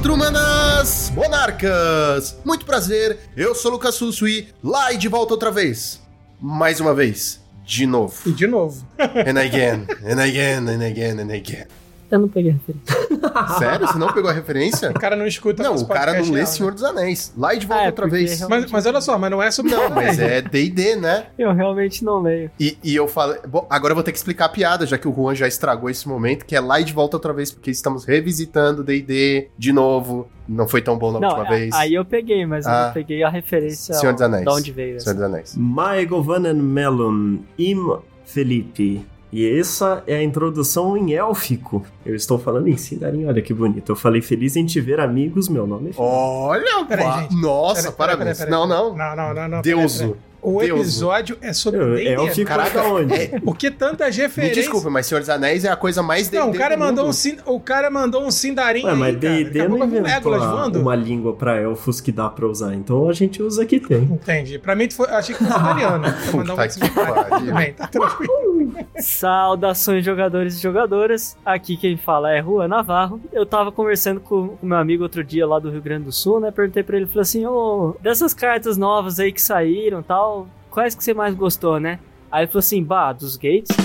quatro manas monarcas! Muito prazer, eu sou o Lucas Susui, lá e de volta outra vez. Mais uma vez, de novo. E de novo. And again, and again, and again, and again. Eu não peguei a referência. Sério? Você não pegou a referência? O cara não escuta Não, o cara não lê real, né? Senhor dos Anéis. Lá e de volta Ah, é, outra vez. realmente- Mas, mas olha só, mas não é sobre Não, mas é D&D, né? Eu realmente não leio. E, e eu falei... Bom, agora eu vou ter que explicar a piada, já que o Juan já estragou esse momento, que é lá e de volta outra vez, porque estamos revisitando D&D de novo. Não foi tão bom na não, última a- vez. aí eu peguei, mas eu Ah. não peguei a referência Senhor dos Anéis. de onde veio. Senhor dos Anéis. Maegovanen Melon Im Felipe. E essa é a introdução em élfico. Eu estou falando em Sindarin, olha que bonito. Eu falei feliz em te ver, amigos. Meu nome é. Olha, Peraí, gente. Nossa, parabéns. peraí, Não, peraí. não. Não, não, não. não Deuso. peraí, peraí. O Deuso. episódio é sobre Eu- D&D. élfico Caraca, onde? é- Por que tantas Me referências? desculpa, mas Senhor dos Anéis é a coisa mais D&D Não, o cara, do mandou um, sin... o cara mandou um Sindarin Ué, mas. D&D não inventou a- uma língua pra elfos que dá pra usar. Então a gente usa que tem. Entendi. Pra mim, tu foi... achei que fosse italiano. Um Puta outro que pariu. Tudo bem, tá tranquilo. Saudações, jogadores e jogadoras. Aqui quem fala é Juan Navarro. Eu tava conversando com o meu amigo outro dia lá do Rio Grande do Sul, né? Perguntei pra ele, falei assim, ô, dessas cartas novas aí que saíram tal, quais que você mais gostou, né? Aí ele falou assim, bah, dos Gates.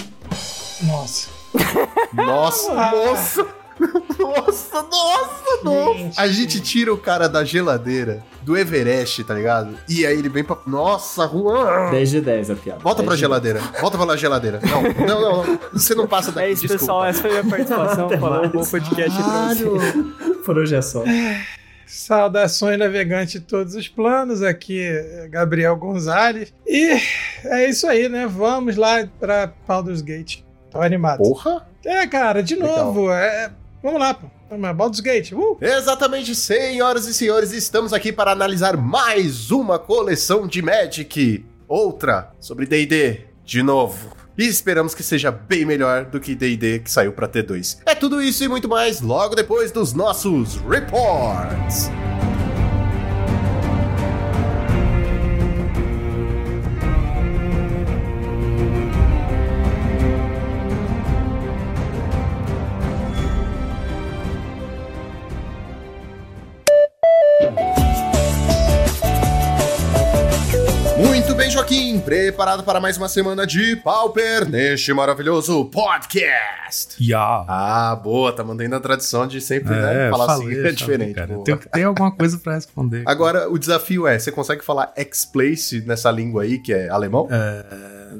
Nossa. Nossa, nossa. Nossa, nossa, nossa. Gente. A gente tira o cara da geladeira, do Everest, tá ligado? E aí ele vem pra. Nossa, Juan. 10 de 10 a piada. Volta 10 pra de geladeira. Volta pra geladeira. Não, não, não. não. Você não passa daqui. É isso, desculpa. pessoal, essa foi a minha participação. Falou um bom podcast pra vocês. 10. Por hoje é só. Saudações, navegante de todos os planos. Aqui é Gabriel Gonzalez. E é isso aí, né? Vamos lá pra Baldur's Gate. Tô animado. Porra? É, cara, de Legal. novo. É... Vamos lá, pô. Baldur's Gate. Uh! Exatamente, senhoras e senhores, estamos aqui para analisar mais uma coleção de Magic. Outra sobre D&D, de novo. E esperamos que seja bem melhor do que D&D que saiu para T2. É tudo isso e muito mais logo depois dos nossos reports. Preparado para mais uma semana de Pauper neste maravilhoso podcast. Ya. Ah, boa, tá mantendo a tradição de sempre É, né, falar falei, assim, é diferente. Tem, tem alguma coisa pra responder. Agora, o desafio é, você consegue falar X-Place nessa língua aí, que é alemão? É,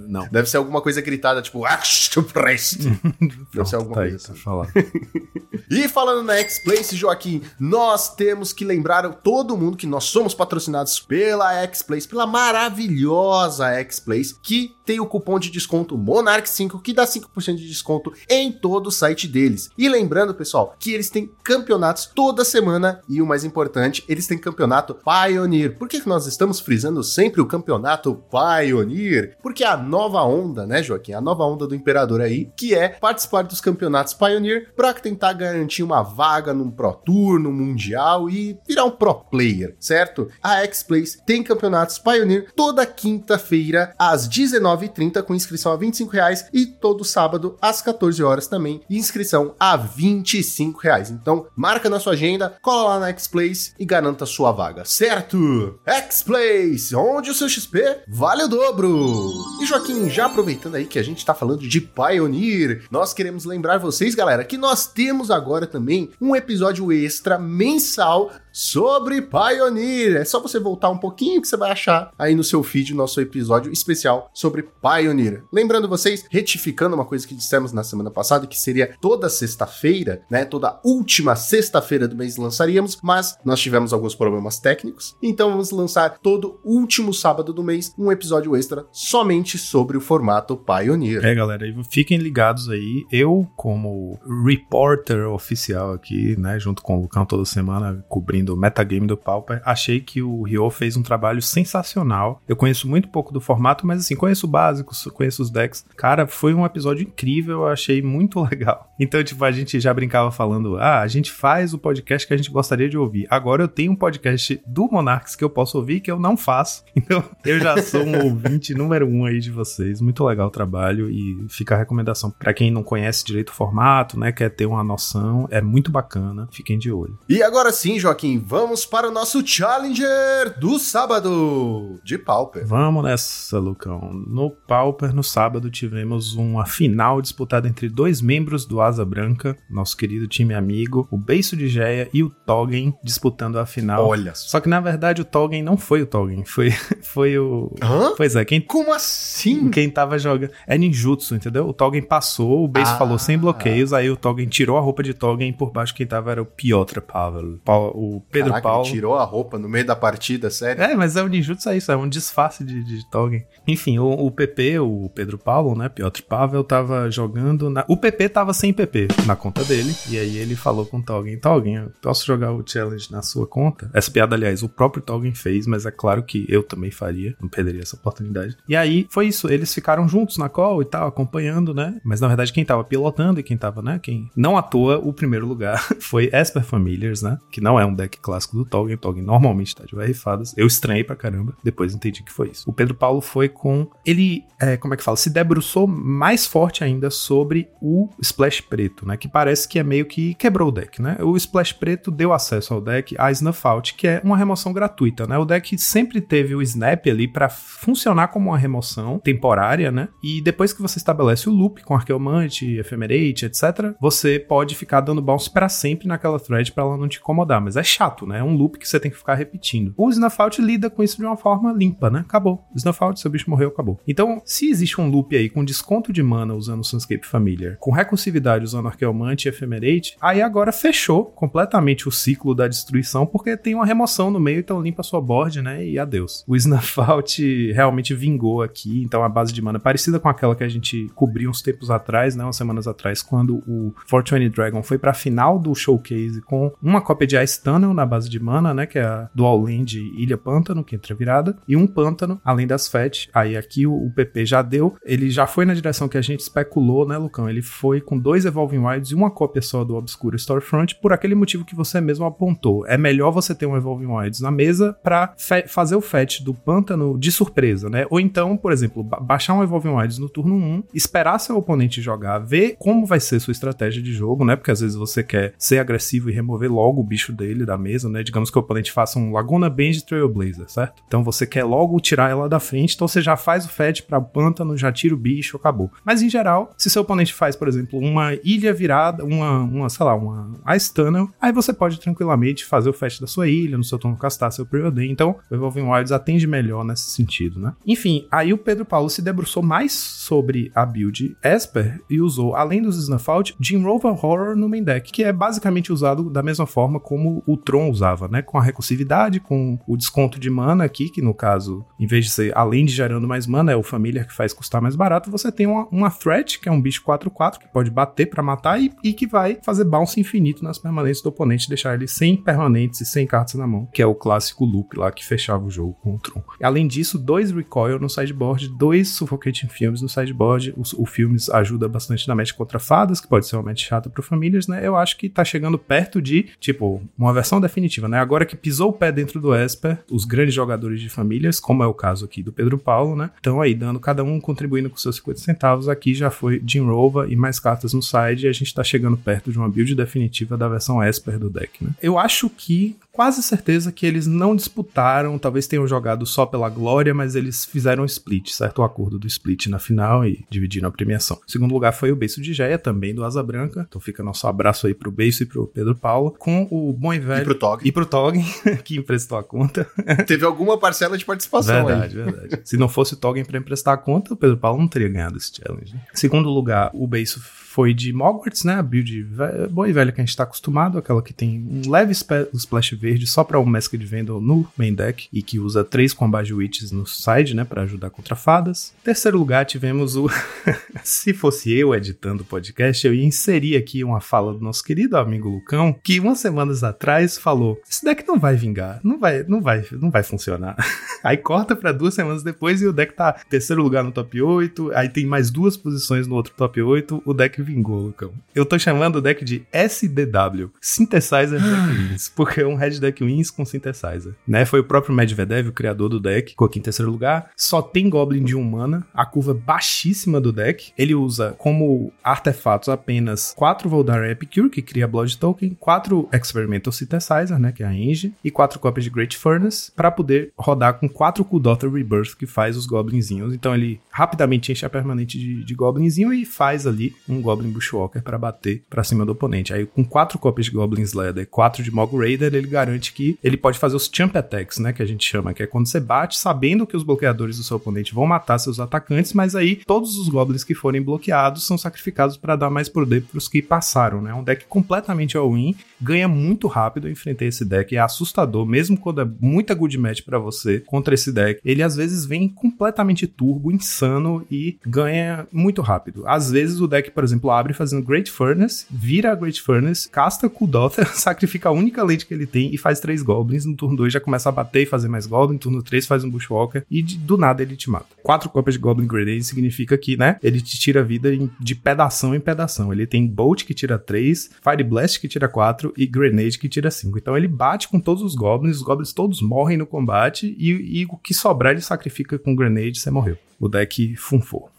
não. Deve ser alguma coisa gritada, tipo, X-Place. Deve ser alguma tá coisa tá assim. falar. E falando na X-Place, Joaquim, nós temos que lembrar todo mundo que nós somos patrocinados pela X-Place, pela maravilhosa X-Place, que tem o cupom de desconto Monarch5, que dá 5% de desconto em todo o site deles. E lembrando, pessoal, que eles têm campeonatos toda semana e o mais importante, eles têm campeonato Pioneer. Por que que nós estamos frisando sempre o campeonato Pioneer? Porque a nova onda, né, Joaquim? A nova onda do Imperador aí, que é participar dos campeonatos Pioneer para tentar garantir uma vaga num Pro Tour, no Mundial e virar um Pro Player, certo? A X-Place tem campeonatos Pioneer toda quinta-feira às 19h30 com inscrição a 25 reais e todo sábado às 14 horas também, inscrição a 25 reais. Então, marca na sua agenda, cola lá na X-Place e garanta sua vaga, certo? X-Place, onde o seu XP vale o dobro. E Joaquim, já aproveitando aí que a gente tá falando de Pioneer, nós queremos lembrar vocês, galera, que nós temos agora também um episódio extra mensal sobre Pioneer. É só você voltar um pouquinho que você vai achar aí no seu feed o nosso episódio especial sobre Pioneer. Lembrando vocês, retificando uma coisa que dissemos na semana passada, que seria toda sexta-feira, né? Toda última sexta-feira do mês lançaríamos, mas nós tivemos alguns problemas técnicos, então vamos lançar todo último sábado do mês um episódio extra somente sobre o formato Pioneer. É, galera, fiquem ligados aí. Eu, como reporter oficial aqui, né, junto com o Lucão toda semana, cobrindo do metagame do Pauper. Achei que o Ryo fez um trabalho sensacional. Eu conheço muito pouco do formato, mas assim, conheço o básico, conheço os decks. Cara, foi um episódio incrível, eu achei muito legal. Então, tipo, a gente já brincava falando: ah, a gente faz o podcast que a gente gostaria de ouvir. Agora eu tenho um podcast do Monarchs que eu posso ouvir que eu não faço. Então, eu já sou um ouvinte número um aí de vocês. Muito legal o trabalho e fica a recomendação para quem não conhece direito o formato, né, quer ter uma noção, é muito bacana. Fiquem de olho. E agora sim, Joaquim, vamos para o nosso Challenger do sábado de Pauper. Vamos nessa, Lucão. No Pauper, no sábado, tivemos uma final disputada entre dois membros do Asa Branca, nosso querido time amigo, o Beiço de Geia e o Toggen disputando a final. Olha Só que na verdade o Toggen não foi o Toggen, foi, foi o. Hã? Pois é, quem, Como assim? quem tava jogando. É ninjutsu, entendeu? O Toggen passou, o Beiço Ah. falou sem bloqueios, aí o Toggen tirou a roupa de Toggen e por baixo quem tava era o Piotr Pavel. Pa- O Pedro Caraca, Paulo. tirou a roupa no meio da partida, sério? É, mas é o ninjutsu é isso, é um disfarce de, de Toggen. Enfim, o, o PP, o Pedro Paulo, né, Piotr Pavel, tava jogando na... O PP tava sem PP na conta dele, e aí ele falou com o Toggen, Toggen, eu posso jogar o challenge na sua conta? Essa piada, aliás, o próprio Toggen fez, mas é claro que eu também faria, não perderia essa oportunidade. E aí, foi isso, eles ficaram juntos na call e tal, acompanhando, né, mas na verdade quem tava pilotando e quem tava, né, quem... Não à toa, o primeiro lugar foi Esper Familiars, né, que não é um deck clássico do Toggen, o Toggen normalmente tá de UR fadas, eu estranhei pra caramba, depois entendi que foi isso. O Pedro Paulo foi com. Ele, é, como é que fala? Se debruçou mais forte ainda sobre o Splash Preto, né? Que parece que é meio que quebrou o deck, né? O Splash Preto deu acesso ao deck a Snuff Out, que é uma remoção gratuita, né? O deck sempre teve o Snap ali pra funcionar como uma remoção temporária, né? E depois que você estabelece o loop com Arqueomante, Ephemerate, etc., você pode ficar dando bounce pra sempre naquela thread pra ela não te incomodar. Mas é chato, né? É um loop que você tem que ficar repetindo. O Snuff Out lida com isso de uma forma limpa, né? Acabou. Snuff Out, seu bicho morreu, acabou. Então, se existe um loop aí com desconto de mana usando o Sunscape Familiar, com recursividade usando Arqueomante e Ephemerate, aí agora fechou completamente o ciclo da destruição, porque tem uma remoção no meio, então limpa sua board, né? E adeus. O Snuff Out realmente vingou aqui, então a base de mana parecida com aquela que a gente cobriu uns tempos atrás, né? Umas semanas atrás, quando o 420 Dragon foi pra final do showcase com uma cópia de Ice Na base de mana, né? Que é a Dual Land Ilha Pântano, que entra virada, e um pântano, além das FET. Aí aqui o, o PP já deu, ele já foi na direção que a gente especulou, né, Lucão? Ele foi com dois Evolving Wilds e uma cópia só do Obscuro Storefront, por aquele motivo que você mesmo apontou. É melhor você ter um Evolving Wilds na mesa pra fe- fazer o fetch do pântano de surpresa, né? Ou então, por exemplo, ba- baixar um Evolving Wilds no turno 1, esperar seu oponente jogar, ver como vai ser sua estratégia de jogo, né? Porque às vezes você quer ser agressivo e remover logo o bicho dele da mesa, né? Digamos que o oponente faça um Laguna Bend Trailblazer, certo? Então você quer logo tirar ela da frente, então você já faz o fetch pra pântano, já tira o bicho, acabou. Mas em geral, se seu oponente faz, por exemplo, uma ilha virada, uma, uma sei lá, uma Ice Tunnel, aí você pode tranquilamente fazer o fetch da sua ilha, no seu turno castar seu Preordain. Então, o Evolving Wilds atende melhor nesse sentido, né? Enfim, aí o Pedro Paulo se debruçou mais sobre a build Esper e usou, além dos Snuff Out, Jim Rover Horror no main deck, que é basicamente usado da mesma forma como o Tron usava, né? Com a recursividade, com o desconto de mana aqui, que no caso, em vez de ser além de gerando mais mana, é o Familiar que faz custar mais barato, você tem uma, uma Threat, que é um bicho 4-4, que pode bater pra matar e, e que vai fazer bounce infinito nas permanentes do oponente, deixar ele sem permanentes e sem cartas na mão, que é o clássico loop lá que fechava o jogo com o Tron. Além disso, dois Recoil no sideboard, dois Suffocating Films no sideboard. O, o Filmes ajuda bastante na match contra fadas, que pode ser uma match chata pro Famílias, né? Eu acho que tá chegando perto de, tipo, uma versão definitiva, né? Agora que pisou o pé dentro do Esper, os grandes jogadores de famílias, como é o caso aqui do Pedro Paulo, né? Estão aí dando cada um contribuindo com seus 50 centavos. Aqui já foi Jim Rova e mais cartas no side, e a gente tá chegando perto de uma build definitiva da versão Esper do deck, né? Eu acho que quase certeza que eles não disputaram, talvez tenham jogado só pela glória, mas eles fizeram um split, certo? O acordo do split na final e dividiram a premiação. O segundo lugar foi o Beiço de Geia, também do Asa Branca. Então fica nosso abraço aí pro Beiço e pro Pedro Paulo, com o bom e velho. E pro Tog. E pro Tog, que emprestou a conta. Teve alguma parcela de participação Verdade, verdade. Se não fosse o Toggen pra emprestar a conta, o Pedro Paulo não teria ganhado esse challenge. né? Segundo lugar, o Beiço foi de Mogwarts, né? A build boa e velha que a gente tá acostumado, aquela que tem um leve splash verde só para o Masked Vandal no main deck e que usa três Combate Witches no side, né, para ajudar contra fadas. Terceiro lugar, tivemos o. Se fosse eu editando o podcast, eu ia inserir aqui uma fala do nosso querido amigo Lucão, que umas semanas atrás falou: esse deck não vai vingar, não vai, não vai, não vai funcionar. aí corta para duas semanas depois e o deck tá terceiro lugar no top 8, aí tem mais duas posições no outro top 8, o deck vingou, Lucão. Eu tô chamando o deck de SDW, Synthesizer Deck Wins, porque é um Red Deck Wins com Synthesizer, né? Foi o próprio Medvedev, o criador do deck, ficou aqui em terceiro lugar. Só tem Goblin de 1 mana, a curva baixíssima do deck. Ele usa como artefatos apenas 4 Voldar Epicure, que cria Blood Token, 4 Experimental Synthesizer, né, que é a Engine, e 4 cópias de Great Furnace, para poder rodar com 4 Kuldotha Rebirth, que faz os Goblinzinhos. Então ele rapidamente enche a permanente de, de Goblinzinho e faz ali um Goblin Bushwalker para bater para cima do oponente. Aí com 4 cópias de Goblin Slayer e 4 de Mog Raider, ele garante que ele pode fazer os Champ Attacks, né, que a gente chama, que é quando você bate sabendo que os bloqueadores do seu oponente vão matar seus atacantes, mas aí todos os Goblins que forem bloqueados são sacrificados para dar mais poder para os que passaram, né? Um deck completamente all-in, ganha muito rápido. Eu enfrentei esse deck, é assustador, mesmo quando é muita good match para você contra esse deck. Ele às vezes vem completamente turbo, insano e ganha muito rápido. Às vezes o deck, por exemplo, abre fazendo Great Furnace, vira a Great Furnace, casta Kudotha, sacrifica a única lente que ele tem e faz três Goblins. No turno 2 já começa a bater e fazer mais Goblin. No turno 3 faz um Bushwalker e de, do nada ele te mata. Quatro cópias de Goblin Grenade significa que, né, ele te tira vida de pedação em pedação. Ele tem Bolt que tira 3, Fire Blast que tira 4 e Grenade que tira 5. Então ele bate com todos os Goblins, os Goblins todos morrem no combate e, e o que sobrar ele sacrifica com Grenade, você morreu. O deck funfou.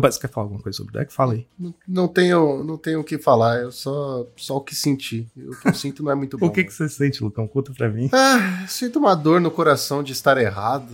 Você quer falar alguma coisa sobre o deck? Fala aí. Não, não tenho não tenho o que falar, eu só, só o que senti. O que eu sinto não é muito bom. o que, que você sente, Lucão? Conta pra mim. Ah, sinto uma dor no coração de estar errado,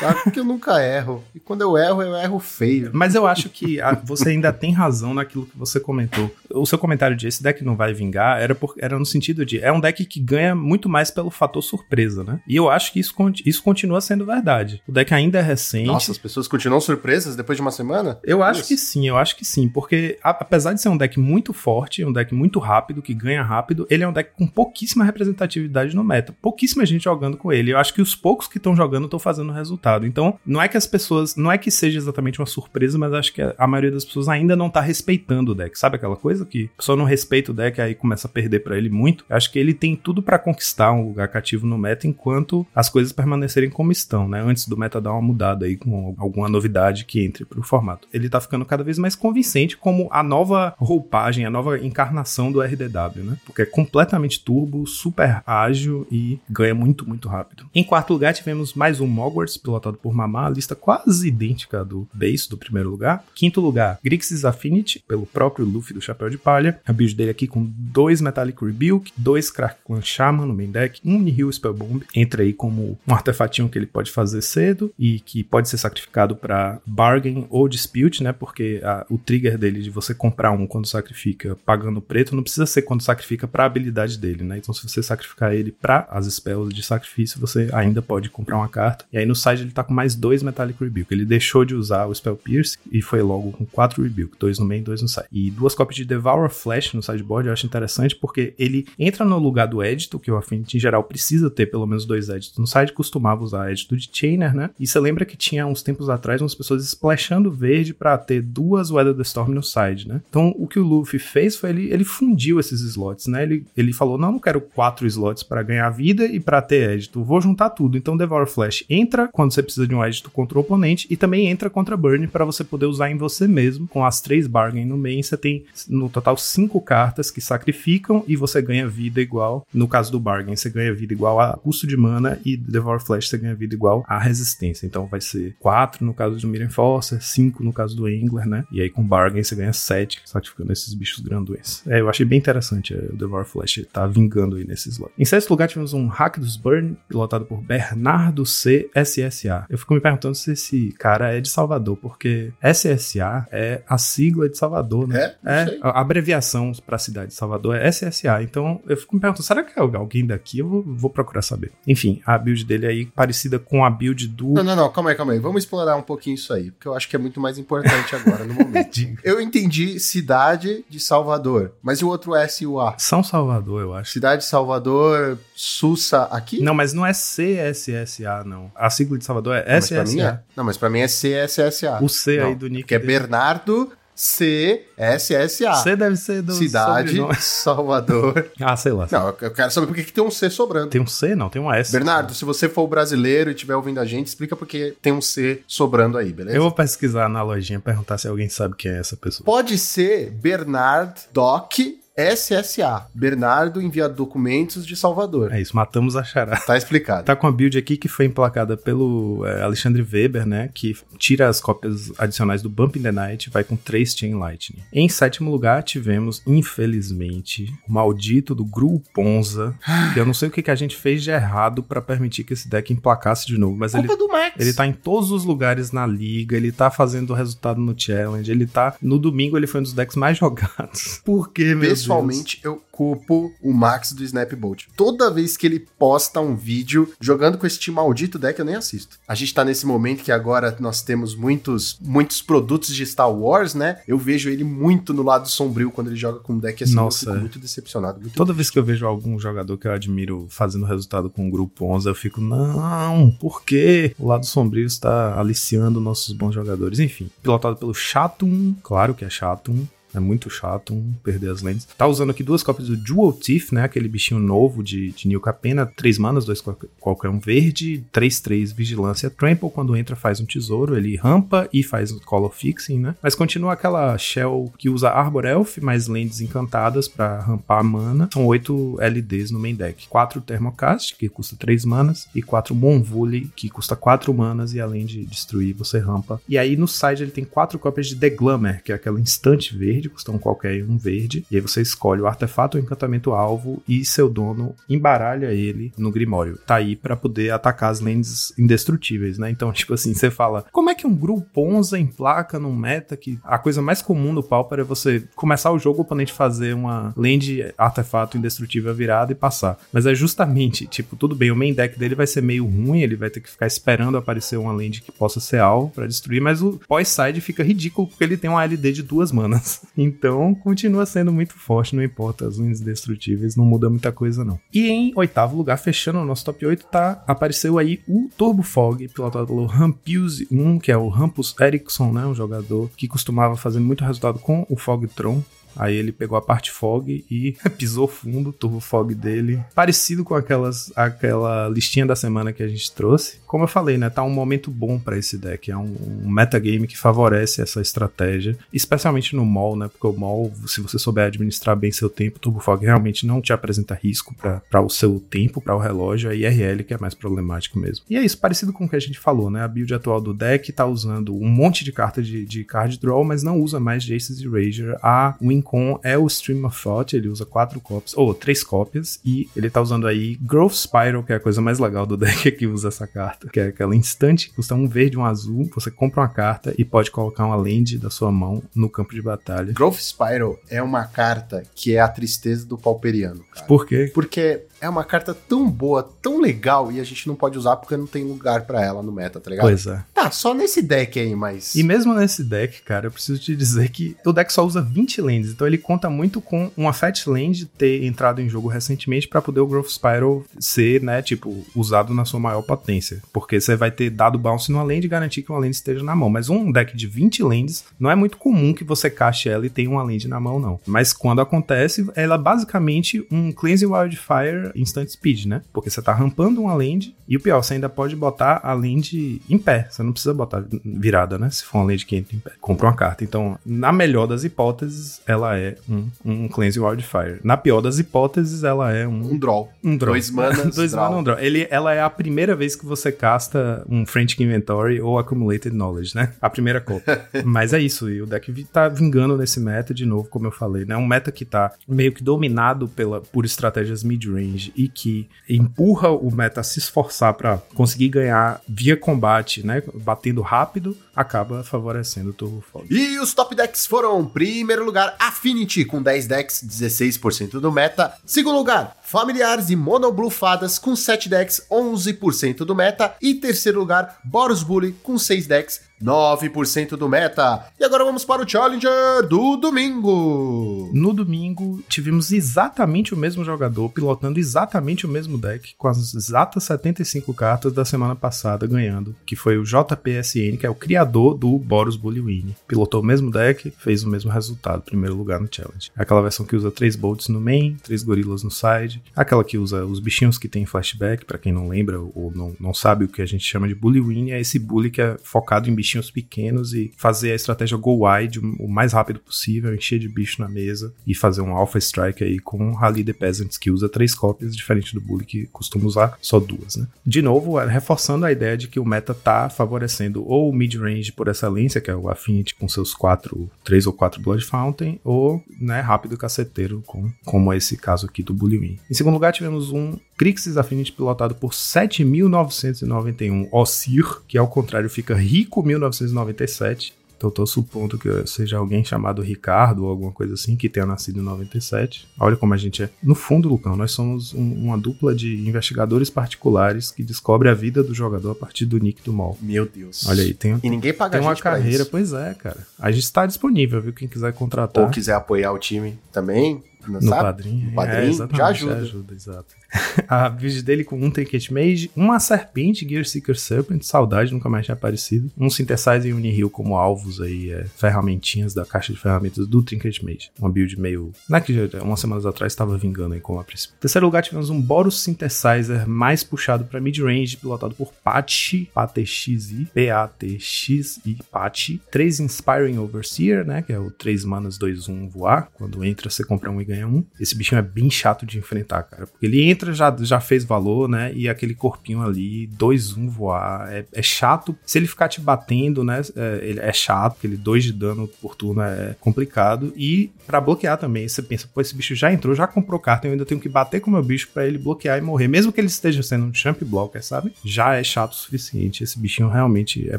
sabe? Porque eu nunca erro. E quando eu erro, eu erro feio. Mas eu acho que a, você ainda tem razão naquilo que você comentou. O seu comentário de esse deck não vai vingar era, por, era no sentido de é um deck que ganha muito mais pelo fator surpresa, né? E eu acho que isso, isso continua sendo verdade. O deck ainda é recente. Nossa, as pessoas continuam surpresas depois de uma semana? Eu acho isso. que sim, eu acho que sim, porque apesar de ser um deck muito forte, um deck muito rápido, que ganha rápido, ele é um deck com pouquíssima representatividade no meta. Pouquíssima gente jogando com ele. Eu acho que os poucos que estão jogando estão fazendo resultado. Então, não é que as pessoas, não é que seja exatamente uma surpresa, mas acho que a, a maioria das pessoas ainda não tá respeitando o deck. Sabe aquela coisa que a pessoa não respeita o deck aí começa a perder para ele muito? Eu acho que ele tem tudo para conquistar um lugar cativo no meta enquanto as coisas permanecerem como estão, né? Antes do meta dar uma mudada aí com alguma novidade que entre pro formato. Ele tá ficando cada vez mais convincente como a nova roupagem, a nova encarnação do RDW, né? Porque é completamente turbo, super ágil e ganha muito, muito rápido. Em quarto lugar, tivemos mais um Mogwarts, pilotado por Mamá, a lista quase idêntica do base do primeiro lugar. Quinto lugar, Grixis Affinity, pelo próprio Luffy do Chapéu de Palha. A build dele aqui com dois Metallic Rebuke, dois Crackland Shaman no main deck, um Nihil Spellbomb, entra aí como um artefatinho que ele pode fazer cedo e que pode ser sacrificado para Bargain ou Dispute, né? Porque a, o trigger dele de você comprar um quando sacrifica pagando preto não precisa ser quando sacrifica para a habilidade dele, né? Então se você sacrificar ele para as spells de sacrifício, você ainda pode comprar uma carta. E aí no side ele tá com mais dois Metallic Rebuke. Ele deixou de usar o Spell Pierce e foi logo com quatro Rebuke, dois no main, dois no side. E duas cópias de Devour Flash no sideboard eu acho interessante porque ele entra no lugar do Edito, que o Affinity em geral precisa ter pelo menos dois Editos no side, costumava usar Edito de Chainer, né? E você lembra que tinha uns tempos atrás umas pessoas splashando verde para ter duas Weather the Storm no side, né? Então o que o Luffy fez foi ele, ele fundiu esses slots, né? Ele, ele falou: não, não quero quatro slots para ganhar vida e para ter Edito, vou juntar tudo. Então Devour Flash entra quando você precisa de um Edito contra o oponente e também entra contra Burn para você poder usar em você mesmo. Com as três Bargain no main, você tem no total cinco cartas que sacrificam e você ganha vida igual. No caso do Bargain, você ganha vida igual a custo de mana e Devour Flash você ganha vida igual a resistência. Então vai ser quatro no caso do Miren Forcer, cinco no caso do Angler, né? E aí com Bargain você ganha sete sacrificando esses bichos grandões. É, eu achei bem interessante é, o Devour Flash tá vingando aí nesse slot. Em sexto lugar tivemos um Hack dos Burn, pilotado por Bernardo C. SSA. Eu fico me perguntando se esse cara é de Salvador, porque SSA é a sigla de Salvador, né? É? É, a, a abreviação pra cidade de Salvador é SSA. Então eu fico me perguntando, será que é alguém daqui? Eu vou, vou procurar saber. Enfim, a build dele aí parecida com a build do. Não, não, não, calma aí, calma aí. Vamos explorar um pouquinho isso aí, porque eu acho que é muito mais importante agora no momento. Eu entendi cidade de Salvador, mas e o outro SUA? São Salvador, eu acho. Cidade de Salvador, Sussa aqui? Não, mas não é CSSA, não. A sigla de Salvador é Não, mas pra mim é. SSA. Não, mas pra mim é CSSA. O C aí Não, do nick Que é. Bernardo CSSA. C deve ser do Cidade, sobrenome. Salvador. Ah, sei lá. Não, eu quero saber por que que tem um C sobrando. Tem um C? Não, tem um S. Bernardo, se você for brasileiro e estiver ouvindo a gente, explica por que tem um C sobrando aí, beleza? Eu vou pesquisar na lojinha, perguntar se alguém sabe quem é essa pessoa. Pode ser Bernard Doc SSA. Bernardo envia documentos de Salvador. É isso, matamos a charada. Tá explicado. Tá com a build aqui que foi emplacada pelo é, Alexandre Weber, né? Que tira as cópias adicionais do Bump in the Night e vai com 3 Chain Lightning. Em sétimo lugar, tivemos, infelizmente, o maldito do Gru Ponza. que eu não sei o que, que a gente fez de errado pra permitir que esse deck emplacasse de novo. Mas ele, Culpa do Max. ele tá em todos os lugares na liga, ele tá fazendo resultado no challenge, ele tá. No domingo ele foi um dos decks mais jogados. Por quê, meu Deus? Pessoalmente, eu culpo o Max do Snapbolt. Toda vez que ele posta um vídeo jogando com este maldito deck, eu nem assisto. A gente tá nesse momento que agora nós temos muitos, muitos produtos de Star Wars, né? Eu vejo ele muito no lado sombrio quando ele joga com um deck assim. Nossa, eu fico é. muito decepcionado. Muito Toda vez que eu vejo algum jogador que eu admiro fazendo resultado com o grupo 11, eu fico, não, por quê? O lado sombrio está aliciando nossos bons jogadores. Enfim, pilotado pelo Chatum, claro que é Chatum. É muito chato um perder as lentes. Tá usando aqui duas cópias do Dual Teeth, né? Aquele bichinho novo de, de New Capena. Três manas, dois qual- qualquer um verde. 3-3 Vigilância Trample. Quando entra, faz um tesouro. Ele rampa e faz um Color Fixing, né? Mas continua aquela shell que usa Arbor Elf, mais lentes encantadas pra rampar a mana. São oito LDs no main deck. Quatro Thermocast, que custa três manas. E quatro Monvule, que custa quatro manas. E além de destruir, você rampa. E aí no side ele tem quatro cópias de The Glamour, que é aquela instante verde, custa um qualquer um verde. E aí você escolhe o artefato ou encantamento alvo e seu dono embaralha ele no Grimório. Tá aí pra poder atacar as lentes indestrutíveis, né? Então, tipo assim, você fala, como é que um grupo Ponza emplaca num meta que a coisa mais comum do Pauper é você começar o jogo, o oponente fazer uma lente artefato indestrutível virada e passar. Mas é justamente, tipo, tudo bem, o main deck dele vai ser meio ruim, ele vai ter que ficar esperando aparecer uma lente que possa ser alvo pra destruir, mas o pós-side fica ridículo porque ele tem uma LD de duas manas. Então, continua sendo muito forte, não importa, as lentes destrutíveis não muda muita coisa não. E em oitavo lugar, fechando o nosso top 8, tá, apareceu aí o Turbo Fog, pilotado pelo Rampuse 1, que é o Rampus Eriksson, né, um jogador que costumava fazer muito resultado com o Fogtron. Aí ele pegou a parte fog e pisou fundo, o turbo fog dele, parecido com aquelas aquela listinha da semana que a gente trouxe. Como eu falei, né, tá um momento bom pra esse deck, é um, um metagame que favorece essa estratégia, especialmente no mall, né? Porque o mall, se você souber administrar bem seu tempo, turbo fog realmente não te apresenta risco para o seu tempo, para o relógio, a IRL que é mais problemático mesmo. E é isso, parecido com o que a gente falou, né? A build atual do deck tá usando um monte de carta de, de card draw, mas não usa mais Jace's Erasure. A Wincon é o Stream of Thought, ele usa quatro cópias, ou três cópias, e ele tá usando aí Growth Spiral, que é a coisa mais legal do deck que usa essa carta, que é aquela instante que custa um verde e um azul, você compra uma carta e pode colocar uma land da sua mão no campo de batalha. Growth Spiral é uma carta que é a tristeza do pauperiano, cara. Por quê? Porque é uma carta tão boa, tão legal, e a gente não pode usar porque não tem lugar pra ela no meta, tá ligado? Pois é. Tá, só nesse deck aí, mas. E mesmo nesse deck, cara, eu preciso te dizer que o deck só usa 20 lands, então ele conta muito com uma Fat Land ter entrado em jogo recentemente pra poder o Growth Spiral ser, né, tipo, usado na sua maior potência. Porque você vai ter dado bounce numa land e garantir que uma land esteja na mão. Mas um deck de 20 lands, não é muito comum que você cache ela e tenha uma land na mão, não. Mas quando acontece, ela é basicamente um Cleansing Wildfire Instant Speed, né? Porque você tá rampando uma land e o pior, você ainda pode botar a land em pé. Você não precisa botar virada, né? Se for uma land que entra em pé. Compra uma carta. Então, na melhor das hipóteses, ela é um, um Cleanse Wildfire. Na pior das hipóteses, ela é um, Um draw. um draw. Dois manas, Dois draw. mana, um draw. Ele, ela é a primeira vez que você casta um Frantic Inventory ou Accumulated Knowledge, né? A primeira cópia. Mas é isso, e o deck tá vingando nesse meta de novo, como eu falei, né? Um meta que tá meio que dominado pela, por estratégias mid-range e que empurra o meta a se esforçar pra conseguir ganhar via combate, né? Batendo rápido, acaba favorecendo o Turbo Fog. E os top decks foram: primeiro lugar, Affinity, com 10 decks, 16% do meta. Segundo lugar, Familiares e Mono Blue Fadas, com 7 decks, 11% do meta. E terceiro lugar, Boros Bully, com 6 decks, 9% do meta. E agora vamos para o Challenger do domingo. No domingo, tivemos exatamente o mesmo jogador pilotando exatamente o mesmo deck, com as exatas 75 cartas da semana passada ganhando, que foi o JPSN, que é o criador do Boros Bullywin. Pilotou o mesmo deck, fez o mesmo resultado, primeiro lugar no Challenge. Aquela versão que usa 3 bolts no main, 3 gorilas no side, aquela que usa os bichinhos que tem flashback, para quem não lembra ou não, não sabe o que a gente chama de Bullywin, é esse bully que é focado em bichinhos bichinhos pequenos e fazer a estratégia go wide o mais rápido possível, encher de bicho na mesa e fazer um Alpha Strike aí com Rally the Peasants, que usa três cópias, diferente do Bully que costuma usar só duas, né? De novo, é, reforçando a ideia de que o meta tá favorecendo ou o mid-range por excelência, que é o Affinity com seus quatro, três ou quatro Blood Fountain, ou, né, rápido caceteiro, com, como é esse caso aqui do Bully Win. Em segundo lugar, tivemos um Crixus Affinity pilotado por 7.991 Ossir, que ao contrário fica rico 1997. Então eu tô supondo que seja alguém chamado Ricardo ou alguma coisa assim, que tenha nascido em 97. Olha como a gente é. No fundo, Lucão, nós somos um, uma dupla de investigadores particulares que descobre a vida do jogador a partir do nick do mall. Meu Deus. Olha aí, tem, E ninguém paga tem a uma carreira. isso. Pois é, cara. A gente está disponível, viu? Quem quiser contratar. Ou quiser apoiar o time também, No sabe? padrinho. No padrinho, É, já ajuda. ajuda, exato. a build dele com um Trinket Mage, uma serpente Gear Seeker Serpent, saudade, nunca mais tinha aparecido. Um Synthesizer Unihill como alvos aí, é, ferramentinhas da caixa de ferramentas do Trinket Mage. Uma build meio. Não é que já, umas semanas atrás estava vingando aí com a princípio. Em terceiro lugar, tivemos um Boros Synthesizer mais puxado para mid-range, pilotado por Patchy, PATXI, P-A-T-X-I, Patchy. 3 Inspiring Overseer, né? Que é o 3 manas 2 1 voar. Quando entra, você compra um e ganha um. Esse bichinho é bem chato de enfrentar, cara. Porque ele entra, já, já fez valor, né? E aquele corpinho ali, 2 1 voar. É, é chato. Se ele ficar te batendo, né? É, ele é chato, porque ele 2 de dano por turno é complicado. E pra bloquear também, você pensa, pô, esse bicho já entrou, já comprou carta, eu ainda tenho que bater com o meu bicho pra ele bloquear e morrer. Mesmo que ele esteja sendo um champ blocker, sabe? Já é chato o suficiente. Esse bichinho realmente é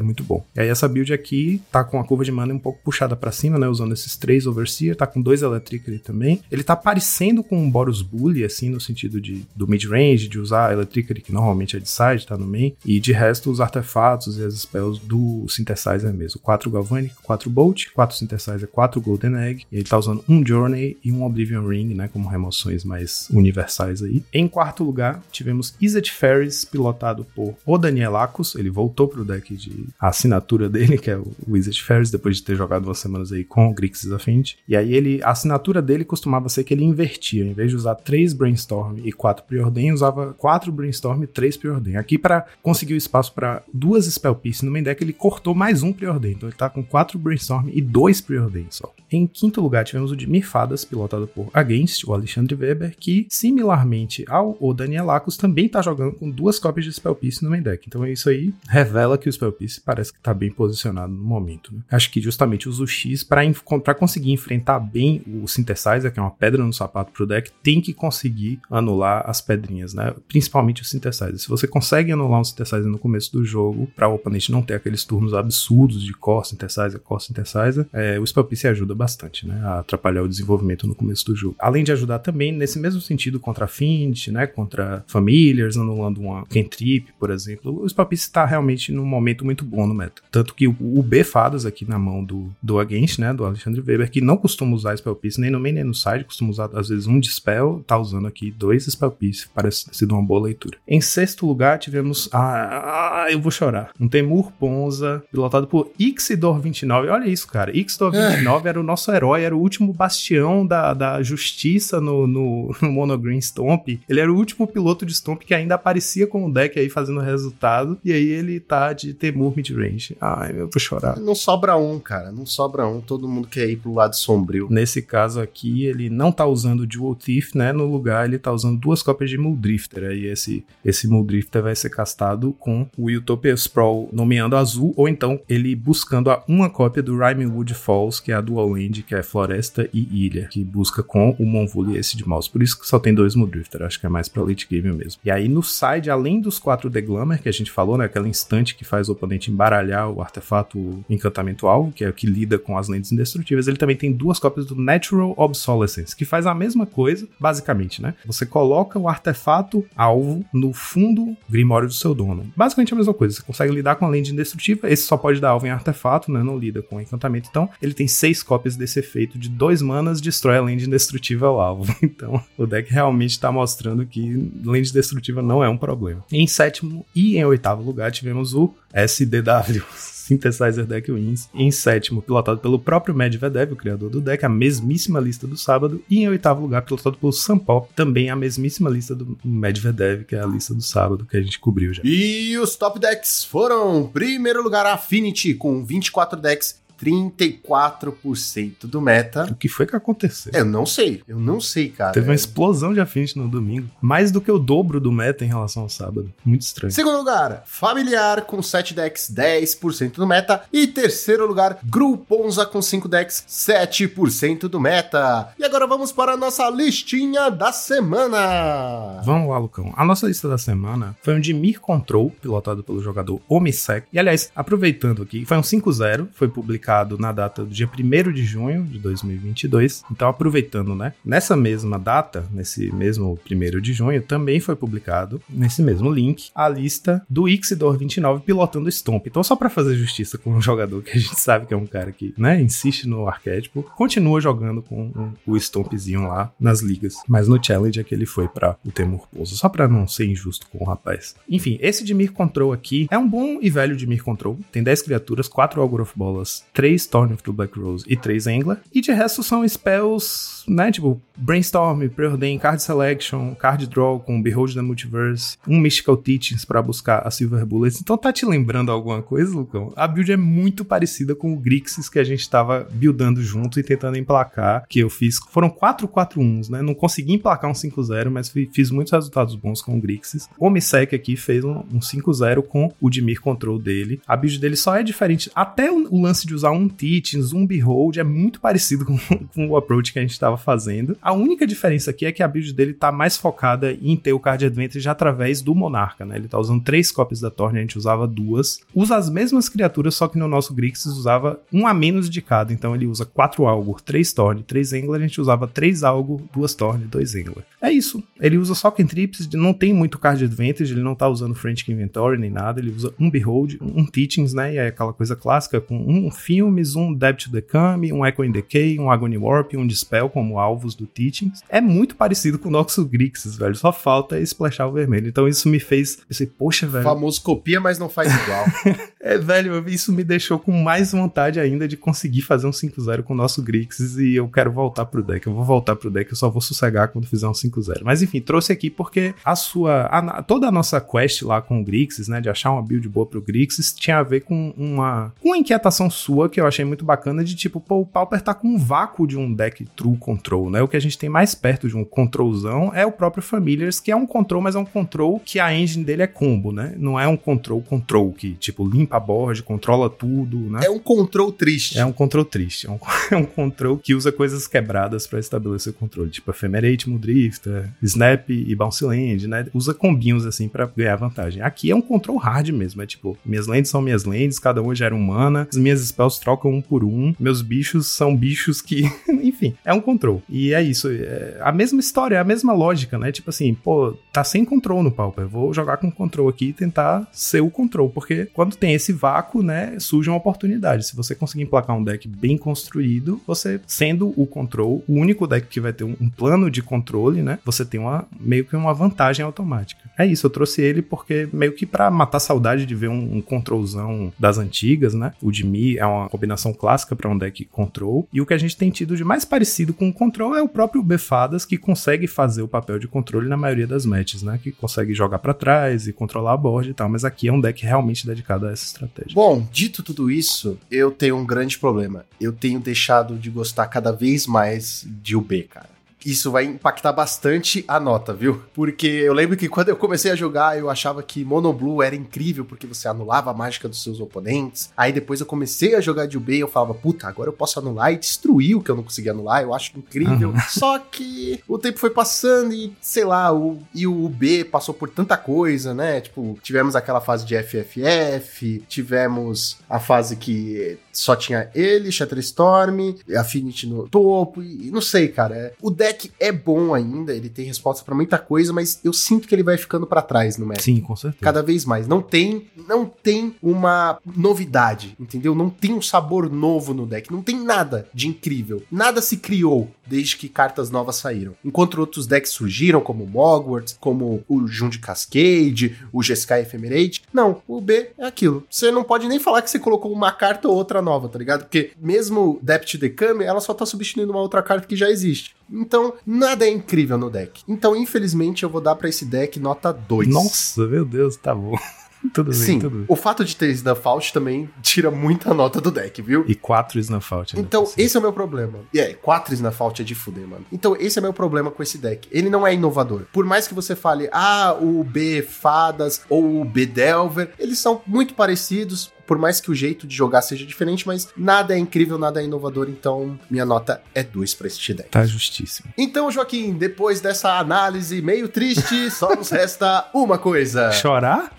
muito bom. E aí essa build aqui tá com a curva de mana um pouco puxada pra cima, né? Usando esses três Overseer, tá com dois Electric ali também. Ele tá parecendo com um Boros Bully, assim, no sentido de, do mid-range, de usar a que normalmente é de side, tá no main. E de resto, os artefatos e as spells do Synthesizer mesmo. 4 Galvanic, 4 Bolt, 4 Synthesizer, 4 Golden Egg. Ele tá usando um Journey e um Oblivion Ring, né? Como remoções mais universais aí. Em quarto lugar, tivemos Izzet Ferris, pilotado por o Danielakos. Ele voltou pro deck de assinatura dele, que é o Izzet Ferris, depois de ter jogado umas semanas aí com o Grixis Affinity. E aí ele, a assinatura dele costumava ser que ele invertia. Em vez de usar 3 Brainstorm e 4 Preordain, usava 4 Brainstorm e 3 Preordain. Aqui, para conseguir o espaço para duas Spell Piece no main deck, ele cortou mais um Preordain. Então ele tá com 4 Brainstorm e 2 Preordain só. Em quinto lugar, tivemos o de Mirfadas, pilotado por Against, o Alexandre Weber, que, similarmente ao o Danielakos, também tá jogando com duas cópias de Spell Piece no main deck. Então isso aí revela que o Spell Piece parece que tá bem posicionado no momento. Né? Acho que justamente o X para conseguir enfrentar bem o Synthesizer, que é uma pedra no sapato pro deck, tem que conseguir anular as pedrinhas, né? Principalmente o Synthesizer. Se você consegue anular um Synthesizer no começo do jogo, para o oponente não ter aqueles turnos absurdos de Core Synthesizer, Core Synthesizer, é, o Spell Piece ajuda bastante, né? A atrapalhar o desenvolvimento no começo do jogo. Além de ajudar também nesse mesmo sentido contra Affinity, né? Contra Familiars, anulando uma Cantrip, por exemplo. O Spell Piece está realmente num momento muito bom no meta. Tanto que o, B Fadas aqui na mão do, do Against, né? Do Alexandre Weber, que não costuma usar Spell Piece nem no main nem no side, costuma usar às vezes um de Spell, tá usando aqui dois Spell Piece. Parece ter sido uma boa leitura. Em sexto lugar, tivemos. Ah, eu vou chorar. Um Temur Ponza, pilotado por Ixidor29. Olha isso, cara. Ixidor29 era o nosso herói, era o último bastião da, da justiça no, no, no Monogreen Stomp. Ele era o último piloto de Stomp que ainda aparecia com o deck aí fazendo resultado. E aí ele tá de Temur midrange. Ai, eu vou chorar. Não sobra um, cara. Não sobra um. Todo mundo quer ir pro lado sombrio. Nesse caso aqui, ele não tá usando Dual Thief, né? No lugar ele tá usando duas cópias de Muldrifter. Aí esse, esse Muldrifter vai ser castado com o Utopia Sprawl nomeando azul, ou então ele buscando uma cópia do Rimewood Falls, que é a Dual Land, que é Floresta e Ilha, que busca com o Monvul e esse de mouse. Por isso que só tem dois Muldrifter, acho que é mais pra late game mesmo. E aí no side, além dos quatro Deglammer que a gente falou, né? Aquela instante que faz o oponente embaralhar o artefato encantamento alvo, que é o que lida com as lentes indestrutíveis, ele também tem duas cópias do Natural Obsolescence, que faz a mesma coisa, basicamente, né? Você coloca o artefato alvo no fundo grimório do seu dono. Basicamente a mesma coisa, você consegue lidar com a lente indestrutível, esse só pode dar alvo em artefato, né? Não lida com encantamento, então ele tem seis cópias desse efeito de dois manas, destrói a lente indestrutível ao alvo. Então o deck realmente está mostrando que lente destrutiva não é um problema. Em sétimo e em oitavo lugar tivemos o SDW. Synthesizer Deck Wins. Em sétimo, pilotado pelo próprio Medvedev, o criador do deck, a mesmíssima lista do sábado. E em oitavo lugar, pilotado pelo Sampop, também a mesmíssima lista do Medvedev, que é a lista do sábado que a gente cobriu já. E os top decks foram: primeiro lugar, Affinity, com 24 decks 34% do meta. O que foi que aconteceu? Eu não sei, eu não sei, cara. Teve uma explosão de Affinity no domingo. Mais do que o dobro do meta em relação ao sábado. Muito estranho. Segundo lugar, Familiar com 7 decks, 10% do meta. E terceiro lugar, Gruponza com 5 decks, 7% do meta. E agora vamos para a nossa listinha da semana. Vamos lá, Lucão. A nossa lista da semana foi um de Mir Control, pilotado pelo jogador Omisec. E aliás, aproveitando aqui, foi um 5-0, foi publicado na data do dia 1 de junho de 2022. Então, aproveitando, né? Nessa mesma data, nesse mesmo 1 de junho, também foi publicado, nesse mesmo link, a lista do Ixidor 29 pilotando Stomp. Então, só para fazer justiça com um jogador que a gente sabe que é um cara que, né, insiste no arquétipo, continua jogando com o Stompzinho lá nas ligas. Mas no Challenge é que ele foi para o Temur Pouso, só para não ser injusto com o rapaz. Enfim, esse de Mir Control aqui é um bom e velho de Mir Control. Tem 10 criaturas, 4 Algor of Bolas, 3 Thorn of the Black Rose e 3 Angler. E de resto são spells, né? Tipo, Brainstorm, Preordain, Card Selection, Card Draw com Behold the Multiverse, um Mystical Teachings para buscar a Silver Bullets. Então tá te lembrando alguma coisa, Lucão? A build é muito parecida com o Grixis que a gente tava buildando junto e tentando emplacar, que eu fiz. Foram 4 4 1 né? Não consegui emplacar um 5-0, mas fiz muitos resultados bons com o Grixis. O Omissec aqui fez um, um 5-0 com o Dimir Control dele. A build dele só é diferente. Até o lance de usar um Teachings, um Behold, é muito parecido com, com o approach que a gente tava fazendo. A única diferença aqui é que a build dele tá mais focada em ter o Card Advantage através do Monarca, né? Ele tá usando três cópias da Torne, a gente usava duas. Usa as mesmas criaturas, só que no nosso Grixis usava um a menos de cada. Então ele usa quatro Algor, três Torne, três Angler, a gente usava três Algor, duas Torne, dois Angler. É isso. Ele usa só cantrips, não tem muito Card Advantage, ele não tá usando Frantic Inventory nem nada, ele usa um Behold, um Teachings, né? E é aquela coisa clássica com um Filmes, um Debit to Decame, um Echo in Decay, um Agony Warp, um Dispel como alvos do Teachings. É muito parecido com o Noxus Grixis, velho. Só falta splashar o vermelho. Então isso me fez. Eu pensei, poxa, velho. Famoso copia, mas não faz igual. é, velho, isso me deixou com mais vontade ainda de conseguir fazer um 5-0 com o nosso Grixis e eu quero voltar pro deck. Eu vou voltar pro deck, eu só vou sossegar quando fizer um 5-0. Mas enfim, trouxe aqui porque a sua. A, toda a nossa quest lá com o Grixis, né? De achar uma build boa pro Grixis, tinha a ver com uma, uma inquietação sua que eu achei muito bacana de tipo, pô, o Pauper tá com um vácuo de um deck True Control, né? O que a gente tem mais perto de um controlzão é o próprio Familiars, que é um control, mas é um control que a engine dele é combo, né? Não é um control control que, tipo, limpa a board, controla tudo, né? É um control triste. É um control triste. É um, é um control que usa coisas quebradas para estabelecer o controle, tipo Ephemerate, Mudrifter, Snap e Bounce Land, né? Usa combinhos assim para ganhar vantagem. Aqui é um control hard mesmo, é tipo, minhas lands são minhas lands, cada uma gera um mana, as minhas spells trocam um por um, meus bichos são bichos que, enfim, é um control. E é isso, é a mesma história, a mesma lógica, né? Tipo assim, pô, tá sem control no Pauper, vou jogar com control aqui e tentar ser o control, porque quando tem esse vácuo, né, surge uma oportunidade. Se você conseguir emplacar um deck bem construído, você sendo o control, o único deck que vai ter um, um plano de controle, né, você tem uma meio que uma vantagem automática. É isso, eu trouxe ele porque meio que para matar saudade de ver um, um controlzão das antigas, né? O de Mi é uma combinação clássica para um deck control, e o que a gente tem tido de mais parecido com o control é o próprio Befadas que consegue fazer o papel de controle na maioria das matches, né? Que consegue jogar para trás e controlar a board e tal, mas aqui é um deck realmente dedicado a essa estratégia. Bom, dito tudo isso, eu tenho um grande problema. Eu tenho deixado de gostar cada vez mais de UB, cara. Isso vai impactar bastante a nota, viu? Porque eu lembro que quando eu comecei a jogar, eu achava que Mono Blue era incrível porque você anulava a mágica dos seus oponentes. Aí depois eu comecei a jogar de UB e eu falava, puta, agora eu posso anular e destruir o que eu não consegui anular. Eu acho incrível. Uhum. Só que o tempo foi passando e, sei lá, o, e o UB passou por tanta coisa, né? Tipo, tivemos aquela fase de FFF, tivemos a fase que só tinha ele, Shatterstorm, Affinity no topo, e não sei, cara. É, o deck é bom ainda, ele tem resposta para muita coisa, mas eu sinto que ele vai ficando para trás no meta. Sim, com certeza. Cada vez mais. Não tem, não tem uma novidade, entendeu? Não tem um sabor novo no deck, não tem nada de incrível. Nada se criou desde que cartas novas saíram. Enquanto outros decks surgiram, como o Mogwarts, como o Jund Cascade, o Jeskai Ephemerate, não, o B é aquilo. Você não pode nem falar que você colocou uma carta ou outra nova, tá ligado? Porque mesmo Depth Decame, ela só tá substituindo uma outra carta que já existe. Então, nada é incrível no deck. Então, infelizmente, eu vou dar para esse deck nota 2. Nossa, meu Deus, tá bom. tudo bem, Sim, tudo bem. o fato de ter Snuff Out também tira muita nota do deck, viu? E quatro Snuff Out. Né? Então, esse é o meu problema. E é, quatro Snuff Out é de fuder, mano. Então, esse é meu problema com esse deck. Ele não é inovador. Por mais que você fale, ah, o B Fadas ou o B Delver, eles são muito parecidos por mais que o jeito de jogar seja diferente, mas nada é incrível, nada é inovador, então minha nota é 2 para este deck. Tá justíssimo. Então, Joaquim, depois dessa análise meio triste, só nos resta uma coisa. Chorar?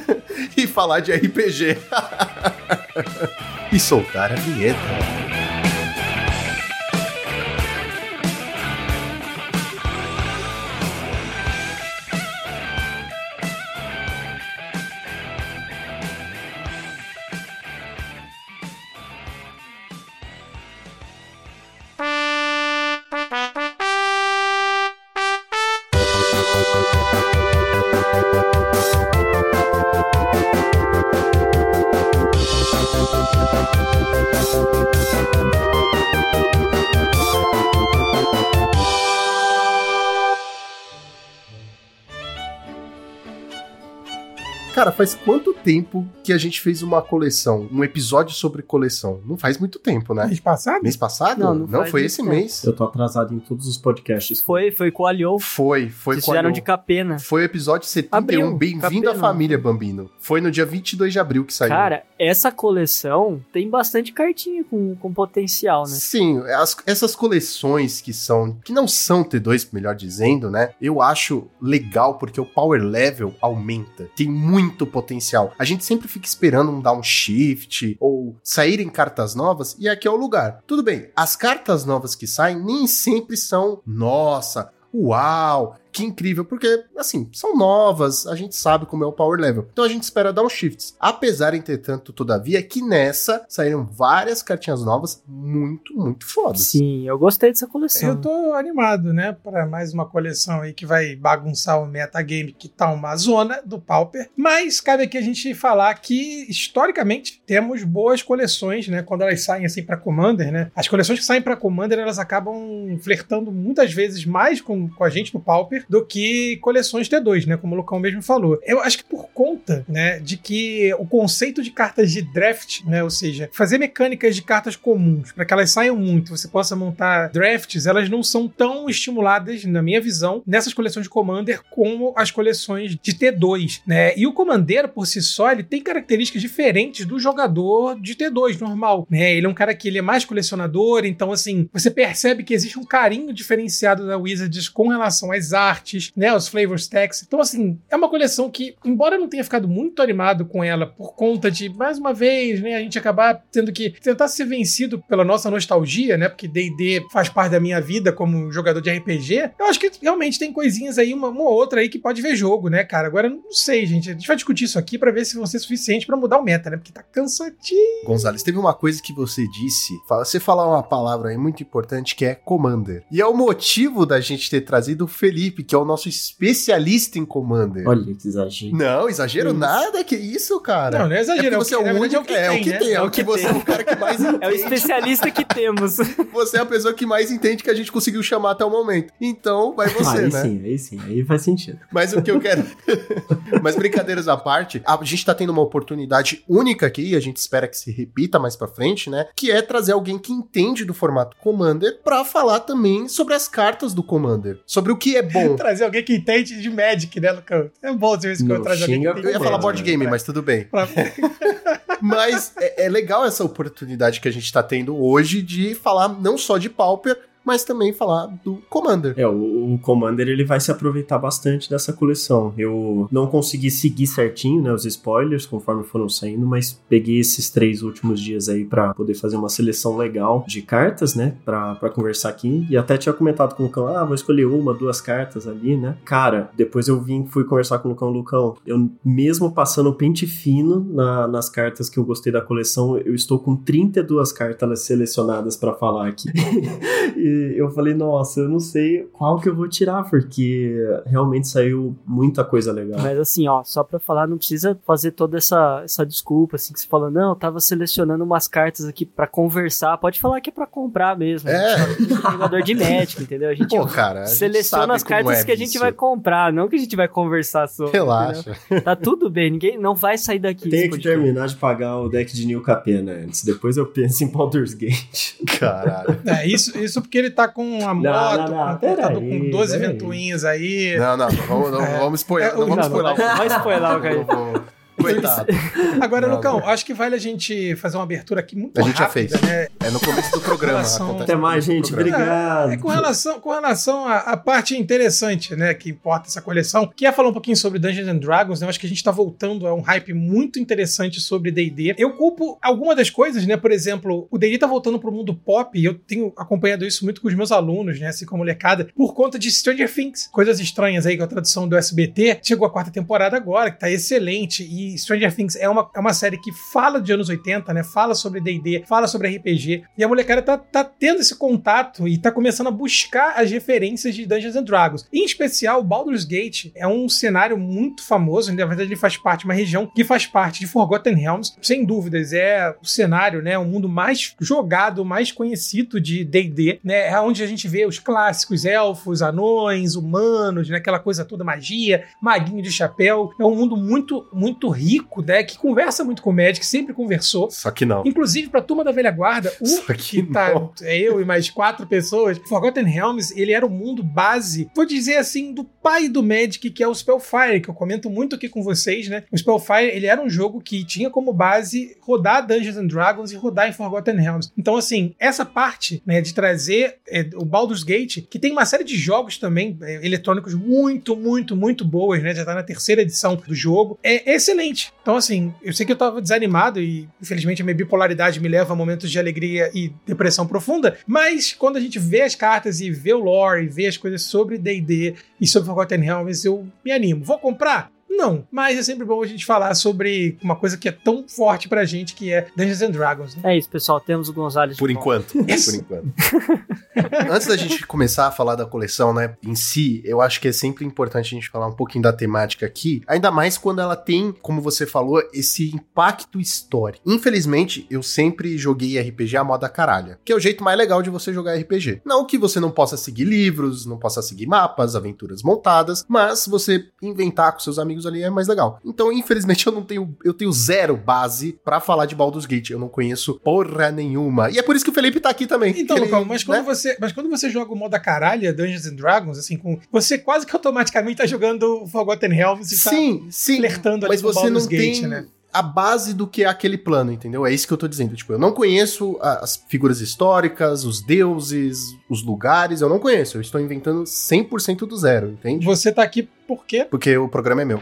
e falar de RPG. e soltar a vinheta. Faz tempo que a gente fez uma coleção, um episódio sobre coleção? Não faz muito tempo, né? Mês passado? Mês passado? Não, não faz foi esse tempo. mês. Eu tô atrasado em todos os podcasts. Foi, foi com o Aliou. Foi, foi Vocês com fizeram de capena. Foi o episódio 71. Abril, Bem-vindo à família, Bambino. Foi no dia 22 de abril que saiu. Cara, essa coleção tem bastante cartinha com, com potencial, né? Sim, as- essas coleções que são que não são T2, melhor dizendo, né? Eu acho legal porque o power level aumenta, tem muito potencial. A gente sempre fica esperando um downshift ou saírem cartas novas e aqui é o lugar. Tudo bem, as cartas novas que saem nem sempre são nossa, uau, que incrível, porque, assim, são novas, a gente sabe como é o power level. Então a gente espera downshifts. Apesar, entretanto, todavia, que nessa saíram várias cartinhas novas muito, muito fodas. Sim, eu gostei dessa coleção. Eu tô animado, né, para mais uma coleção aí que vai bagunçar o metagame que tá uma zona do Pauper. Mas cabe aqui a gente falar que historicamente temos boas coleções, né, quando elas saem assim para Commander, né? As coleções que saem para Commander, elas acabam flertando muitas vezes mais com, com a gente no Pauper do que coleções T2, né, como o Lucão mesmo falou. Eu acho que por conta, né, de que o conceito de cartas de draft, né, ou seja, fazer mecânicas de cartas comuns para que elas saiam muito, você possa montar drafts, elas não são tão estimuladas, na minha visão, nessas coleções de Commander como as coleções de T2, né? E o Commandeiro por si só, ele tem características diferentes do jogador de T2 normal, né? Ele é um cara que ele é mais colecionador, então assim, você percebe que existe um carinho diferenciado da Wizards com relação às artes, né, os flavor stacks. Então assim, é uma coleção que, embora eu não tenha ficado muito animado com ela por conta de mais uma vez, né, a gente acabar tendo que tentar ser vencido pela nossa nostalgia, né, porque D&D faz parte da minha vida como jogador de RPG. Eu acho que realmente tem coisinhas aí uma, ou outra aí que pode ver jogo, né, cara? Agora não sei, gente. A gente vai discutir isso aqui pra ver se vão ser suficiente pra mudar o meta, né? Porque tá cansativo. Gonzalez, teve uma coisa que você disse, você falar uma palavra aí muito importante que é Commander. E é o motivo da gente ter trazido o Felipe Felipe, que é o nosso especialista em Commander. Olha que exagero. Não, exagero Isso. nada, que isso, cara. Não, não é exagero, É porque você é é o que- o na verdade único, é é o que que tem, tem, né? é o que você é o cara que mais entende. É o especialista que temos. Você é a pessoa que mais entende que a gente conseguiu chamar até o momento. Então, vai você, aí né? sim, aí sim, aí faz sentido. Mas o que eu quero. Mas brincadeiras à parte, a gente tá tendo uma oportunidade única aqui, e a gente espera que se repita mais pra frente, né? Que é trazer alguém que entende do formato Commander pra falar também sobre as cartas do Commander. Sobre o que é bom. Trazer alguém que entende de Magic, né, Lucão? É bom ter vezes que eu Não trazer alguém que Eu ia entende falar de board game, mas tudo bem. pra- Mas é, é legal essa oportunidade que a gente tá tendo hoje de falar não só de Pauper, mas também falar do Commander. É, o, o Commander ele vai se aproveitar bastante dessa coleção. Eu não consegui seguir certinho, né, os spoilers conforme foram saindo, mas peguei esses três últimos dias aí pra poder fazer uma seleção legal de cartas, né, pra conversar aqui. E até tinha comentado com o Lucão, ah, vou escolher uma, duas cartas ali, né. Cara, depois eu vim, fui conversar com o Lucão, Lucão, eu mesmo passando pente fino na- nas cartas que eu gostei da coleção, eu estou com 32 cartas selecionadas pra falar aqui. e eu falei, nossa, eu não sei qual que eu vou tirar, porque realmente saiu muita coisa legal. Mas assim, ó, só pra falar, não precisa fazer toda essa, essa desculpa, assim, que você fala, não, eu tava selecionando umas cartas aqui pra conversar. Pode falar que é pra comprar mesmo. É. A gente é jogador de Magic, entendeu? A gente Pô, cara, a gente seleciona sabe as cartas é que a gente vício. vai comprar, não que a gente vai conversar sobre. Relaxa. entendeu? Tá tudo bem, ninguém não vai sair daqui. Tenho desse que terminar de pagar o deck de New Capena antes. Depois eu penso em Baldur's Gate. Caralho. É, isso, isso porque ele tá com a moto, não, não, com um pera computador aí, com 12 pera aí. ventoinhas aí. Não, não, não vamos, não, É. vamos spoiler. É, não vamos não, spoiler. não vai spoiler o cara. Coitado. Agora, Não, Lucão, acho que vale a gente fazer uma abertura aqui muito A gente já rápida, fez. né? É no começo do programa. Relação- Até mais, gente. Obrigado. É com relação, com relação à, à parte interessante, né, que importa essa coleção, que é falar um pouquinho sobre Dungeons and Dragons, né, eu acho que a gente tá voltando a um hype muito interessante sobre D&D. Eu culpo algumas das coisas, né, por exemplo, o D&D tá voltando pro mundo pop, e eu tenho acompanhado isso muito com os meus alunos, né, assim como a molecada, por conta de Stranger Things, coisas estranhas aí com a tradução do SBT, chegou a quarta temporada agora, que tá excelente, e Stranger Things é uma, é uma série que fala de anos 80, né, fala sobre D&D, fala sobre RPG, e a molecada tá, tá tendo esse contato e tá começando a buscar as referências de Dungeons and Dragons. Em especial, Baldur's Gate é um cenário muito famoso, na verdade ele faz parte de uma região que faz parte de Forgotten Realms, sem dúvidas, é o cenário, né, o mundo mais jogado, mais conhecido de D&D, né, é onde a gente vê os clássicos elfos, anões, humanos, né, aquela coisa toda magia, maguinho de chapéu, é um mundo muito, muito rico, né, que conversa muito com o Magic, sempre conversou, Só que não. Inclusive, pra turma da velha guarda, o Só que que tá, não. é eu e mais quatro pessoas, Forgotten Realms, ele era o mundo base, vou dizer assim, do pai do Magic, que é o Spellfire, que eu comento muito aqui com vocês, né? O Spellfire, ele era um jogo que tinha como base rodar Dungeons and Dragons e rodar em Forgotten Realms. Então, assim, essa parte, né, de trazer é, o Baldur's Gate, que tem uma série de jogos também, é, eletrônicos muito, muito, muito boas, né? Já tá na terceira edição do jogo, é excelente. Então, assim, eu sei que eu tava desanimado e, infelizmente, a minha bipolaridade me leva a momentos de alegria e depressão profunda, mas quando a gente vê as cartas e vê o lore e vê as coisas sobre D&D e sobre Forgotten Realms, eu me animo. Vou comprar? Não, mas é sempre bom a gente falar sobre uma coisa que é tão forte pra gente, que é Dungeons and Dragons. Né? É isso, pessoal. Temos o Gonzalez. Por enquanto. Yes. Por enquanto. Antes da gente começar a falar da coleção, né, em si, eu acho que é sempre importante a gente falar um pouquinho da temática aqui, ainda mais quando ela tem, como você falou, esse impacto histórico. Infelizmente, eu sempre joguei RPG à moda caralha, que é o jeito mais legal de você jogar RPG. Não que você não possa seguir livros, não possa seguir mapas, aventuras montadas, mas você inventar com seus amigos ali é mais legal. Então, infelizmente, eu não tenho, eu tenho zero base pra falar de Baldur's Gate. Eu não conheço porra nenhuma. E é por isso que o Felipe tá aqui também. Então, Ele, Lucão, mas quando, né? você, mas quando você joga o modo da caralha, Dungeons and Dragons, assim, com, você quase que automaticamente tá jogando Forgotten Realms e tá Sim, sim. flertando ali Mas com você Baldur's não Gate, tem né? A base do que é aquele plano, entendeu? É isso que eu tô dizendo. Tipo, eu não conheço as figuras históricas, os deuses, os lugares, eu não conheço. Eu estou inventando 100% do zero, entende? Você tá aqui por quê? Porque o programa é meu.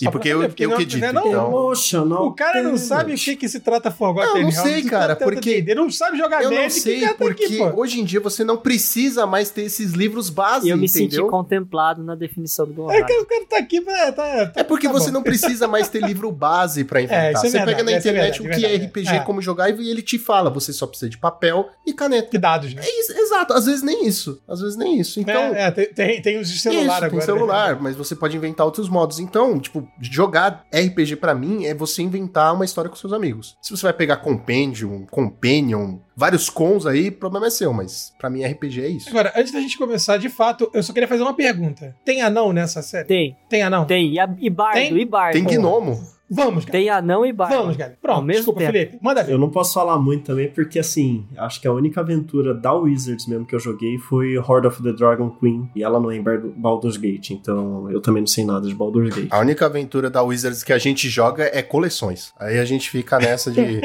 E porque eu, porque eu não- que dito, né, não- então... O cara não sabe o que, que se trata Forgotten Eu não Realms, sei, cara, porque- D&D, não sabe jogar Eu não sei, que porque aqui, hoje em dia você não precisa mais ter esses livros base, E eu me senti entendeu? contemplado na definição do É que o cara tá aqui pra... Tá, tá- É porque tá você bom. não precisa mais ter livro base pra inventar. isso é você verdade, pega na é internet verdade, o que é verdade. RPG, É. como jogar, e ele te fala. Você só precisa de papel e caneta. Que dados, né? É isso, exato. Às vezes nem isso. Às vezes nem isso. Então, é, é, tem, tem, tem os de celular isso, agora. tem né? celular, mas você pode inventar outros modos. Então, tipo, jogar RPG pra mim é você inventar uma história com seus amigos. Se você vai pegar Compendium, Companion, vários cons aí, o problema é seu, mas pra mim RPG é isso. Agora, antes da gente começar, de fato, eu só queria fazer uma pergunta. Tem anão nessa série? Tem, Tem anão? tem. E, a, e bardo, Tem? e bardo. Tem gnomo. Vamos, cara. Tem anão e bardo. Vamos, cara. Pronto, Ao mesmo desculpa, tempo. Felipe. Manda ver. Eu não posso falar muito também, porque assim, acho que a única aventura da Wizards mesmo que eu joguei foi Horde of the Dragon Queen, e ela não é em Baldur's Gate, então eu também não sei nada de Baldur's Gate. A única aventura da Wizards que a gente joga é coleções. Aí a gente fica nessa de.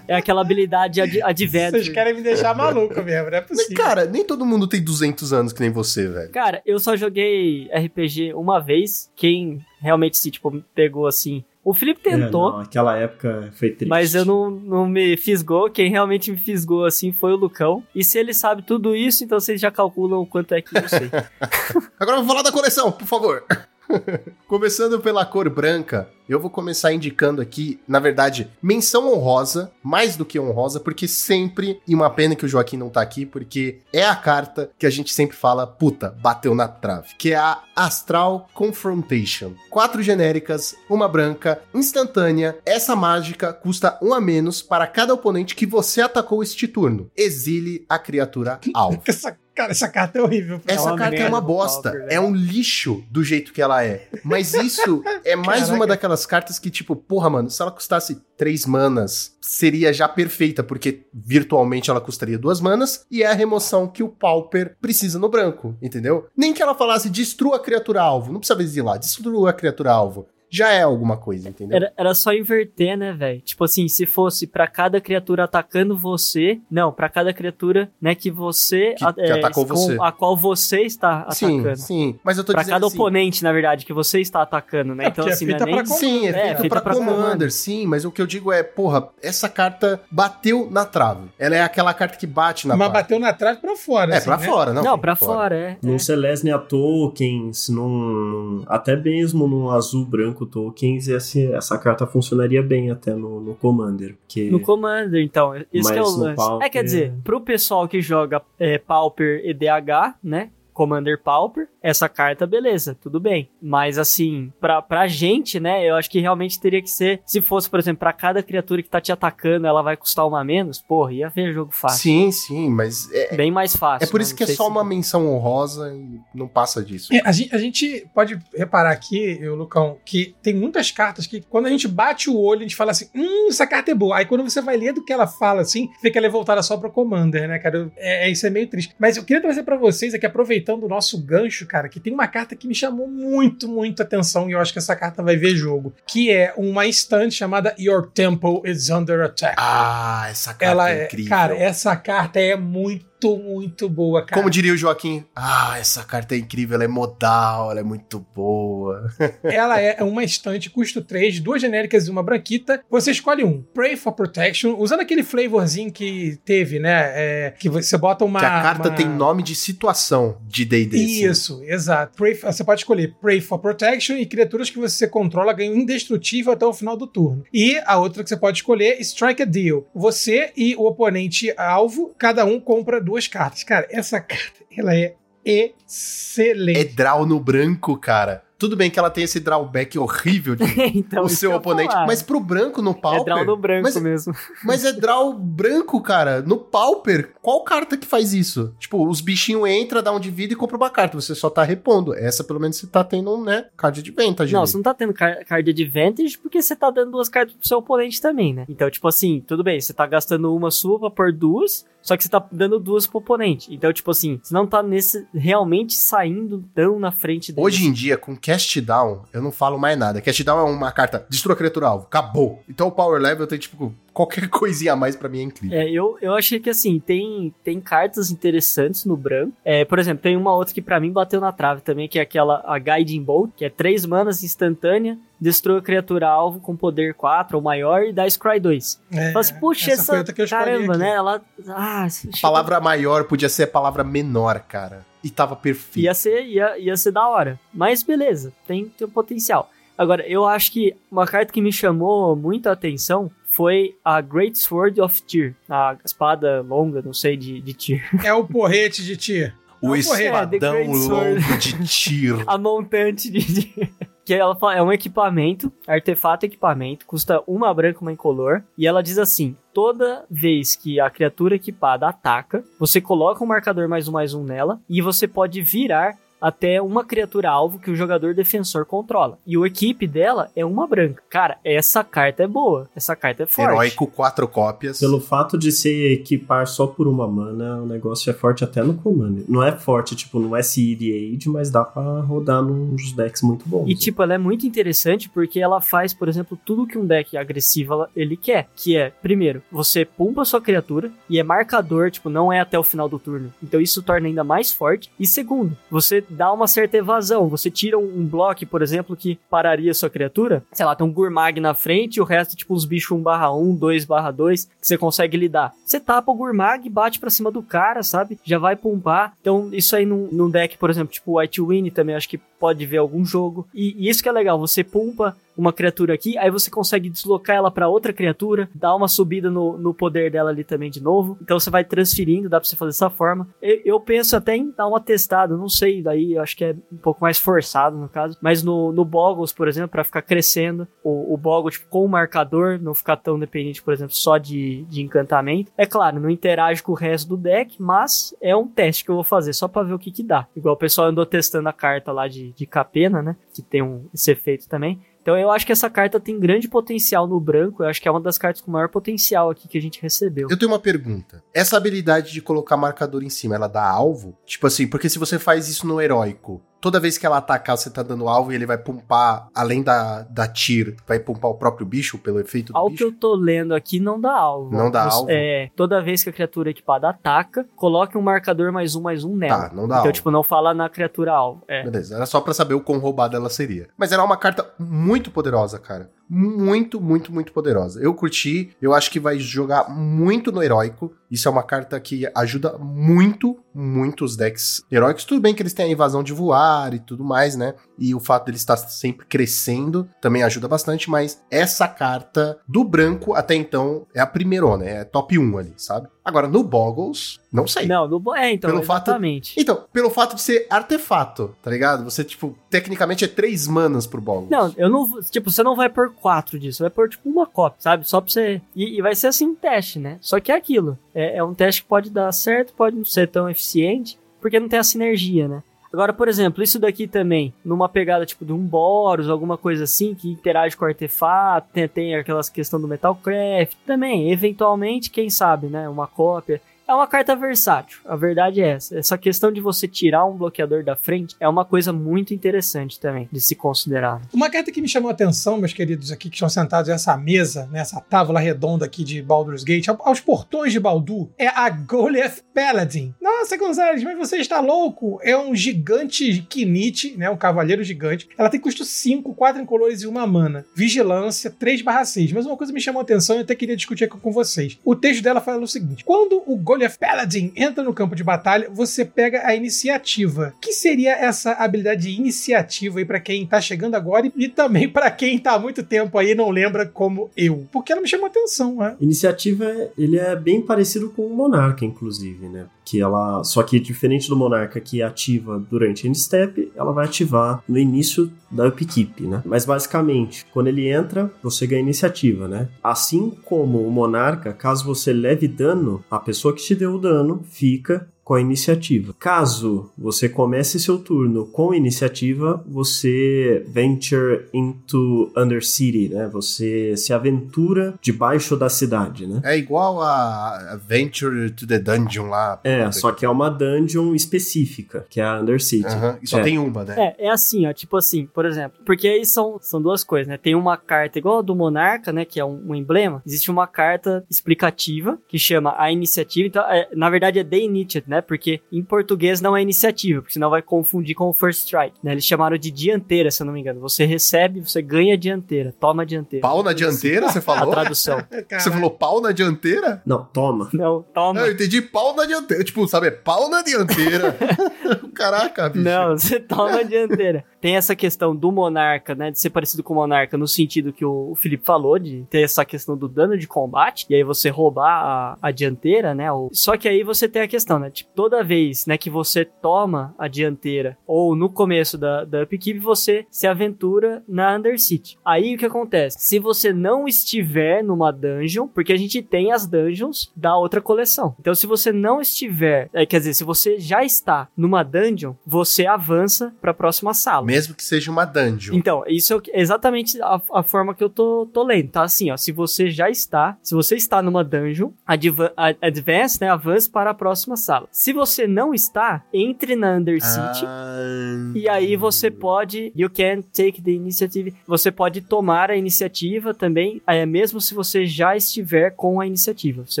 É aquela habilidade ad adventure. Vocês querem me deixar maluco mesmo, não é Mas, possível. cara, nem todo mundo tem 200 anos que nem você, velho. Cara, eu só joguei RPG uma vez. Quem realmente se, tipo, pegou assim. O Felipe É, tentou, não, aquela época foi triste. mas eu não, não me fisgou. Quem realmente me fisgou assim foi o Lucão. E se ele sabe tudo isso, então vocês já calculam o quanto é que eu sei. Agora vamos falar da coleção, por favor. Começando pela cor branca, eu vou começar indicando aqui, na verdade, menção honrosa, mais do que honrosa, porque sempre, e uma pena que o Joaquim não tá aqui, porque é a carta que a gente sempre fala, puta, bateu na trave, que é a Astral Confrontation. Quatro genéricas, uma branca, instantânea, essa mágica custa um a menos para cada oponente que você atacou este turno. Exile a criatura alvo. Essa, cara, essa carta é horrível. Essa carta é uma do bosta. Né? É um lixo do jeito que ela é. Mas isso é mais Caraca. uma daquelas cartas que, tipo, porra, mano, se ela custasse três manas, seria já perfeita, porque virtualmente ela custaria duas manas, e é a remoção que o Pauper precisa no branco, entendeu? Nem que ela falasse destrua a criatura alvo. Não precisa exilar, destrua a criatura alvo. Já é alguma coisa, entendeu? Era, era só inverter, né, velho? Tipo assim, se fosse pra cada criatura atacando você. Não, pra cada criatura, né, que você. Que- que atacou com você. A qual você está sim, atacando. sim. Mas eu tô Pra dizendo cada assim, oponente, na verdade, que você está atacando, né? É, então, é assim, não é feita nem. pra Sim, é É, feito feita pra, pra Commander, Commander. sim, mas o que eu digo é, porra, essa carta bateu na trave. Ela é aquela carta que bate na Mas trave. bateu na trave pra fora. É, assim, pra né? fora, não. Não, pra fora, é. Num é. Celestia Tokens, num. Até mesmo num azul branco Tokens, esse, essa carta funcionaria bem até no, no Commander. Porque No Commander, então. Isso que é o lance. Pauper- É, quer dizer, pro pessoal que joga é, Pauper EDH, né? Commander Pauper, essa carta, beleza, tudo bem. Mas assim, pra, pra gente, né, eu acho que realmente teria que ser, se fosse, por exemplo, pra cada criatura que tá te atacando, ela vai custar uma menos, porra, ia ver jogo fácil. Sim, sim, mas é, Bem mais fácil. é por né? isso que é só se- uma menção honrosa e não passa disso. É, A gente, a gente pode reparar aqui, eu, Lucão, que tem muitas cartas que quando a gente bate o olho, a gente fala assim, hum, essa carta é boa. Aí quando você vai ler do que ela fala, assim, fica ela é voltada só pro Commander, né, cara? É, é- isso é meio triste. Mas eu queria trazer pra vocês aqui, aproveitando o nosso gancho, cara, que tem uma carta que me chamou muito, muito atenção e eu acho que essa carta vai ver jogo, que é uma instante chamada Your Temple is Under Attack. Ah, essa carta ela é é, incrível. cara, essa carta é muito, muito boa, cara. Como diria o Joaquim, ah, essa carta é incrível, ela é modal, ela é muito boa. Ela é uma estante, custo 3, duas genéricas e uma branquita. Você escolhe um. Pray for Protection, usando aquele flavorzinho que teve, né? é, que você bota uma. que a carta uma- tem nome de situação de D&D. sim. Isso, exato. Pray você pode escolher Pray for Protection e criaturas que você controla ganham indestrutível até o final do turno. E a outra que você pode escolher, Strike a Deal. Você e o oponente alvo, cada um compra duas cartas. Cara, essa carta, ela é excelente. É draw no branco, cara. Tudo bem que ela tem esse drawback horrível de então, o seu oponente, mas pro branco no É Pauper... draw no branco mas, mesmo. mas é draw branco, cara. No Pauper, qual carta que faz isso? Tipo, os bichinhos entram, dá um de vida e compra uma carta. Você só tá repondo. Essa, pelo menos, você tá tendo, né, card de vantage. Não, ali. você não tá tendo car- card advantage porque você tá dando duas cartas pro seu oponente também, né? Então, tipo assim, tudo bem, você tá gastando uma sua pra pôr duas, só que você tá dando duas pro oponente. Então, tipo assim, você não tá nesse realmente saindo tão na frente dele. Hoje em dia, com Cast Down, eu não falo mais nada. Cast Down é uma carta, destrua a criatura alvo, acabou. Então o Power Level tem, tipo, qualquer coisinha a mais pra mim é incrível. É, eu, eu achei que assim, tem, tem cartas interessantes no branco. É, por exemplo, tem uma outra que pra mim bateu na trave também, que é aquela a Guiding Bolt, que é 3 manas instantânea, destrua a criatura alvo com poder 4 ou maior e dá Scry 2. É, Fala assim, puxa, essa essa, caramba, aqui. né? Ela. Ah, A palavra maior podia ser a palavra menor, cara. E tava perfeito. Ia ser, ia, ia ser da hora. Mas beleza, tem, tem um potencial. Agora, eu acho que uma carta que me chamou muita atenção foi a Great Sword of Tyr. A espada longa, não sei, de, de Tyr. É o porrete de ti. O é, espadão Sword. longo de tiro. a montante de. de- que ela fala, é um equipamento, artefato equipamento, custa uma branca, uma incolor, e ela diz assim: toda vez que a criatura equipada ataca, você coloca um marcador mais um mais um nela, e você pode virar até uma criatura alvo que o jogador defensor controla. E o equipe dela é uma branca. Cara, essa carta é boa. Essa carta é forte. Heróico, quatro cópias. Pelo fato de se equipar só por uma mana, o negócio é forte até no Commander. Não é forte, tipo, no Age, mas dá pra rodar nos decks muito bons. E tipo, ela é muito interessante porque ela faz, por exemplo, tudo que um deck agressivo ele quer. Que é, primeiro, você pumpa sua criatura e é marcador, tipo, não é até o final do turno. Então isso torna ainda mais forte. E segundo, você dá uma certa evasão. Você tira um, um bloco, por exemplo, que pararia sua criatura. Sei lá, tem um Gurmag na frente e o resto, tipo, uns bichos 1 barra 1, 2 barra 2, que você consegue lidar. Você tapa o Gurmag, bate pra cima do cara, sabe? Já vai pumpar. Então, isso aí num, num deck, por exemplo, tipo White Winnie também, acho que pode ver algum jogo. E, e isso que é legal, você pumpa uma criatura aqui, aí você consegue deslocar ela pra outra criatura, dar uma subida no, no poder dela ali também de novo. Então você vai transferindo, dá pra você fazer dessa forma. Eu, eu penso até em dar uma testada, não sei, daí eu acho que é um pouco mais forçado no caso. Mas no, no Boggles, por exemplo, pra ficar crescendo, o, o Boggle tipo, com o marcador, não ficar tão dependente, por exemplo, só de, de encantamento. É claro, não interage com o resto do deck, mas é um teste que eu vou fazer só pra ver o que que dá. Igual o pessoal andou testando a carta lá de, de Capena, né? Que tem um, esse efeito também. Então eu acho que essa carta tem grande potencial no branco. Eu acho que é uma das cartas com maior potencial aqui que a gente recebeu. Eu tenho uma pergunta. Essa habilidade de colocar marcador em cima, ela dá alvo? Tipo assim, porque se você faz isso no heróico, toda vez que ela atacar, você tá dando alvo e ele vai pumpar, além da, da tir, vai pumpar o próprio bicho pelo efeito do Ao que bicho? eu tô lendo aqui, não dá alvo. Não dá Você- alvo? É, toda vez que a criatura equipada ataca, coloque um marcador mais um, mais um nela. Tá, não dá então, alvo. tipo, não fala na criatura alvo. É. Beleza, era só pra saber o quão roubada ela seria. Mas era uma carta muito poderosa, cara. Muito, muito, muito poderosa. Eu curti, eu acho que vai jogar muito no heróico. Isso é uma carta que ajuda muito, muito os decks heróicos. Tudo bem que eles têm a invasão de voar e tudo mais, né? E o fato dele estar sempre crescendo também ajuda bastante, mas essa carta do branco até então é a primeirona, é top 1 ali, sabe? Agora, no Boggles, não sei. Não, no, é, então, Pelo fato- exatamente. Então, pelo fato de ser artefato, tá ligado? Você, tipo, tecnicamente é três manas pro Boggles. Não, eu não. Tipo, você não vai pôr quatro disso, vai pôr, tipo, uma cópia, sabe? Só pra você. E, e vai ser assim um teste, né? Só que é aquilo. É, é um teste que pode dar certo, pode não ser tão eficiente, porque não tem a sinergia, né? Agora, por exemplo, isso daqui também, numa pegada tipo de um Boros, alguma coisa assim, que interage com artefato, tem, tem aquelas questão do Metalcraft, também, eventualmente, quem sabe, né? Uma cópia. É uma carta versátil, a verdade é essa. Essa questão de você tirar um bloqueador da frente é uma coisa muito interessante também de se considerar. Uma carta que me chamou a atenção, meus queridos aqui que estão sentados nessa mesa, nessa tábua redonda aqui de Baldur's Gate, ao- aos portões de Baldur, é a Goliath Paladin. Nossa, Gonzalez, mas você está louco? É um gigante Kinite, né? Um cavaleiro gigante. Ela tem custo 5, 4 incolores e uma mana. Vigilância 3/6. Mas uma coisa me chamou a atenção e até queria discutir aqui com vocês. O texto dela fala o seguinte: quando o Goliath Paladin entra no campo de batalha, você pega a iniciativa. Que seria essa habilidade de iniciativa aí pra quem tá chegando agora e, e também pra quem tá há muito tempo aí e não lembra como eu? Porque ela me chamou atenção, né? Iniciativa, ele é bem parecido com o Monarca, inclusive, né? Que ela, só que diferente do Monarca que ativa durante a step, ela vai ativar no início da upkeep, né? Mas basicamente, quando ele entra, você ganha iniciativa, né? Assim como o Monarca, caso você leve dano, a pessoa que te deu o dano fica com a iniciativa. Caso você comece seu turno com iniciativa, você venture into Undercity, né? Você se aventura debaixo da cidade, né? É igual a Venture to the Dungeon lá. É, só que é uma dungeon específica, que é a Undercity. E só É. tem uma, né? É, é assim, ó, tipo assim, por exemplo, porque aí são, são duas coisas, né? Tem uma carta igual a do Monarca, né, que é um, um emblema, existe uma carta explicativa que chama a iniciativa, então, é, na verdade é The Initiative, né? Porque em português não é iniciativa, porque senão vai confundir com o First Strike, né? Eles chamaram de dianteira, se eu não me engano. Você recebe, você ganha dianteira, toma dianteira. Pau na dianteira, você A falou? tradução. Você falou pau na dianteira? Não, toma. Não, toma. Não, eu entendi pau na dianteira. Tipo, sabe, é pau na dianteira. Caraca, bicho. Não, você toma a dianteira. Tem essa questão do monarca, né? De ser parecido com o monarca no sentido que o Felipe falou, de ter essa questão do dano de combate, e aí você roubar a, a dianteira, né? o- Só que aí você tem a questão, né? Tipo, toda vez né, que você toma a dianteira, ou no começo da, da upkeep, você se aventura na Undercity. Aí o que acontece? Se você não estiver numa dungeon, porque a gente tem as dungeons da outra coleção. Então, se você não estiver, é, quer dizer, se você já está numa dungeon, você avança para a próxima sala. Mesmo que seja uma dungeon. Então, isso é exatamente a, a forma que eu tô, tô lendo. Tá assim, ó. Se você já está, se você está numa dungeon, adva- advance, né? Avance para a próxima sala. Se você não está, entre na Undercity. Ah, E aí você pode, you can take the initiative. Você pode tomar a iniciativa também, é, mesmo se você já estiver com a iniciativa. Você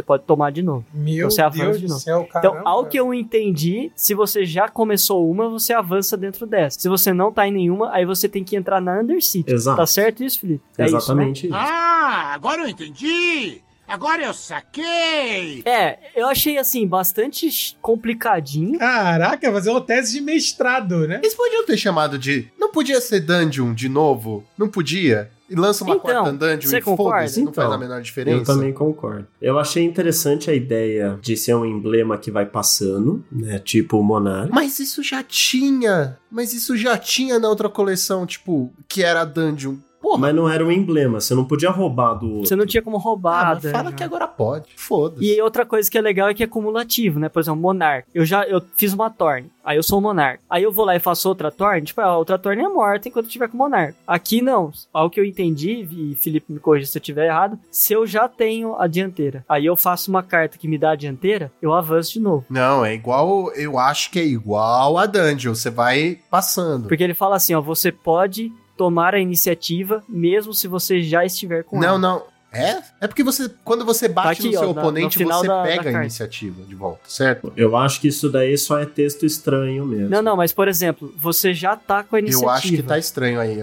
pode tomar de novo. Meu Você avança Deus de novo. céu. Então, ao que eu entendi, se você já começou uma, você avança dentro dessa. Se você não tá em nenhuma, aí você tem que entrar na Undercity. Exato. Tá certo isso, Felipe? É isso, né? Exatamente isso. Ah, agora eu entendi! Agora eu saquei! É, eu achei assim, bastante complicadinho. Caraca, fazer uma tese de mestrado, né? Eles podiam ter chamado de. Não podia ser dungeon de novo? Não podia? E lança uma Então, quarta dungeon você e concorda? foda-se, não faz Então, a menor diferença. Eu também concordo. Eu achei interessante a ideia de ser um emblema que vai passando, né? Tipo o Monarch. Mas isso já tinha. Mas isso já tinha na outra coleção, tipo, que era a dungeon. Porra, Mas não era um emblema, você não podia roubar do outro. Você não tinha como ah, roubar. mas né? fala que agora pode. Foda-se. E outra coisa que é legal é que é cumulativo, né? Por exemplo, Monarch. Eu já eu fiz uma Torn, aí eu sou o Monarch. Aí eu vou lá e faço outra Torn, tipo, a outra Torn é morta enquanto eu tiver com o Monarch. Aqui não. Ao que eu entendi, e Felipe me corrija se eu estiver errado, se eu já tenho a dianteira, aí eu faço uma carta que me dá a dianteira, eu avanço de novo. Não, é igual. Eu acho que é igual a dungeon. Você vai passando. Porque ele fala assim, ó, você pode tomar a iniciativa mesmo se você já estiver com Não, ela. não. É? É porque você, quando você bate aqui, no seu ó, na- oponente, no você da- da pega a carta. iniciativa de volta, certo? Eu acho que isso daí só é texto estranho mesmo. Não, não, mas por exemplo, você já tá com a iniciativa. Eu acho que tá estranho aí,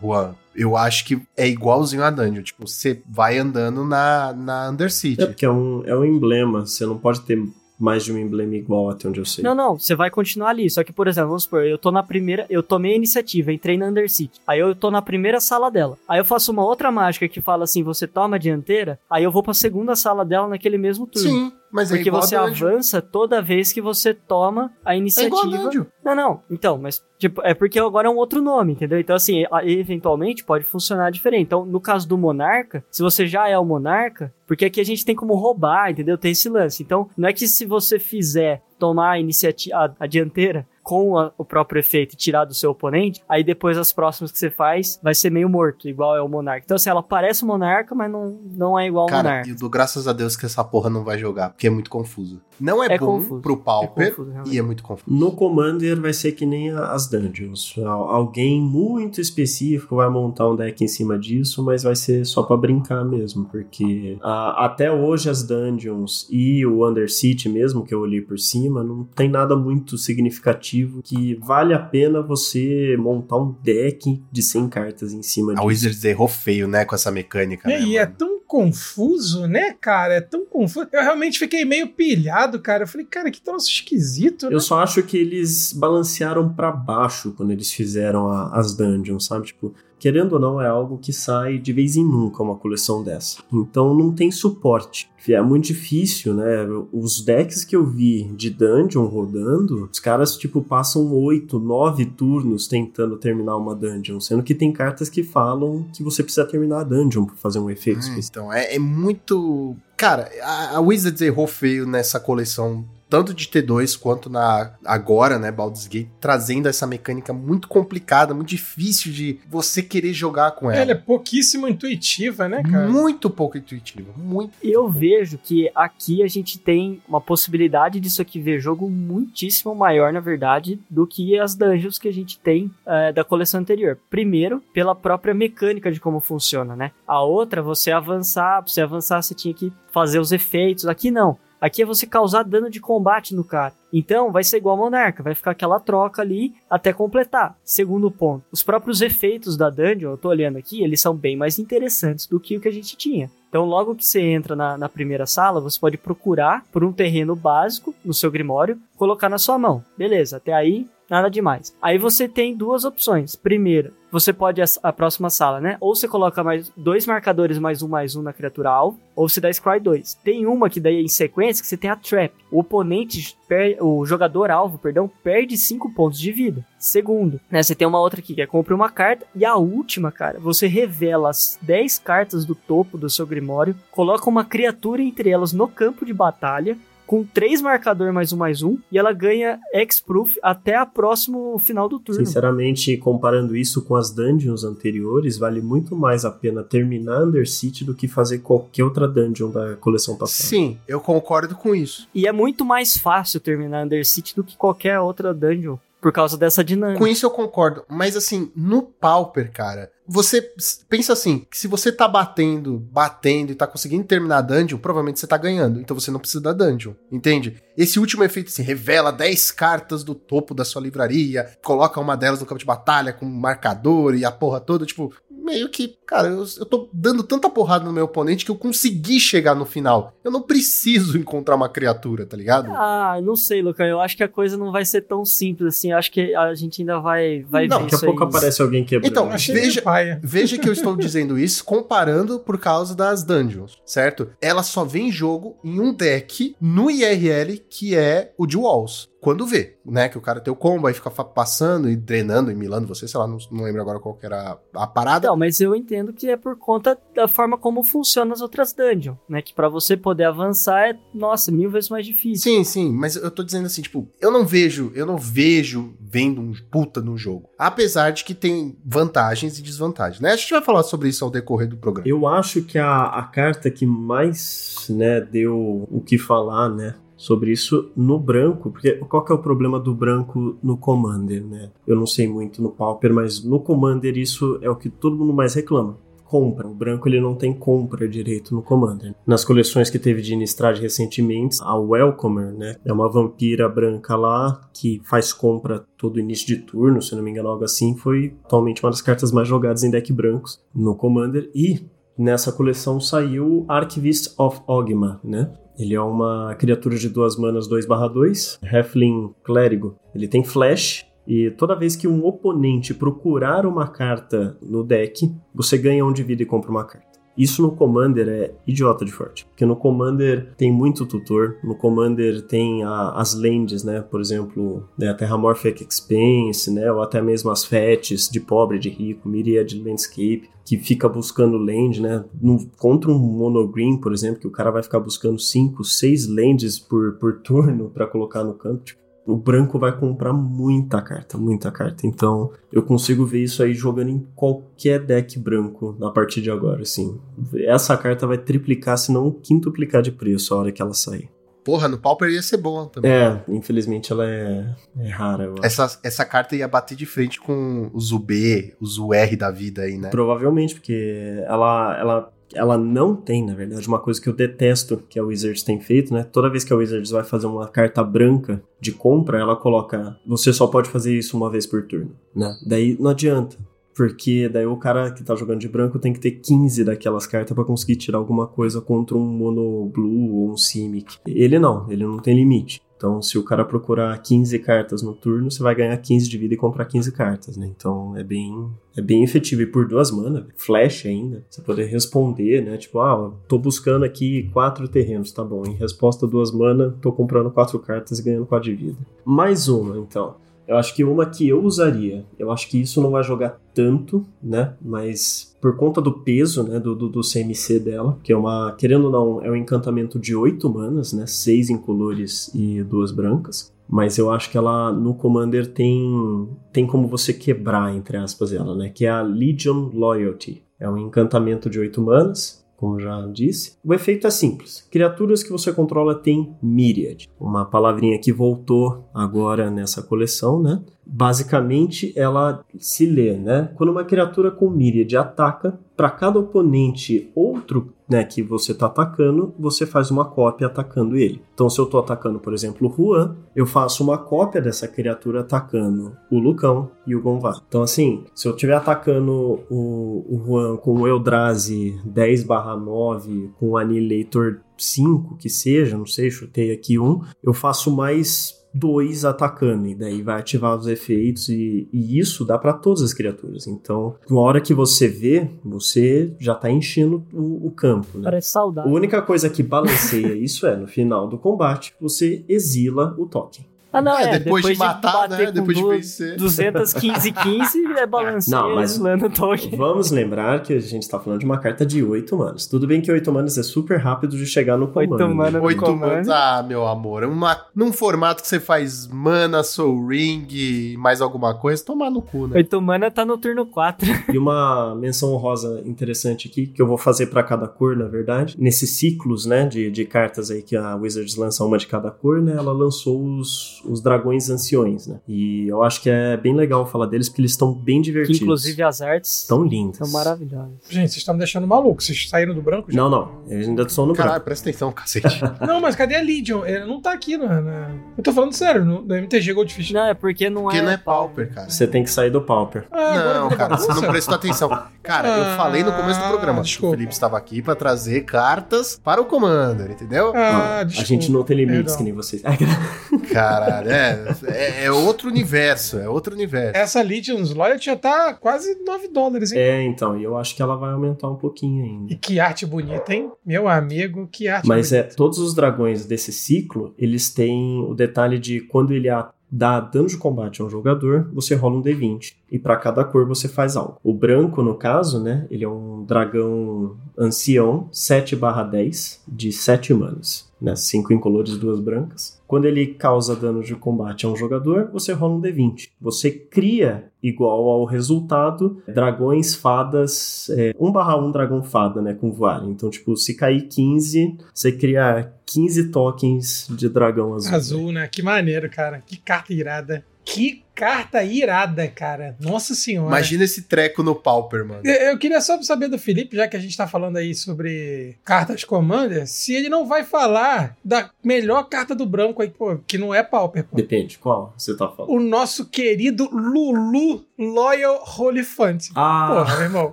Juan. Eu acho que é igualzinho a dungeon. Tipo, você vai andando na, na Undercity. É porque é um, é um emblema, você não pode ter mais de um emblema igual até onde eu sei. Não, não, você vai continuar ali. Só que, por exemplo, vamos supor, eu tô na primeira. Eu tomei a iniciativa, entrei na Undercity. Aí eu tô na primeira sala dela. Aí eu faço uma outra mágica que fala assim: você toma a dianteira. Aí eu vou pra segunda sala dela naquele mesmo turno. Sim, mas é Porque você avança toda vez que você toma a É iniciativa. dungeon. não, não. Então, mas tipo, é porque agora é um outro nome, entendeu? Então, assim, eventualmente pode funcionar diferente. Então, no caso do Monarca, se você já é o Monarca, porque aqui a gente tem como roubar, entendeu? Tem esse lance. Então, não é que se você fizer tomar a iniciativa, a, a dianteira com a- o próprio efeito e tirar do seu oponente, aí depois as próximas que você faz vai ser meio morto, igual é o Monarca. Então, assim, ela parece o Monarca, mas não, não é igual ao Cara, Monarca. eu dou graças a Deus que essa porra não vai jogar, porque é muito confuso. Não é, É bom confuso. pro Pauper É confuso, e é muito confuso. No Commander vai ser que nem a- as dungeons. Al- Alguém muito específico vai montar um deck em cima disso, mas vai ser só pra brincar mesmo, porque ah, até hoje as dungeons e o Undercity mesmo, que eu olhei por cima, não tem nada muito significativo que vale a pena você montar um deck de 100 cartas em cima A disso. Wizards errou feio, né, com essa mecânica. E né, é tão confuso, né, cara? É tão confuso. Eu realmente fiquei meio pilhado, cara. Eu falei, cara, que troço esquisito, né? Eu só acho que eles balancearam pra baixo quando eles fizeram a- as dungeons, sabe? Tipo, querendo ou não, é algo que sai de vez em nunca uma coleção dessa. Então não tem suporte. É muito difícil, né? Os decks que eu vi de dungeon rodando, os caras, tipo, passam oito, nove turnos tentando terminar uma dungeon, sendo que tem cartas que falam que você precisa terminar a dungeon pra fazer um efeito Ah. Então, é, é muito. Cara, a, a Wizards errou feio nessa coleção tanto de T2 quanto na agora, né, Baldur's Gate, trazendo essa mecânica muito complicada, muito difícil de você querer jogar com ela. Ela é pouquíssimo intuitiva, né, cara? Muito pouco intuitiva, muito. Eu vejo que aqui a gente tem uma possibilidade disso aqui ver jogo muitíssimo maior, na verdade, do que as dungeons que a gente tem é, da coleção anterior. Primeiro, pela própria mecânica de como funciona, né? A outra, você avançar, pra você avançar, você tinha que fazer os efeitos. Aqui não. Aqui é você causar dano de combate no cara. Então vai ser igual a Monarca, vai ficar aquela troca ali até completar. Segundo ponto, os próprios efeitos da dungeon, eu tô olhando aqui, eles são bem mais interessantes do que o que a gente tinha. Então, logo que você entra na, na, primeira sala, você pode procurar por um terreno básico no seu grimório, colocar na sua mão. Beleza, até aí nada demais. Aí você tem duas opções. Primeira, você pode a, próxima sala, né? Ou você coloca mais dois marcadores mais um mais um na criatura alvo, ou você dá Scry 2. Tem uma que daí em sequência que você tem a Trap. O oponente, per, o jogador alvo, perdão, perde 5 pontos de vida. Segundo, né? Você tem uma outra aqui que é compre uma carta. E a última, cara, você revela as 10 cartas do topo do seu Grimório, coloca uma criatura entre elas no campo de batalha com três marcador mais um mais um, e ela ganha X-Proof até a próximo final do turno. Sinceramente, comparando isso com as dungeons anteriores, vale muito mais a pena terminar Undercity do que fazer qualquer outra dungeon da coleção passada. Sim, eu concordo com isso. E é muito mais fácil terminar Undercity do que qualquer outra dungeon por causa dessa dinâmica. Com isso eu concordo, mas assim, no Pauper, cara, você pensa assim, que se você tá batendo, batendo e tá conseguindo terminar a dungeon, provavelmente você tá ganhando, então você não precisa da dungeon, entende? Esse último efeito assim, revela 10 cartas do topo da sua livraria, coloca uma delas no campo de batalha com um marcador e a porra toda, tipo, meio que, cara, eu, eu tô dando tanta porrada no meu oponente que eu consegui chegar no final. Eu não preciso encontrar uma criatura, tá ligado? Ah, não sei, Lucão. Eu acho que a coisa não vai ser tão simples assim. Eu acho que a gente ainda vai, vai não, ver daqui a pouco aí. aparece alguém quebrando. Então, veja, veja que eu estou dizendo isso comparando por causa das dungeons, certo? Ela só vem em jogo em um deck no IRL que é o de Walls quando vê, né? Que o cara tem o combo, aí fica passando e drenando e milando você, sei lá, não, não lembro agora qual que era a, a parada. Não, mas eu entendo que é por conta da forma como funcionam as outras dungeons, né? Que para você poder avançar é, nossa, mil vezes mais difícil. Sim, sim, mas eu tô dizendo assim, tipo, eu não vejo, eu não vejo vendo um puta no jogo. Apesar de que tem vantagens e desvantagens, né? A gente vai falar sobre isso ao decorrer do programa. Eu acho que a, a carta que mais, né, deu o que falar, né? Sobre isso no branco, porque qual que é o problema do branco no Commander, né? Eu não sei muito no Pauper, mas no Commander isso é o que todo mundo mais reclama. Compra. O branco ele não tem compra direito no Commander. Nas coleções que teve de Innistrad recentemente, a Welcomer, né? É uma vampira branca lá que faz compra todo início de turno, se não me engano, algo assim. Foi atualmente uma das cartas mais jogadas em deck brancos no Commander. E nessa coleção saiu Archivist of Ogma, né? Ele é uma criatura de duas manas 2/2, Heflin Clérigo. Ele tem flash e toda vez que um oponente procurar uma carta no deck, você ganha um de vida e compra uma carta. Isso no Commander é idiota de forte. Porque no Commander tem muito tutor, no Commander tem a, as lands, né? Por exemplo, né, a Terramorphic Expense, né? Ou até mesmo as fetches de pobre, de rico, Myriad Landscape, que fica buscando land, né? No, contra um monogreen, por exemplo, que o cara vai ficar buscando 5, 6 lands por, por turno para colocar no campo. Tipo, o branco vai comprar muita carta, muita carta. Então, eu consigo ver isso aí jogando em qualquer deck branco na partir de agora, assim. Essa carta vai triplicar, se não quintuplicar de preço a hora que ela sair. Porra, no Pauper ia ser bom também. É, infelizmente ela é, é rara. Essa, essa carta ia bater de frente com os UB, os UR da vida aí, né? Provavelmente, porque ela, ela ela não tem, na verdade, uma coisa que eu detesto que a Wizards tem feito, né? Toda vez que a Wizards vai fazer uma carta branca de compra, ela coloca: você só pode fazer isso uma vez por turno, né? Daí não adianta. Porque daí o cara que tá jogando de branco tem que ter 15 daquelas cartas para conseguir tirar alguma coisa contra um Mono Blue ou um Simic. Ele não, ele não tem limite. Então, se o cara procurar 15 cartas no turno, você vai ganhar 15 de vida e comprar 15 cartas, né? Então, é bem, é bem efetivo. E por duas mana, flash ainda, você poder responder, né? Tipo, ah, tô buscando aqui quatro terrenos, tá bom. Em resposta duas mana, tô comprando quatro cartas e ganhando 4 de vida. Mais uma, então. Eu acho que uma que eu usaria, eu acho que isso não vai jogar tanto, né? Mas por conta do peso, né, do, do, do CMC dela, que é uma, querendo ou não, é um encantamento de 8 manas, né? 6 incolores e duas brancas. Mas eu acho que ela no Commander tem tem como você quebrar entre aspas ela, né? Que é a Legion Loyalty. É um encantamento de 8 manas, como já disse. O efeito é simples. Criaturas que você controla têm Myriad. Uma palavrinha que voltou agora nessa coleção, né? Basicamente, ela se lê, né? Quando uma criatura com Myriad ataca, para cada oponente outro né, que você está atacando, você faz uma cópia atacando ele. Então, se eu estou atacando, por exemplo, o Juan, eu faço uma cópia dessa criatura atacando o Lucão e o Gonvar. Então, assim, se eu estiver atacando o, o Juan com o Eldrazi 10/9, com o Annihilator 5, que seja, não sei, chutei aqui um, eu faço mais dois atacando, e daí vai ativar os efeitos, e, e isso dá para todas as criaturas. Então, na hora que você vê, você já tá enchendo o, o campo. Né? Parece A saudável. única coisa que balanceia isso é, no final do combate, você exila o token. Ah, não, É, é. depois de matar, bater né? Depois de vencer. 215 15 é balanceio Não, mas- o token. Vamos lembrar que a gente tá falando de uma carta de 8 manas. Tudo bem que 8 manas é super rápido de chegar no comando. mana no Oito comando. manas. Ah, meu amor. Uma, num formato que você faz mana, soul ring e mais alguma coisa, tomar no cu, né? Oito mana tá no turno 4. E uma menção honrosa interessante aqui, que eu vou fazer pra cada cor, na verdade. Nesses ciclos, né, de, de cartas aí que a Wizards lança uma de cada cor, né, ela lançou os, os dragões anciões, né. E eu acho que é bem legal falar deles, porque eles estão bem Que divertidos. inclusive as artes Estão lindos. são maravilhosas. Gente, vocês estão me deixando maluco. Vocês saíram do branco já? Não, não. Eles ainda estão no Caralho, branco. presta atenção, cacete. Não, mas cadê a Legion? Ele não tá aqui na. na- Eu tô falando sério, no, no MTG Goldfish. Não, é porque não Porque é. não é Pauper, cara. Você tem que sair do Pauper. Ah, Não, cara, você não prestou atenção. Cara, eu Ah, falei no começo do programa. desculpa. O Felipe estava aqui pra trazer cartas para o Commander, entendeu? Ah, a desculpa. gente não tem limites Perdão. que nem vocês. Caralho, é, é, é outro universo, é outro universo. Essa Legion's Loyalty já tá quase 9 dólares, hein? é, então, e eu acho que ela vai aumentar um pouquinho ainda. E que arte bonita, hein? Meu amigo, que arte Mas é, bonita. todos os dragões desse ciclo, eles têm o detalhe de quando ele dá dano de combate a um jogador, você rola um D20. E pra cada cor você faz algo. O branco, no caso, né? Ele é um dragão ancião, 7/10, de 7 manas. Né, 5 incolores e duas brancas. Quando ele causa dano de combate a um jogador, você rola um D20. Você cria, igual ao resultado, dragões, fadas. É, 1/1 dragão fada, né? Com voar. Então, tipo, se cair 15, você cria 15 tokens de dragão azul. Azul, né? Que maneiro, cara. Que carta irada. Que carta irada, cara. Nossa senhora. Imagina esse treco no Pauper, mano. Eu eu queria só saber do Felipe, já que a gente tá falando aí sobre cartas Commander, se ele não vai falar da melhor carta do branco aí, pô, que não é Pauper, pô. Depende, qual você tá falando? O nosso querido Lulu Loyal Holyphant. Ah, Porra, meu irmão.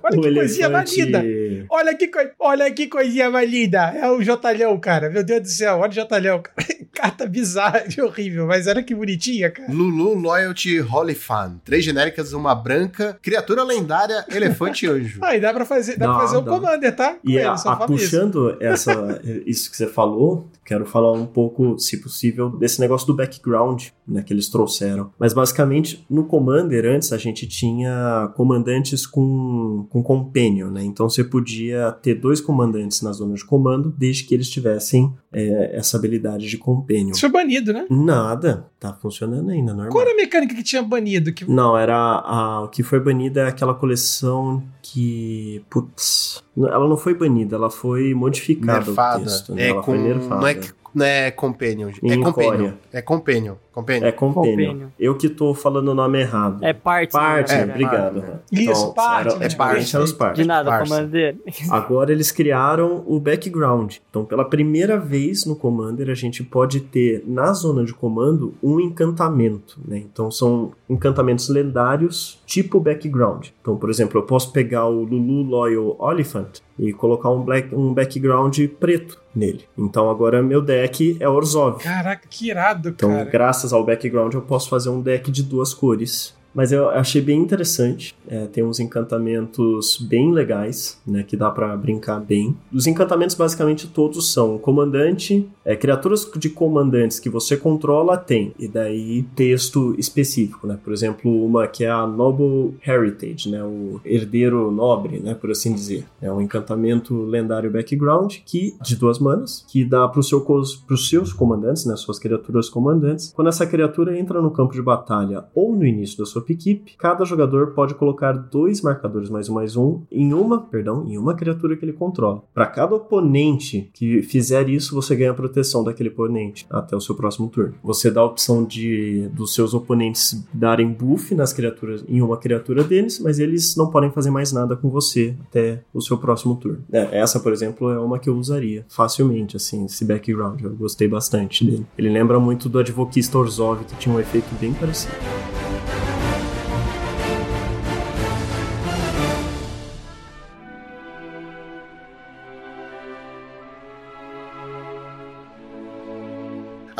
Olha que coisinha linda. Olha que, coi- olha que coisinha mais linda. É o Jotalhão, cara. Meu Deus do céu, olha o Jotalhão, cara. Carta bizarra e horrível, mas olha que bonitinha, cara. Lulu Loyalty Holyfan. Três genéricas, uma branca, criatura lendária, elefante e anjo. Aí dá pra fazer, dá Dá, pra fazer um. Commander, tá? Com E ele, a, só a- falo isso. puxando essa, isso que você falou, quero falar um pouco, se possível, desse negócio do background né, que eles trouxeram. Mas basicamente, no Commander, antes a gente tinha comandantes com, com companion, né? Então você podia ter dois comandantes na zona de comando, desde que eles tivessem é, essa habilidade de companion. Isso foi banido, né? Nada, tá funcionando ainda, normal. Qual era a mecânica que tinha banido? Que... Não, era a, o que foi banida é aquela coleção que. Putz. Ela não foi banida, ela foi modificada. Nerfada. O texto, né? É ela com. foi nerfada. Não é, não é Companion. É Companion. É Companion. Companion. É companion. Eu que tô falando o nome errado. É parte. parte, né, é, cara? obrigado. parte. Isso, parte, Era, né? é parte. Eram os De nada. Commander. Agora eles criaram o background. Então, pela primeira vez no Commander, a gente pode ter na zona de comando um encantamento. Né? Então, são encantamentos lendários tipo background. Então, por exemplo, eu posso pegar o Lulu Loyal Oliphant e colocar um, black, um background preto nele. Então, agora meu deck é Orzhov. Caraca, que irado, Então, cara. graças ao background, eu posso fazer um deck de duas cores Mas eu achei bem interessante. É, tem uns encantamentos bem legais, né? Que dá para brincar bem. Os encantamentos, basicamente, todos são comandante, é, criaturas de comandantes que você controla tem. E daí texto específico, né? Por exemplo, uma que é a Noble Heritage, né? O herdeiro nobre, né? Por assim dizer. É um encantamento lendário background que de duas manas que dá para seu, os seus comandantes, né? Suas criaturas comandantes. Quando essa criatura entra no campo de batalha ou no início da sua equipe, cada jogador pode colocar dois marcadores mais um mais um em uma, perdão, em uma criatura que ele controla. Para cada oponente que fizer isso, você ganha proteção daquele oponente até o seu próximo turno. Você dá a opção de dos seus oponentes darem buff nas criaturas em uma criatura deles, mas eles não podem fazer mais nada com você até o seu próximo turno. É, essa, por exemplo, é uma que eu usaria facilmente, assim, esse background. Eu gostei bastante dele. Ele lembra muito do Advoquista Orzhov, que tinha um efeito bem parecido.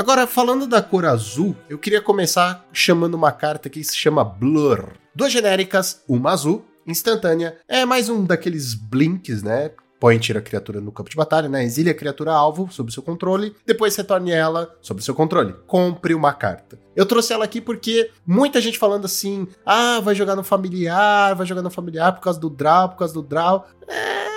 Agora, falando da cor azul, eu queria começar chamando uma carta que se chama Blur. Duas genéricas, uma azul, instantânea. É mais um daqueles blinks, né? Põe tira a criatura no campo de batalha, né? Exilia a criatura alvo sob seu controle, depois retorne ela sob seu controle. Compre uma carta. Eu trouxe ela aqui porque muita gente falando assim: ah, vai jogar no familiar, vai jogar no familiar por causa do draw, por causa do draw. É...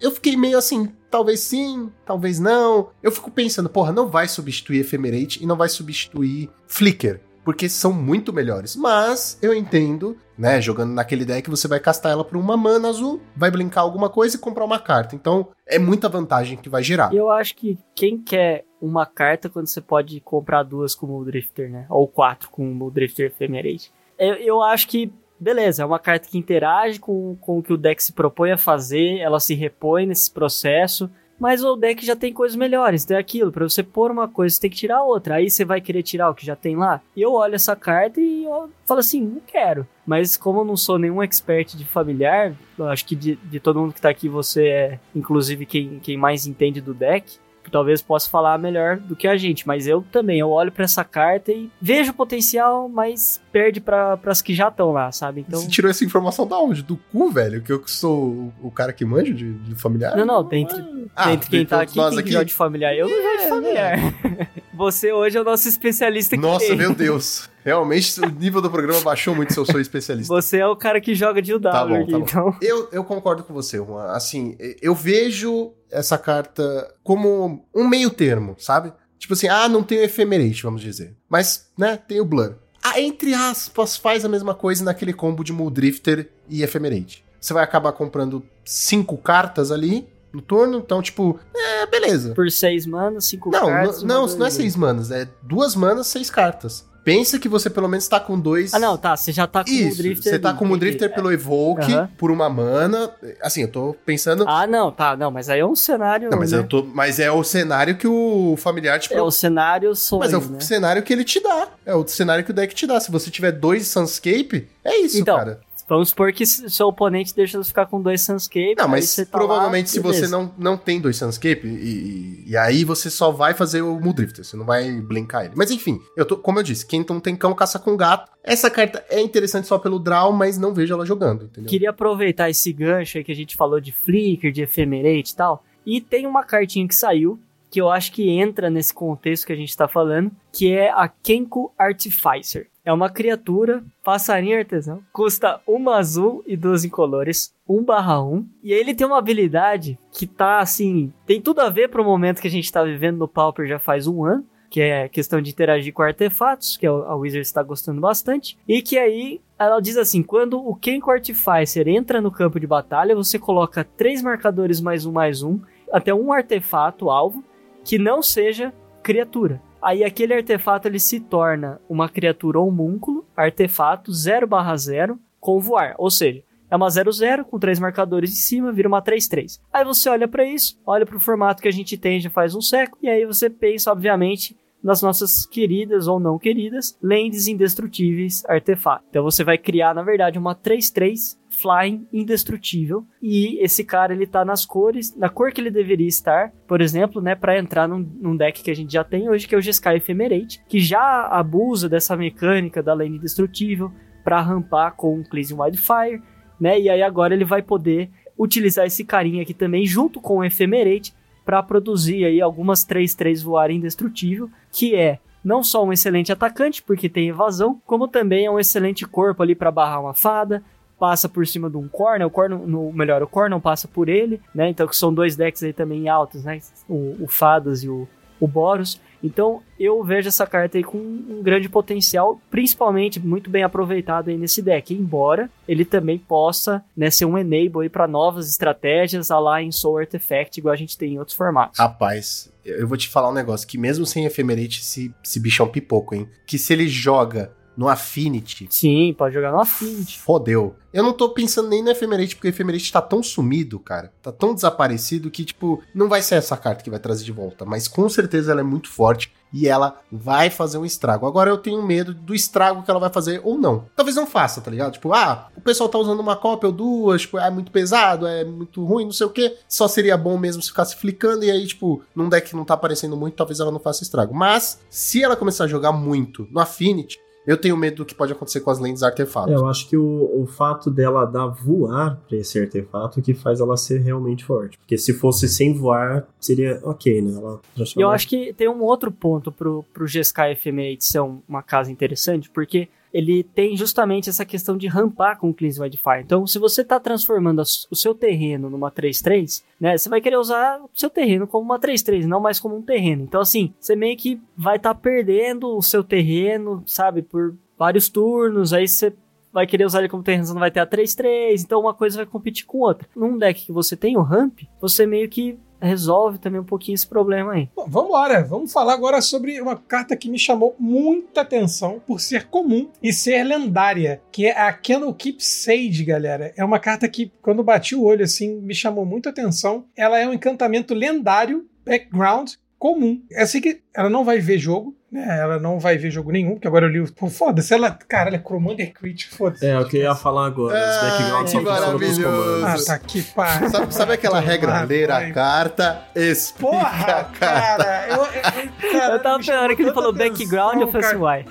Eu fiquei meio assim, talvez sim, talvez não. Eu fico pensando, porra, não vai substituir Ephemerate e não vai substituir Flicker, porque são muito melhores. Mas eu entendo, né, jogando naquele deck você vai castar ela por uma mana azul, vai blinkar alguma coisa e comprar uma carta. Então, é muita vantagem que vai gerar. Eu acho que quem quer uma carta quando você pode comprar duas com o Drifter, né? Ou quatro com o Drifter Ephemerate. Eu, eu acho que beleza, é uma carta que interage com, com o que o deck se propõe a fazer, ela se repõe nesse processo, mas o deck já tem coisas melhores, tem aquilo, para você pôr uma coisa, você tem que tirar outra, aí você vai querer tirar o que já tem lá. E eu olho essa carta e eu falo assim, não quero. Mas como eu não sou nenhum expert de familiar, acho que de, de todo mundo que tá aqui você é, inclusive, quem, quem mais entende do deck, talvez possa falar melhor do que a gente, mas eu também, eu olho para essa carta e vejo potencial, mas perde para as que já estão lá, sabe? Então Você tirou essa informação da onde? Do cu, velho? Que eu sou o cara que manja de, de familiar? Não, não, dentre, ah, dentre quem tá aqui, quem aqui... joga de familiar. Eu não jogo de é, familiar. É. Você hoje é o nosso especialista. Nossa, meu Deus. Realmente o nível do programa baixou muito se eu sou especialista. Você é o cara que joga de UW tá bom, aqui, tá então. Eu, eu concordo com você, Juan. Assim, eu vejo essa carta como um meio termo, sabe? Tipo assim, ah, não tem o Ephemerate, vamos dizer. Mas, né, tem o Blur. Ah, entre aspas, faz a mesma coisa naquele combo de Muldrifter e Ephemerate. Você vai acabar comprando cinco cartas ali, no turno, então, tipo, é, beleza. Por seis manas, cinco não, cartas. Não, não, não é seis manas, é duas manas, seis cartas. Pensa que você pelo menos tá com dois. Ah, não, tá. Você já tá com Isso, o Drifter. Você tá com o Drifter pelo Evoke uhum. por uma mana. Assim, eu tô pensando. Ah, não, tá. Não, mas aí é um cenário. Não, mas, né? eu tô, mas é o cenário que o familiar te É o cenário sonho. Mas é o né? cenário que ele te dá. É o cenário que o deck te dá. Se você tiver dois Sunscape, é isso, então, cara. Vamos supor que seu oponente deixa você ficar com dois Sunscape. Não, mas tá provavelmente lá, se você não, não tem dois Sunscape, e, e, aí você só vai fazer o Muldrifter, você não vai blinkar ele. Mas enfim, eu tô, como eu disse, quem não tem cão caça com gato. Essa carta é interessante só pelo draw, mas não vejo ela jogando, entendeu? Queria aproveitar esse gancho aí que a gente falou de Flicker, de Ephemerate e tal. E tem uma cartinha que saiu, que eu acho que entra nesse contexto que a gente tá falando, que é a Kenku Artificer. É uma criatura, passarinho artesão, custa uma azul e duas incolores, 1 barra 1. E ele tem uma habilidade que tá assim, tem tudo a ver pro momento que a gente tá vivendo no Pauper já faz um ano, que é questão de interagir com artefatos, que a Wizard está gostando bastante, e que aí ela diz assim: quando o Kenko Artificer entra no campo de batalha, você coloca três marcadores mais um mais um, até um artefato alvo, que não seja criatura. Aí aquele artefato ele se torna uma criatura homúnculo, artefato 0/0 com voar, ou seja, é uma 0-0 com três marcadores em cima, vira uma 3-3. Aí você olha para isso, olha para o formato que a gente tem já faz um século, e aí você pensa, obviamente, nas nossas queridas ou não queridas lentes indestrutíveis artefato. Então você vai criar, na verdade, uma 3-3 Flying indestrutível. E esse cara ele tá nas cores, na cor que ele deveria estar, por exemplo, né, para entrar num, num, deck que a gente já tem hoje, que é o Jeskai Ephemerate, que já abusa dessa mecânica da lane indestrutível, para rampar com o Cleansing Wildfire, né? E aí agora ele vai poder utilizar esse carinha aqui também junto com o Ephemerate para produzir aí algumas 3-3 voar indestrutível, que é não só um excelente atacante, porque tem evasão, como também é um excelente corpo ali para barrar uma fada, passa por cima de um Corner, o Corner, no, melhor, o Corner não passa por ele, né? Então que são dois decks aí também altos, né? O, o Fadas e o, o Boros. Então eu vejo essa carta aí com um grande potencial, principalmente muito bem aproveitado aí nesse deck, embora ele também possa né, ser um enable aí para novas estratégias, a lá em Soul Artifact, igual a gente tem em outros formatos. Rapaz, eu vou te falar um negócio, que mesmo sem Ephemerate, esse, esse bicho é um pipoco, hein? Que se ele joga no Affinity. Sim, pode jogar no Affinity. Fodeu. Eu não tô pensando nem no Ephemerate, porque o Ephemerate tá tão sumido, cara. Tá tão desaparecido que, tipo, não vai ser essa carta que vai trazer de volta. Mas com certeza ela é muito forte e ela vai fazer um estrago. Agora eu tenho medo do estrago que ela vai fazer ou não. Talvez não faça, tá ligado? Tipo, ah, o pessoal tá usando uma cópia ou duas, tipo, é muito pesado, é muito ruim, não sei o que. Só seria bom mesmo se ficasse flicando e aí, tipo, num deck que não tá aparecendo muito, talvez ela não faça estrago. Mas, se ela começar a jogar muito no Affinity, eu tenho medo do que pode acontecer com as lentes artefatos. É, eu acho que o, o fato dela dar voar pra esse artefato que faz ela ser realmente forte. Porque se fosse sem voar, seria ok, né? Ela e eu acho que tem um outro ponto pro, pro GSK Ephemerate ser uma casa interessante, porque ele tem justamente essa questão de rampar com o Cleanse Wildfire. Então, se você está transformando o seu terreno numa 3-3, né, você vai querer usar o seu terreno como uma 3-3, não mais como um terreno. Então, assim, você meio que vai estar tá perdendo o seu terreno, sabe, por vários turnos, aí você vai querer usar ele como terreno, você não vai ter a 3-3, então uma coisa vai competir com outra. Num deck que você tem o ramp, você meio que resolve também um pouquinho esse problema aí. Bom, vamos embora, vamos falar agora sobre uma carta que me chamou muita atenção por ser comum e ser lendária, que é a Candle Keep Sage, galera. É uma carta que, quando bati o olho assim, me chamou muita atenção. Ela é um encantamento lendário, background, comum. É assim que ela não vai ver jogo, né? Ela não vai ver jogo nenhum, porque agora eu li. Pô, foda-se, ela. Cara, ela é Commander Crit, foda-se. É, o que eu ia falar agora. Ah, são maravilhoso. Ah, tá que pá. Sabe, sabe aquela regra? Ler a carta, explica Porra, a carta. cara. Eu, eu, cara, Eu tava pensando que ele falou atenção, background, eu falei assim, cara. uai.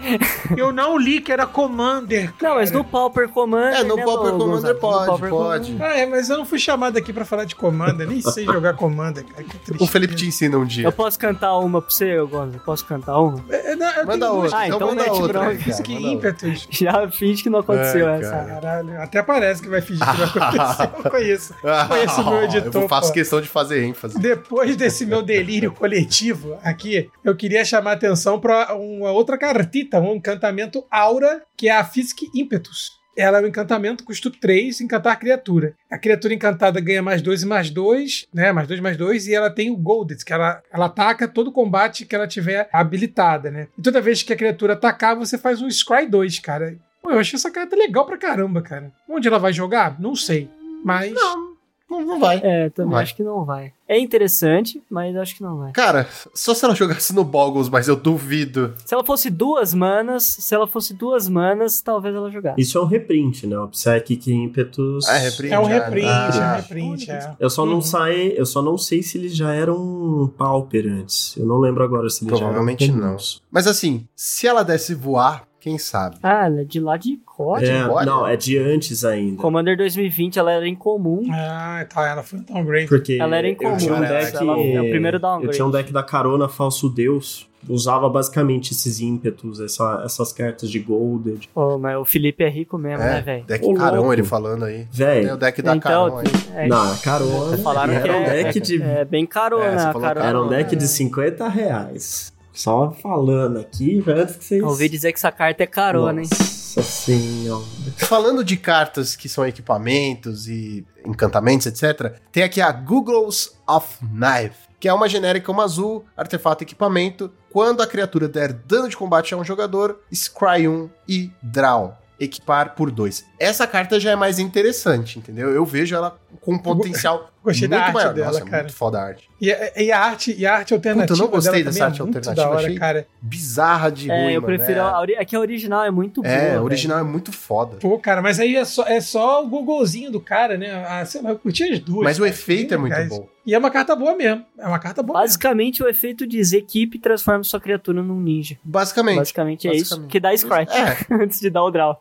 Eu não li que era Commander. Não, mas cara. no Pauper Commander. É, no né, Pauper Douglas? Commander pode, Pauper pode. Commander. Ah, é, mas eu não fui chamado aqui pra falar de Commander, nem sei jogar Commander, cara, que triste. O Felipe te ensina um dia. Eu posso cantar uma pra você, Gonzo? Posso cantar uma? É, não, eu Manda tenho outra. Ah, então, então manda mete outra. bronca. cara, que manda outra. ímpetos. Já finge que não aconteceu Ai, essa. cara. Caralho, até parece que vai fingir que vai acontecer. Eu conheço. Conheço o meu editor. Eu faço pô. questão de fazer ênfase. Depois desse meu delírio coletivo aqui, eu queria chamar a atenção para uma outra cartita, um encantamento aura, que é a Physic Impetus. Ela é um encantamento, custo 3, encantar criatura. A criatura encantada ganha mais 2 e mais 2, né? Mais 2 mais 2, e ela tem o Golded, que ela, ela ataca todo combate que ela tiver habilitada, né? E toda vez que a criatura atacar, você faz um Scry 2, cara. Pô, eu achei essa carta legal pra caramba, cara. Onde ela vai jogar? Não sei. Mas. Não, não vai. É, também Vai. acho que não vai. É interessante, mas acho que não vai. Cara, só se ela jogasse no Boggles, mas eu duvido. Se ela fosse duas manas, se ela fosse duas manas, talvez ela jogasse. Isso é um reprint, né? O Psychic Impetus. É, reprint. É um já, reprint, ah. é um reprint, é. Eu só não Uhum. sei, eu só não sei se eles já eram Pauper antes. Eu não lembro agora se eles Provavelmente já eram não. comuns. Mas assim, se ela desse voar, quem sabe? Ah, ela é de lá de COD. É, não, é de antes ainda. Commander 2020, ela era incomum. Ah, tá, ela foi um downgrade. Porque Ela era eu incomum. tinha um né? deck, Ela é o primeiro eu downgrade. tinha um deck da Carona Falso Deus. Usava basicamente esses ímpetos, essa- essas cartas de Golded. Pô, mas o Felipe é rico mesmo, né, É, velho? deck Ô, carão louco. ele falando aí. Tem o Véi, deck da então, carão aí. é, na Carona falaram que era um é, deck de é bem carona, É, carona. Era um deck de 50 reais. Só falando aqui, antes que vocês. Ouvi dizer que essa carta é carona, hein? Nossa senhora. Falando de cartas que são equipamentos e encantamentos, etc., tem aqui a Googles of Knife, que é uma genérica uma azul, artefato equipamento. Quando a criatura der dano de combate a um jogador, scry 1 e draw. Equipar por 2. Essa carta já é mais interessante, entendeu? Eu vejo ela com um potencial Gostei da muito arte maior. dela, Nossa, cara. muito foda a arte. E, e a arte, e a arte alternativa Puta, eu não gostei dela dessa arte é alternativa, da hora, achei cara. Bizarra de ruim, É, eu mano, prefiro. é. A, ori- é que a original é muito boa. É, a velho. original é muito foda. Pô, cara, mas aí é só, é só o Googlezinho do cara, né? Ah, sei lá, eu curti as duas. Mas o cara, efeito é muito legais. bom. E é uma carta boa mesmo. É uma carta boa mesmo. Basicamente, o efeito diz equipe transforma sua criatura num ninja. Basicamente. Basicamente é isso Basicamente. que dá scry É, antes de dar o draw.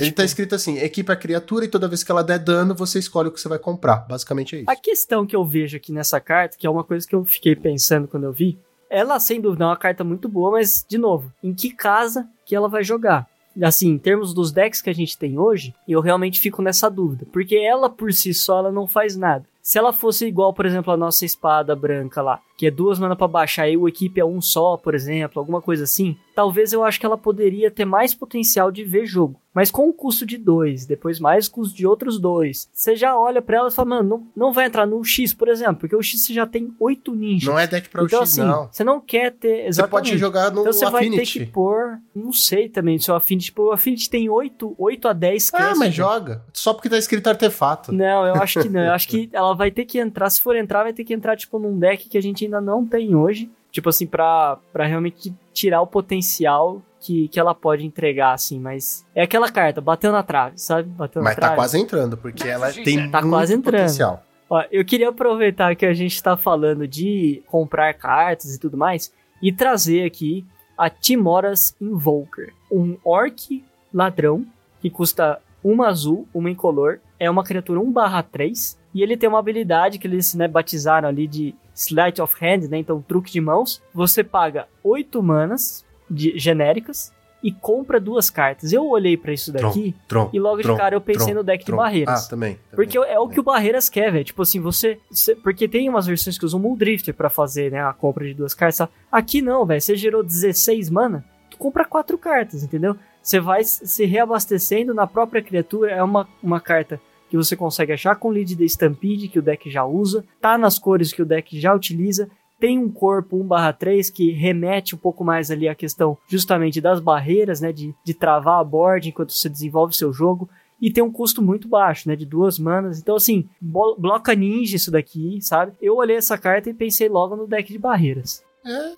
ele tá escrito assim: equipa a criatura e toda vez que ela der dano, você escolhe o que você vai comprar. Basicamente é isso. A questão que eu vejo aqui nessa carta, que é uma coisa que eu fiquei pensando quando eu vi, ela sem dúvida é uma carta muito boa, mas de novo, em que casa que ela vai jogar? Assim, em termos dos decks que a gente tem hoje, eu realmente fico nessa dúvida, porque ela por si só ela não faz nada. Se ela fosse igual, por exemplo, a nossa espada branca lá, que é duas mana pra baixar e o equipe é um só, por exemplo, alguma coisa assim, talvez eu acho que ela poderia ter mais potencial de ver jogo. Mas com o custo de dois, depois mais o custo de outros dois, você já olha pra ela e fala, mano, não, não vai entrar no X, por exemplo, porque o X você já tem oito ninjas. Não é deck pra o então, X, assim, não. você não quer ter. Você Exatamente. pode jogar no Então você vai ter Affinity. que pôr. Não sei também se o Affinity. Tipo, o Affinity tem 8, 8 a 10 Ah, cast, mas velho. joga. Só porque tá escrito artefato. Não, eu acho que não. Eu acho que ela vai ter que entrar. Se for entrar, vai ter que entrar, tipo, num deck que a gente ainda não tem hoje. Tipo assim, pra, pra realmente tirar o potencial que, que ela pode entregar, assim. Mas é aquela carta, bateu na trave, sabe? Bateu na Mas tá trave. quase entrando, porque ela tem Tá muito quase entrando. potencial. Ó, eu queria aproveitar que a gente tá falando de comprar cartas e tudo mais e trazer aqui a Timora's Invoker, um orc ladrão que custa uma azul, uma incolor, é uma criatura 1/3 e ele tem uma habilidade que eles né, batizaram ali de Sleight of Hand, né, então truque de mãos. Você paga 8 manas de genéricas e compra duas cartas. Eu olhei pra isso daqui Tron. e logo Tron, de cara eu pensei Tron, no deck Tron. de barreiras. Ah, também. também. Porque é o que o Barreiras quer, velho. Tipo assim, você, você- Porque tem umas versões que usam Muldrifter pra fazer, né? A compra de duas cartas. Aqui não, velho. Você gerou 16 mana, tu compra quatro cartas, entendeu? Você vai se reabastecendo na própria criatura. É uma, uma carta que você consegue achar com lead da Stampede, que o deck já usa. Tá nas cores que o deck já utiliza. Tem um corpo 1/3 que remete um pouco mais ali à questão justamente das barreiras, né? De, de travar a board enquanto você desenvolve seu jogo e tem um custo muito baixo, né, de duas manas. Então assim, bloca ninja isso daqui, sabe? Eu olhei essa carta e pensei logo no deck de barreiras. É,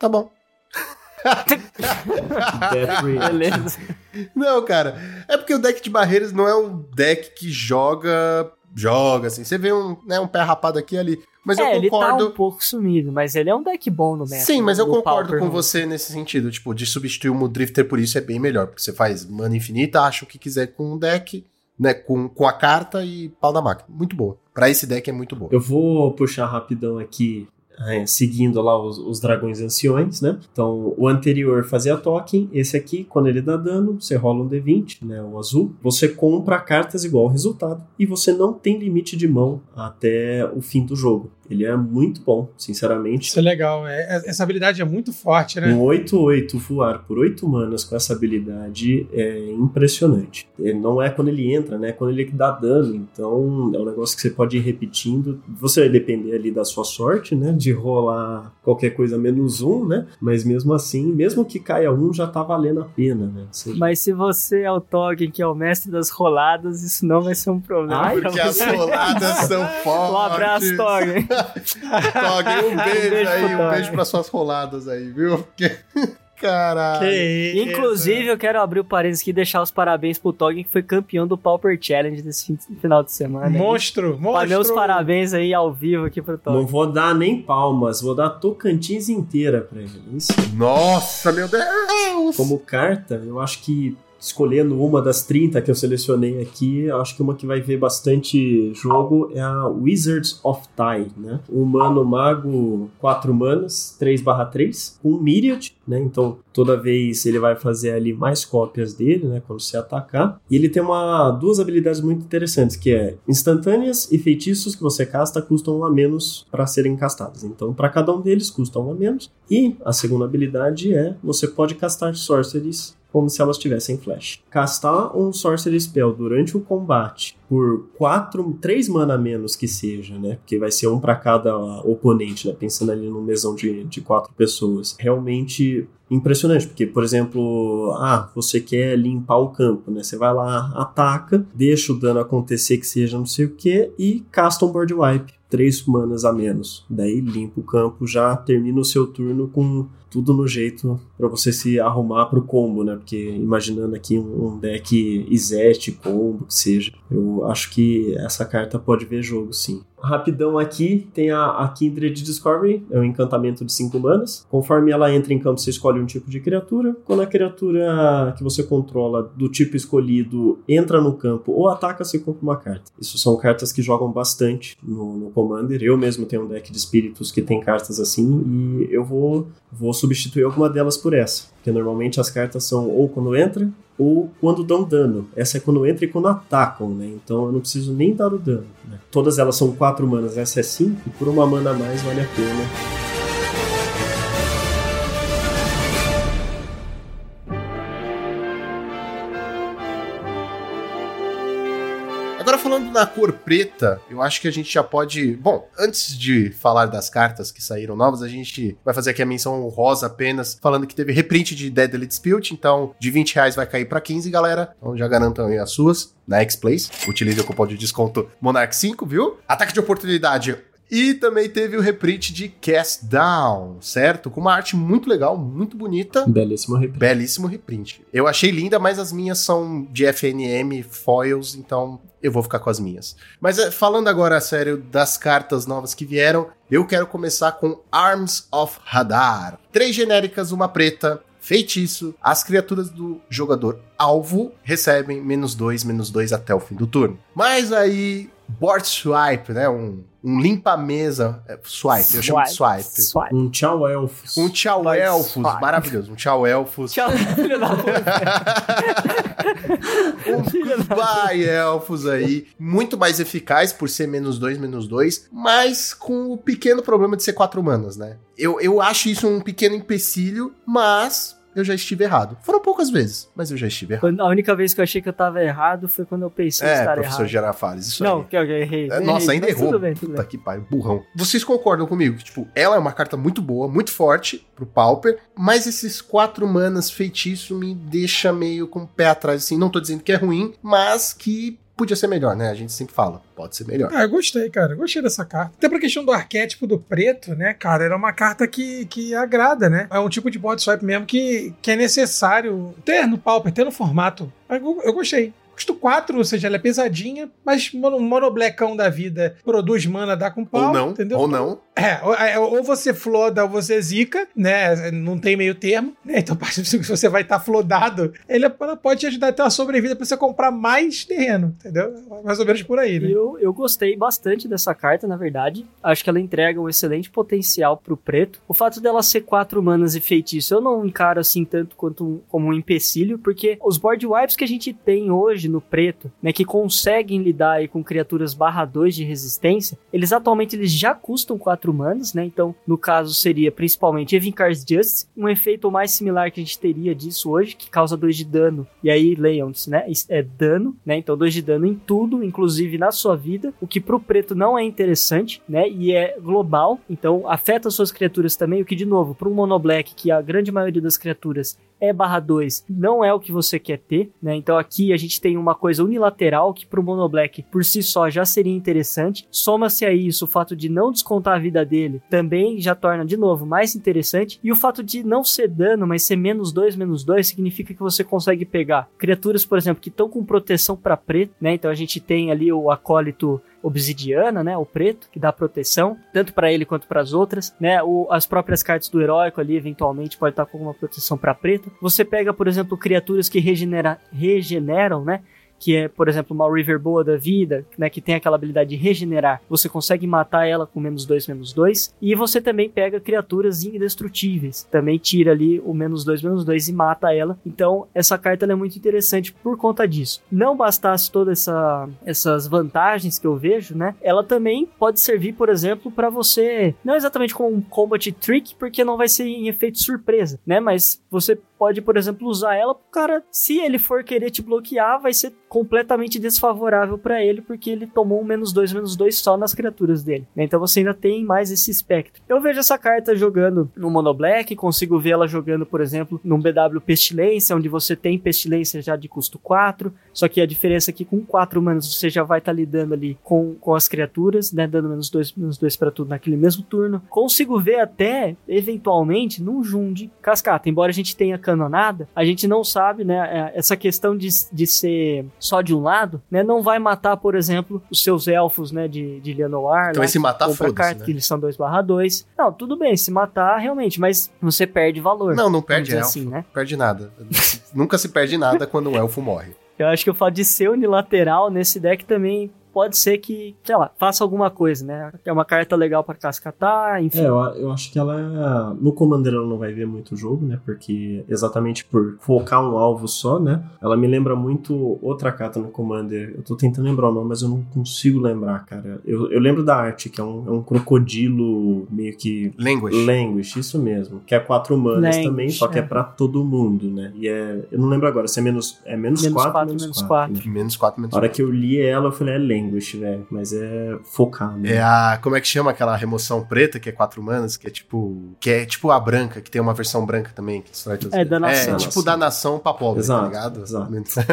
tá bom. Beleza. Não, cara. É porque o deck de barreiras não é um deck que joga. Joga, assim. Você vê um, né, um pé rapado aqui e ali. Mas é, eu ele tá concordo. um pouco sumido, mas ele é um deck bom no meta. Sim, mas eu concordo Pauper com no- você nesse sentido. Tipo, de substituir o Mudrifter por isso é bem melhor. Porque você faz mana infinita, acha o que quiser com o deck, né? Com, com a carta e pau da máquina. Muito boa. Pra esse deck é muito boa. Eu vou puxar rapidão aqui, é, seguindo lá os, os dragões anciões, né? Então, o anterior fazia token, esse aqui, quando ele dá dano, você rola um D20, né? O azul. Você compra cartas igual ao resultado e você não tem limite de mão até o fim do jogo. Ele é muito bom, sinceramente. Isso é legal. É, é- essa habilidade é muito forte, né? Um 8-8 voar por 8 manas com essa habilidade é impressionante. Ele não é quando ele entra, né? É quando ele dá dano. Então é um negócio que você pode ir repetindo. Você vai depender ali da sua sorte, né? De rolar qualquer coisa menos um, né? Mas mesmo assim, mesmo que caia um, já tá valendo a pena, né? Você- Mas se você é o Toggen, que é o mestre das roladas, isso não vai ser um problema. Pra Porque as roladas são fortes. Um abraço, Toggen. Tog, um beijo beijo aí, um Tog. beijo pra suas roladas aí, viu? Porque. Caralho. Inclusive, eu quero abrir o parênteses aqui e deixar os parabéns pro Toggen, que foi campeão do Pauper Challenge desse fim- final de semana. Monstro, monstro. Meus parabéns aí ao vivo aqui pro Não Toggen. vou dar nem palmas, vou dar Tocantins inteira pra ele. Isso. Nossa, meu Deus! Como carta, eu acho que escolhendo uma das 30 que eu selecionei aqui, acho que uma que vai ver bastante jogo é a Wizards of Time, né? Um humano mago 4 manas, 3/3, um Myriad, né? Então, toda vez ele vai fazer ali mais cópias dele, né, quando você atacar. E ele tem uma duas habilidades muito interessantes, que é instantâneas e feitiços que você casta custam um a menos para serem castados. Então, para cada um deles custa um a menos. E a segunda habilidade é você pode castar sorceries como se elas tivessem flash. Castar um Sorcery Spell durante o combate por 4, 3 mana menos que seja, né? Porque vai ser um para cada oponente, né? Pensando ali num mesão de, de quatro pessoas. Realmente impressionante, porque, por exemplo, ah, você quer limpar o campo, né? Você vai lá, ataca, deixa o dano acontecer que seja não sei o que e casta um board wipe. Três manas a menos. Daí limpa o campo, já termina o seu turno com tudo no jeito para você se arrumar pro combo, né? Porque imaginando aqui um deck Izete, combo, que seja, eu acho que essa carta pode ver jogo, sim. Rapidão aqui, tem a, a Kindred Discovery, é um encantamento de 5 manas. Conforme ela entra em campo, você escolhe um tipo de criatura. Quando a criatura que você controla do tipo escolhido entra no campo ou ataca, você compra uma carta. Isso são cartas que jogam bastante no, no Commander. Eu mesmo tenho um deck de espíritos que tem cartas assim e eu vou, vou substituir alguma delas por essa. Porque normalmente as cartas são ou quando entra ou quando dão dano. Essa é quando entra e quando atacam, né? Então eu não preciso nem dar o dano. Né? Todas elas são 4 manas, essa é 5, e por uma mana a mais vale a pena. Na cor preta, eu acho que a gente já pode. Bom, antes de falar das cartas que saíram novas, a gente vai fazer aqui a menção rosa apenas, falando que teve reprint de Deadly Dispute, então de 20 reais vai cair para 15, galera. Então já garantam aí as suas na X-Place. Utilize o cupom de desconto Monarch5, viu? Ataque de oportunidade e também teve o reprint de Cast Down, certo? Com uma arte muito legal, muito bonita. Belíssimo reprint. Belíssimo reprint. Eu achei linda, mas as minhas são de FNM foils, então eu vou ficar com as minhas. Mas eh, falando agora sério das cartas novas que vieram, eu quero começar com Arms of Hadar. Três genéricas, uma preta, Feitiço, as criaturas do jogador alvo recebem menos dois, menos dois até o fim do turno. Mas aí, board swipe, né? Um, um limpa-mesa. é, Swipe, eu chamo de swipe. Swipe. Um tchau elfos. Um tchau Board elfos, swipe. maravilhoso. Um tchau elfos. Tchau, filho da puta. Da Vai, elfos aí. Muito mais eficaz por ser menos dois, menos dois, mas com o pequeno problema de ser quatro manas, né? Eu, eu acho isso um pequeno empecilho, mas eu já estive errado. Foram poucas vezes, mas eu já estive errado. A única vez que eu achei que eu tava errado foi quando eu pensei É, estar professor errado. Girafales, isso Não, aí. que eu errei. É, Nossa, errei, ainda mas errou. Tudo bem, tudo Puta bem. que pariu, burrão. Vocês concordam comigo tipo, ela é uma carta muito boa, muito forte pro Pauper, mas esses quatro manas feitiço me deixa meio com o pé atrás, assim. Não tô dizendo que é ruim, mas que podia ser melhor, né? A gente sempre fala, pode ser melhor. Ah, eu gostei, cara. Eu Gostei dessa carta. Até pra questão do arquétipo do preto, né, cara? Era uma carta que, que agrada, né? É um tipo de board swipe mesmo que, que é necessário ter no Pauper, ter no formato. Eu, eu gostei. Custo 4, ou seja, ela é pesadinha, mas mono, monoblecão da vida produz mana, dá com pau. ou não, entendeu? ou não. É, é, ou você floda ou você zica, né? Não tem meio termo, né? Então, a do que você vai estar tá flodado, ele, ela pode te ajudar a ter uma sobrevida para você comprar mais terreno, entendeu? Mais ou menos por aí, né? Eu, eu gostei bastante dessa carta, na verdade. Acho que ela entrega um excelente potencial pro preto. O fato dela ser quatro humanas e feitiço, eu não encaro assim tanto quanto um, como um empecilho, porque os board wipes que a gente tem hoje no preto, né? Que conseguem lidar aí com criaturas barra 2 de resistência, eles atualmente eles já custam 4 humanos, né? Então, no caso, seria principalmente Evincar's Justice, um efeito mais similar que a gente teria disso hoje, que causa 2 de dano. E aí, leiam-se, né? É dano, né? Então, 2 de dano em tudo, inclusive na sua vida, o que pro preto não é interessante, né? E é global, então afeta suas criaturas também, o que, de novo, pro monoblack, que a grande maioria das criaturas é barra 2 não é o que você quer ter, né? Então aqui a gente tem uma coisa unilateral que pro Mono Black por si só já seria interessante. Soma-se a isso o fato de não descontar a vida dele, também já torna de novo mais interessante. E o fato de não ser dano, mas ser menos 2, menos 2, significa que você consegue pegar criaturas, por exemplo, que estão com proteção para preto, né? Então a gente tem ali o acólito obsidiana, né, o preto, que dá proteção, tanto para ele quanto para as outras, né, o, as próprias cartas do heróico ali, eventualmente, pode estar com alguma proteção para preto. Você pega, por exemplo, criaturas que regenera, regeneram, né, que é, por exemplo, uma River Boa da vida, né, que tem aquela habilidade de regenerar. Você consegue matar ela com menos 2, menos 2. E você também pega criaturas indestrutíveis. Também tira ali o menos 2, menos 2 e mata ela. Então, essa carta é muito interessante por conta disso. Não bastasse todas essa, essas vantagens que eu vejo, né? Ela também pode servir, por exemplo, para você, não exatamente como um combat trick, porque não vai ser em efeito surpresa, né? Mas você pode, por exemplo, usar ela pro cara, se ele for querer te bloquear, vai ser completamente desfavorável para ele, porque ele tomou um menos dois, menos dois só nas criaturas dele. Então você ainda tem mais esse espectro. Eu vejo essa carta jogando no Mono Black, consigo ver ela jogando, por exemplo, num BW Pestilência, onde você tem Pestilência já de custo 4, só que a diferença é que com 4 manos você já vai estar lidando ali com, com as criaturas, né, dando menos 2, menos dois para tudo naquele mesmo turno. Consigo ver até, eventualmente, num Jund Cascata, embora a gente tenha canonada, a gente não sabe, né, é, essa questão de, de ser só de um lado, né, não vai matar, por exemplo, os seus elfos, né, de, de Lianoar. Então, lá, se matar, foda-se, né? que eles são 2 2. Não, tudo bem, se matar, realmente, mas você perde valor. Não, não perde elfo. assim, né? Perde nada. Nunca se perde nada quando um elfo morre. Eu acho que o fato de ser unilateral nesse deck também pode ser que, sei lá, faça alguma coisa, né? É uma carta legal pra cascatar, enfim. É, eu, eu acho que ela. No Commander ela não vai ver muito jogo, né? Porque exatamente por focar um alvo só, né? Ela me lembra muito outra carta no Commander. Eu tô tentando lembrar o nome, mas eu não consigo lembrar, cara. Eu, eu lembro da arte, que é um, é um crocodilo meio que. Language. Language, isso mesmo. Que é quatro manas Language, também, só que é. é. pra todo mundo, né? E é. Eu não lembro agora se é menos. É menos, Menos quatro, quatro, menos, menos quatro. quatro. né? Menos 4, menos A hora 4. que eu li ela, eu falei, é Language, velho. Mas é focar, né? É a. Como é que chama aquela remoção preta, que é 4 manas, que é tipo. Que é tipo a branca, que tem uma versão branca também, que destrói todos É, eles. danação. É, tipo danação pra pobre, Exato, tá ligado? exato.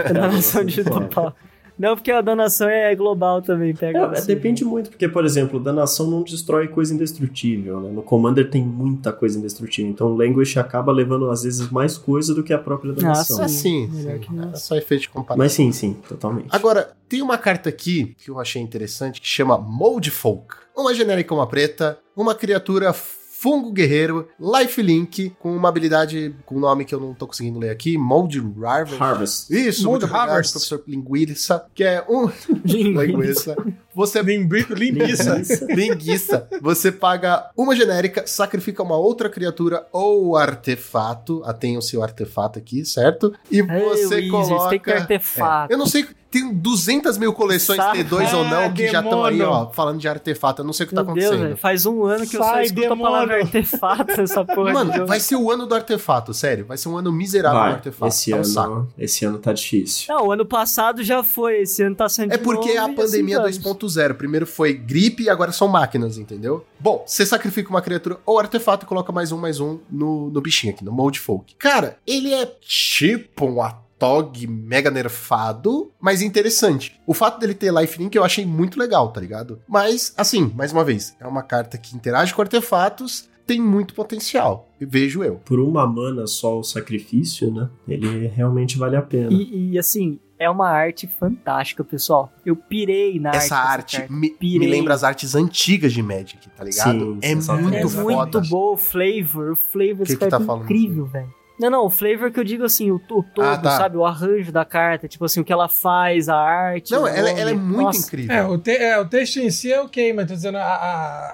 A danação de Foda. Não, porque a danação é global também, pega. É, depende muito, porque, por exemplo, danação não destrói coisa indestrutível, né? No Commander tem muita coisa indestrutível, então o Language acaba levando, às vezes, mais coisa do que a própria danação. É Sim. sim. É só efeito de comparação. Mas sim, sim, totalmente. Agora, tem uma carta aqui que eu achei interessante que chama Mold Folk. Uma genérica, uma preta, uma criatura fungo guerreiro, lifelink, com uma habilidade com um nome que eu não tô conseguindo ler aqui, Mold Harvest. Harvest. Isso, Mold muito Harvest. professor Linguiça, que é um linguiça. Você Limbiça. Linguiça. Você paga uma genérica, sacrifica uma outra criatura ou artefato. Ah, tem o seu artefato aqui, certo? E Ei, você Wizards, coloca. tem que artefato. É, Eu não sei. Tem 200 mil coleções Saco. T2 ou não Ah, que já estão aí, demônio. ó, falando de artefato. Eu não sei o que Meu tá Deus, acontecendo. velho. Faz um ano que eu só Sai, escuto a palavra demônio. artefato nessa porra Mano, vai ser o ano do artefato, sério. Vai ser um ano miserável do Vai, artefato. esse Tá um ano, saco. esse ano tá difícil. Não, o ano passado já foi, esse ano tá sendo É porque é novo, a e pandemia assim vamos. 2.0. Primeiro foi gripe e agora são máquinas, entendeu? Bom, você sacrifica uma criatura ou artefato e coloca mais um, mais um no, no bichinho aqui, no Mold Folk. Cara, ele é tipo um Atog mega nerfado, mas interessante. O fato dele ter lifelink eu achei muito legal, tá ligado? Mas, assim, mais uma vez, é uma carta que interage com artefatos, tem muito potencial. Vejo eu. Por uma mana só o sacrifício, né? Ele realmente vale a pena. E, e, assim, é uma arte fantástica, pessoal. Eu pirei na Essa arte. arte me, me lembra as artes antigas de Magic, tá ligado? Sim, é muito é foda. muito bom o flavor. O flavor desse que tá é incrível, velho. Não, não, o flavor que eu digo assim, o, o todo, Ah, tá. sabe? O arranjo da carta, tipo assim, o que ela faz, a arte. Não, ela, ela é muito Nossa, incrível. É, o, te- é, o texto em si é ok, mas tô dizendo, a,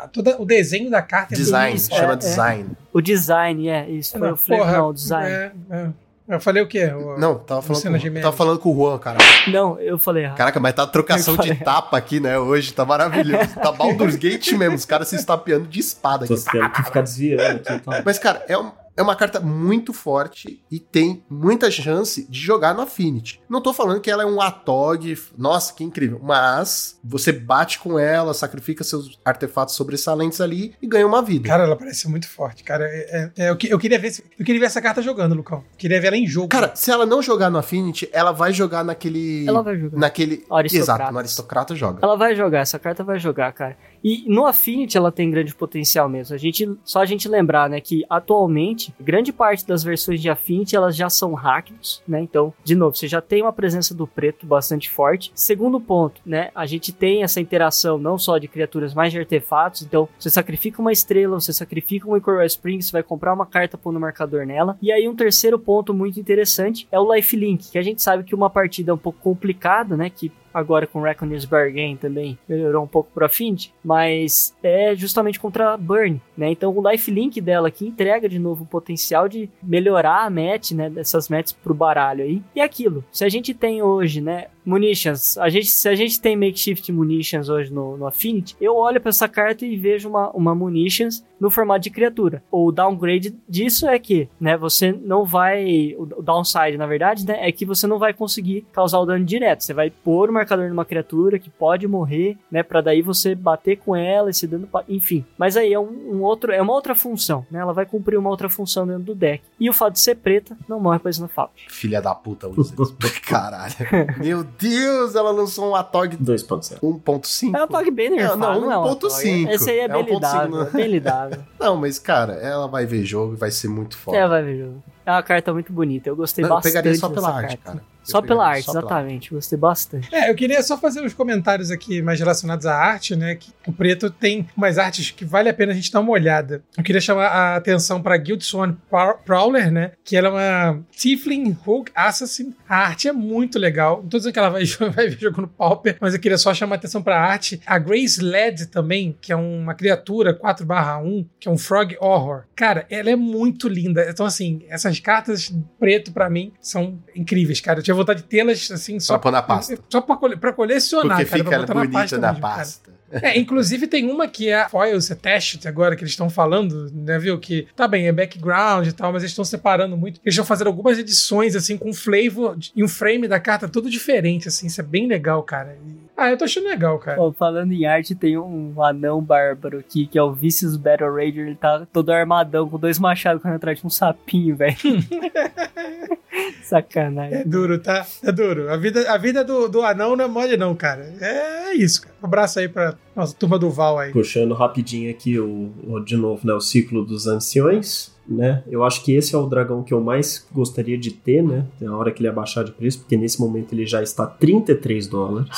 a- toda, o desenho da carta é Design, chama é, é. design. O design, é, isso foi Não, o flavor, porra, não, o design. é, é. Eu falei o quê? O- Não, tava falando, com, tava falando com o Juan, cara. Não, eu falei errado. Caraca, mas tá trocação de tapa aqui, né, hoje, tá maravilhoso. Tá Baldur's Gate mesmo, os caras se estapeando de espada Tô aqui. tendo que ficar desviando aqui e tal. Mas, cara, é, um- é uma carta muito forte e tem muita chance de jogar no Affinity. Não tô falando que ela é um Atog, nossa, que incrível. Mas você bate com ela, sacrifica seus artefatos sobressalentes ali e ganha uma vida. Cara, ela parece muito forte, cara. É- é- é, eu, que- eu queria ver, eu queria ver essa carta jogando, Lucão. Queria ver ela em jogo. Cara, se ela não jogar no Affinity, ela vai jogar naquele. Ela vai jogar. Naquele. Aristocratas. Exato, no aristocrata joga. Ela vai jogar, essa carta vai jogar, cara. E no Affinity ela tem grande potencial mesmo. A gente, só a gente lembrar, né, que atualmente grande parte das versões de Affinity elas já são hackers, né? Então, de novo, você já tem uma presença do preto bastante forte. Segundo ponto, né, a gente tem essa interação não só de criaturas, mas de artefatos. Então, você sacrifica uma estrela, você sacrifica um Coral Spring, você vai comprar uma carta pondo marcador nela. E aí um terceiro ponto muito interessante é o lifelink, que a gente sabe que uma partida é um pouco complicada, né, que agora com Reckoner's Bargain também melhorou um pouco pro Affinity, mas é justamente contra a Burn, né? Então o lifelink dela aqui entrega de novo o potencial de melhorar a match, né, dessas matches pro baralho aí. E aquilo, se a gente tem hoje, né, munitions. A gente, se a gente tem makeshift munitions hoje no, no Affinity, eu olho pra essa carta e vejo uma, uma munitions no formato de criatura. O downgrade disso é que, né, você não vai. O downside, na verdade, né, é que você não vai conseguir causar o dano direto. Você vai pôr o marcador numa criatura que pode morrer, né, pra daí você bater com ela, esse dano. Enfim. Mas aí é um, um outro. É uma outra função, né? Ela vai cumprir uma outra função dentro do deck. E o fato de ser preta não morre pra isso no Fault. Filha da puta, Wizards. Caralho. Meu Deus, ela lançou um Atog 2.0. 1.5. É um Tog bem É, nerfado, não, não, é um 1.5. Esse aí é, É bem 1.5, lidável, né? é bem lidável. Não, mas cara, ela vai ver jogo e vai ser muito foda. É, vai ver jogo. É uma carta muito bonita, eu gostei Não, eu bastante pegaria só pela arte, carta. cara. Eu Só pela arte, só pela exatamente. Gostei bastante. É, eu queria só fazer uns comentários aqui mais relacionados à arte, né? Que o preto tem umas artes que vale a pena a gente dar uma olhada. Eu queria chamar a atenção para Guild Swan Prow- Prowler, né? Que ela é uma Tiefling Rogue Assassin. A arte é muito legal. Não tô dizendo que ela vai, vai ver jogo no Pauper, mas eu queria só chamar a atenção para a arte. A Grace Led também, que é uma criatura 4/1, que é um Frog Horror. Cara, ela é muito linda. Então, assim, essas cartas preto pra mim são incríveis, cara. Eu tinha vontade de tê-las, assim, só Pra pôr na pasta. Só pra, cole- pra colecionar, Porque cara. fica pra bonita pasta na mesmo, cara. pasta. É, inclusive tem uma que é a Foils Attached agora, que eles estão falando, né, viu? Que tá bem, é background e tal, mas eles estão separando muito. Eles estão fazendo algumas edições, assim, com flavor e um frame da carta todo diferente, assim. Isso é bem legal, cara. E- Ah, eu tô achando legal, cara. Falando em arte, tem um anão bárbaro aqui, que é o Vicious Battle Rager. Ele tá todo armadão, com dois machados correndo atrás de um sapinho, velho. Sacanagem. É duro, tá? É duro. A vida, a vida do, do anão não é mole, não, cara. É isso, cara. Um abraço aí pra nossa turma do Val aí. Puxando rapidinho aqui o, o- de novo, né, o ciclo dos anciões, né? Eu acho que esse é o dragão que eu mais gostaria de ter, né? Na hora que ele abaixar de preço, porque nesse momento ele já está 33 dólares,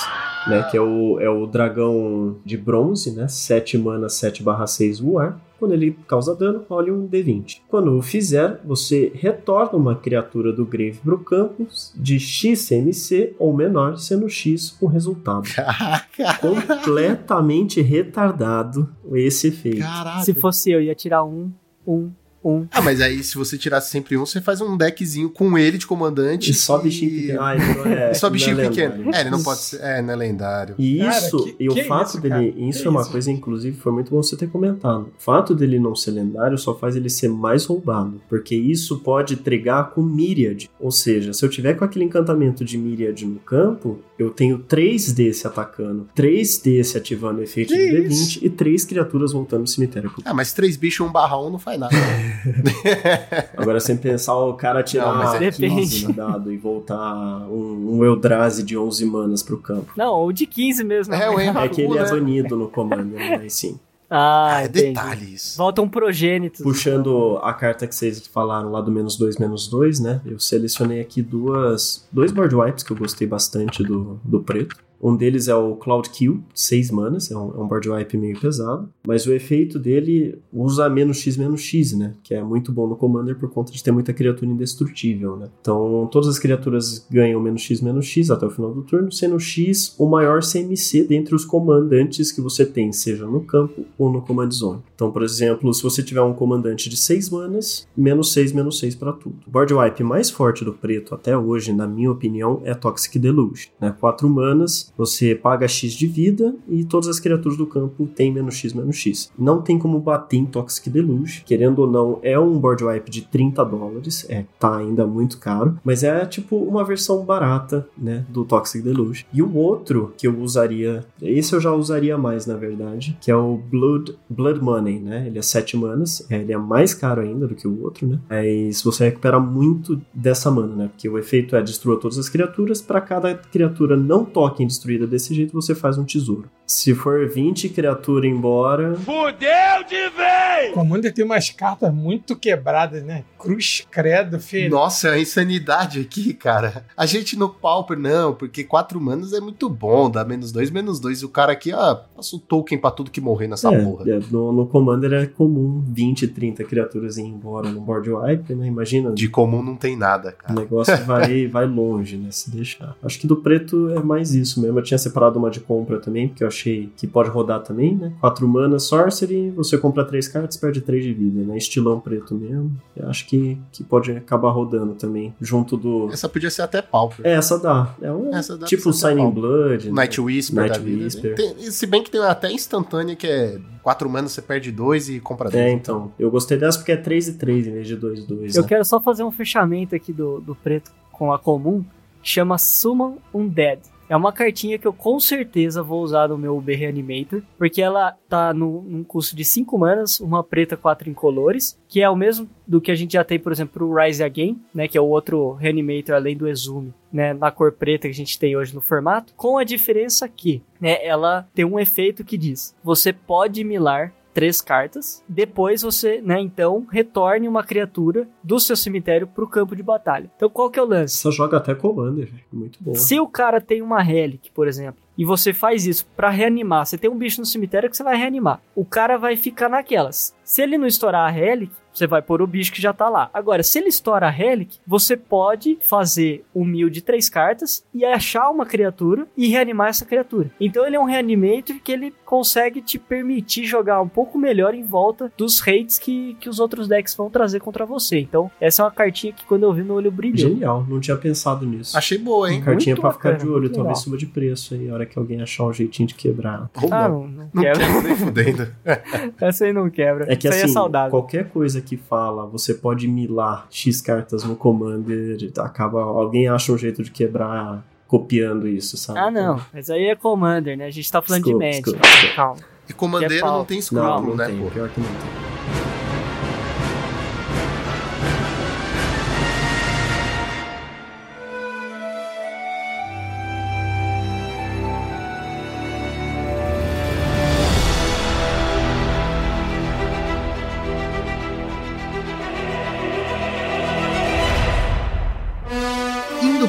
né? Que é o, é o dragão de bronze, né? 7 mana 7 6 voar. Quando ele causa dano, role um D20. Quando o fizer, você retorna uma criatura do Grave pro campo de X CMC ou menor, sendo X o resultado. Caraca. Completamente retardado esse efeito. Caralho. Se fosse eu, ia tirar um, um, um. Ah, mas aí se você tirar sempre um, você faz um deckzinho com ele de comandante. E só bichinho pequeno. Ah, ele não é, E só bichinho não é pequeno. lendário. É, ele não pode ser. É, não é lendário. E Cara, isso, que- e o que fato isso, dele, cara? isso Que é uma isso? coisa, inclusive, foi muito bom você ter comentado. O fato dele não ser lendário só faz ele ser mais roubado, porque isso pode trigar com Myriad. Ou seja, se eu tiver com aquele encantamento de Myriad no campo, eu tenho três desse atacando, três desse ativando o efeito Que de D20 isso? e três criaturas voltando do cemitério. Ah, mas três bichos, um barra um não faz nada. Agora, sem pensar o cara tirar Não, mas uma é- 15 Depende. no dado e voltar um, um Eldrazi de 11 manas pro campo. Não, ou de 15 mesmo. É, o Enraku, É que ele é né? banido no comando, né? Mas sim. Ah, Ah, é entendi. detalhe isso. Volta um progênito. Puxando a carta que vocês falaram lá do menos dois, menos dois, né? Eu selecionei aqui duas, dois board wipes que eu gostei bastante do, do preto. Um deles é o Cloud Kill, 6 manas, é um, é um board wipe meio pesado. Mas o efeito dele usa menos X, menos X, né? Que é muito bom no Commander por conta de ter muita criatura indestrutível, né? Então, todas as criaturas ganham menos X, menos X até o final do turno, sendo X o maior CMC dentre os comandantes que você tem, seja no campo ou no Command Zone. Então, por exemplo, se você tiver um comandante de 6 manas, menos 6, menos 6 para tudo. O board wipe mais forte do preto até hoje, na minha opinião, é Toxic Deluge. Né? 4 manas, você paga X de vida e todas as criaturas do campo têm menos X, menos X. Não tem como bater em Toxic Deluge. Querendo ou não, é um board wipe de 30 dólares. É, tá ainda muito caro. Mas é tipo uma versão barata, né, do Toxic Deluge. E o outro que eu usaria, esse eu já usaria mais, na verdade, que é o Blood, Blood Money, né? Ele é 7 manas, é, ele é mais caro ainda do que o outro, né? Mas você recupera muito dessa mana, né? Porque o efeito é destrua todas as criaturas, para cada criatura não toque em destruída desse jeito, você faz um tesouro. Se for 20 criatura embora, Fudeu de vez! O Commander tem umas cartas muito quebradas, né? Cruz, credo, filho. Nossa, a insanidade aqui, cara. A gente no Pauper, não, porque quatro manas é muito bom, dá menos dois, menos dois. E o cara aqui, ah, passa o token pra tudo que morrer nessa porra. é, é, no, no Commander é comum 20, 30 criaturas ir embora no board wipe, né? Imagina. De comum não tem nada, O cara. negócio vai, vai longe, né? Se deixar. Acho que do preto é mais isso mesmo. Eu tinha separado uma de compra também, porque eu achei achei que pode rodar também, né? 4 mana, Sorcery, você compra 3 cartas, perde 3 de vida, né? Estilão preto mesmo. Eu acho que, que pode acabar rodando também, junto do... Essa podia ser até Pauper. É, essa dá. É um, Essa dá tipo Signing pau. Blood, né? Night Whisper Night da vida. Whisper. Tem- se bem que tem até instantânea que é 4 manas, você perde 2 e compra 2. É, então. Eu gostei dessa porque é 3 e 3 em vez de 2 e 2. Eu né? quero só fazer um fechamento aqui do, do preto com a comum. Chama Summon Undead. É uma cartinha que eu com certeza vou usar no meu UB Reanimator, porque ela tá no, num custo de 5 manas, uma preta, 4 incolores, que é o mesmo do que a gente já tem, por exemplo, pro Rise Again, né, que é o outro Reanimator além do Exume, né, na cor preta que a gente tem hoje no formato, com a diferença que, né, ela tem um efeito que diz: você pode milar três cartas. Depois você, né, então, retorne uma criatura do seu cemitério pro campo de batalha. Então, qual que é o lance? Essa joga até Commander. Muito bom. Se o cara tem uma relic, por exemplo, e você faz isso pra reanimar, você tem um bicho no cemitério que você vai reanimar. O cara vai ficar naquelas. Se ele não estourar a relic, você vai pôr o bicho que já tá lá. Agora, se ele estoura a relic, você pode fazer um mil de três cartas e achar uma criatura e reanimar essa criatura. Então ele é um reanimator que ele consegue te permitir jogar um pouco melhor em volta dos rates que, que os outros decks vão trazer contra você. Então, essa é uma cartinha que quando eu vi meu olho brilhou. Genial, não tinha pensado nisso. Achei boa, hein? Cartinha muito pra ficar de olho, talvez suba de preço aí, a hora que alguém achar um jeitinho de quebrar. Ah, não. não, não Não quebra. quero nem fudendo. Essa aí não quebra. É que Isso aí assim, é saudável. qualquer coisa que fala, você pode milar X cartas no Commander, acaba alguém acha um jeito de quebrar copiando isso, sabe? Ah, não. Mas aí é Commander, né? A gente tá falando Desculpa, de Magic. Calma. E comandeiro Que é não tem Não, escrúpulo, não né, tem, pô? pior que não tem.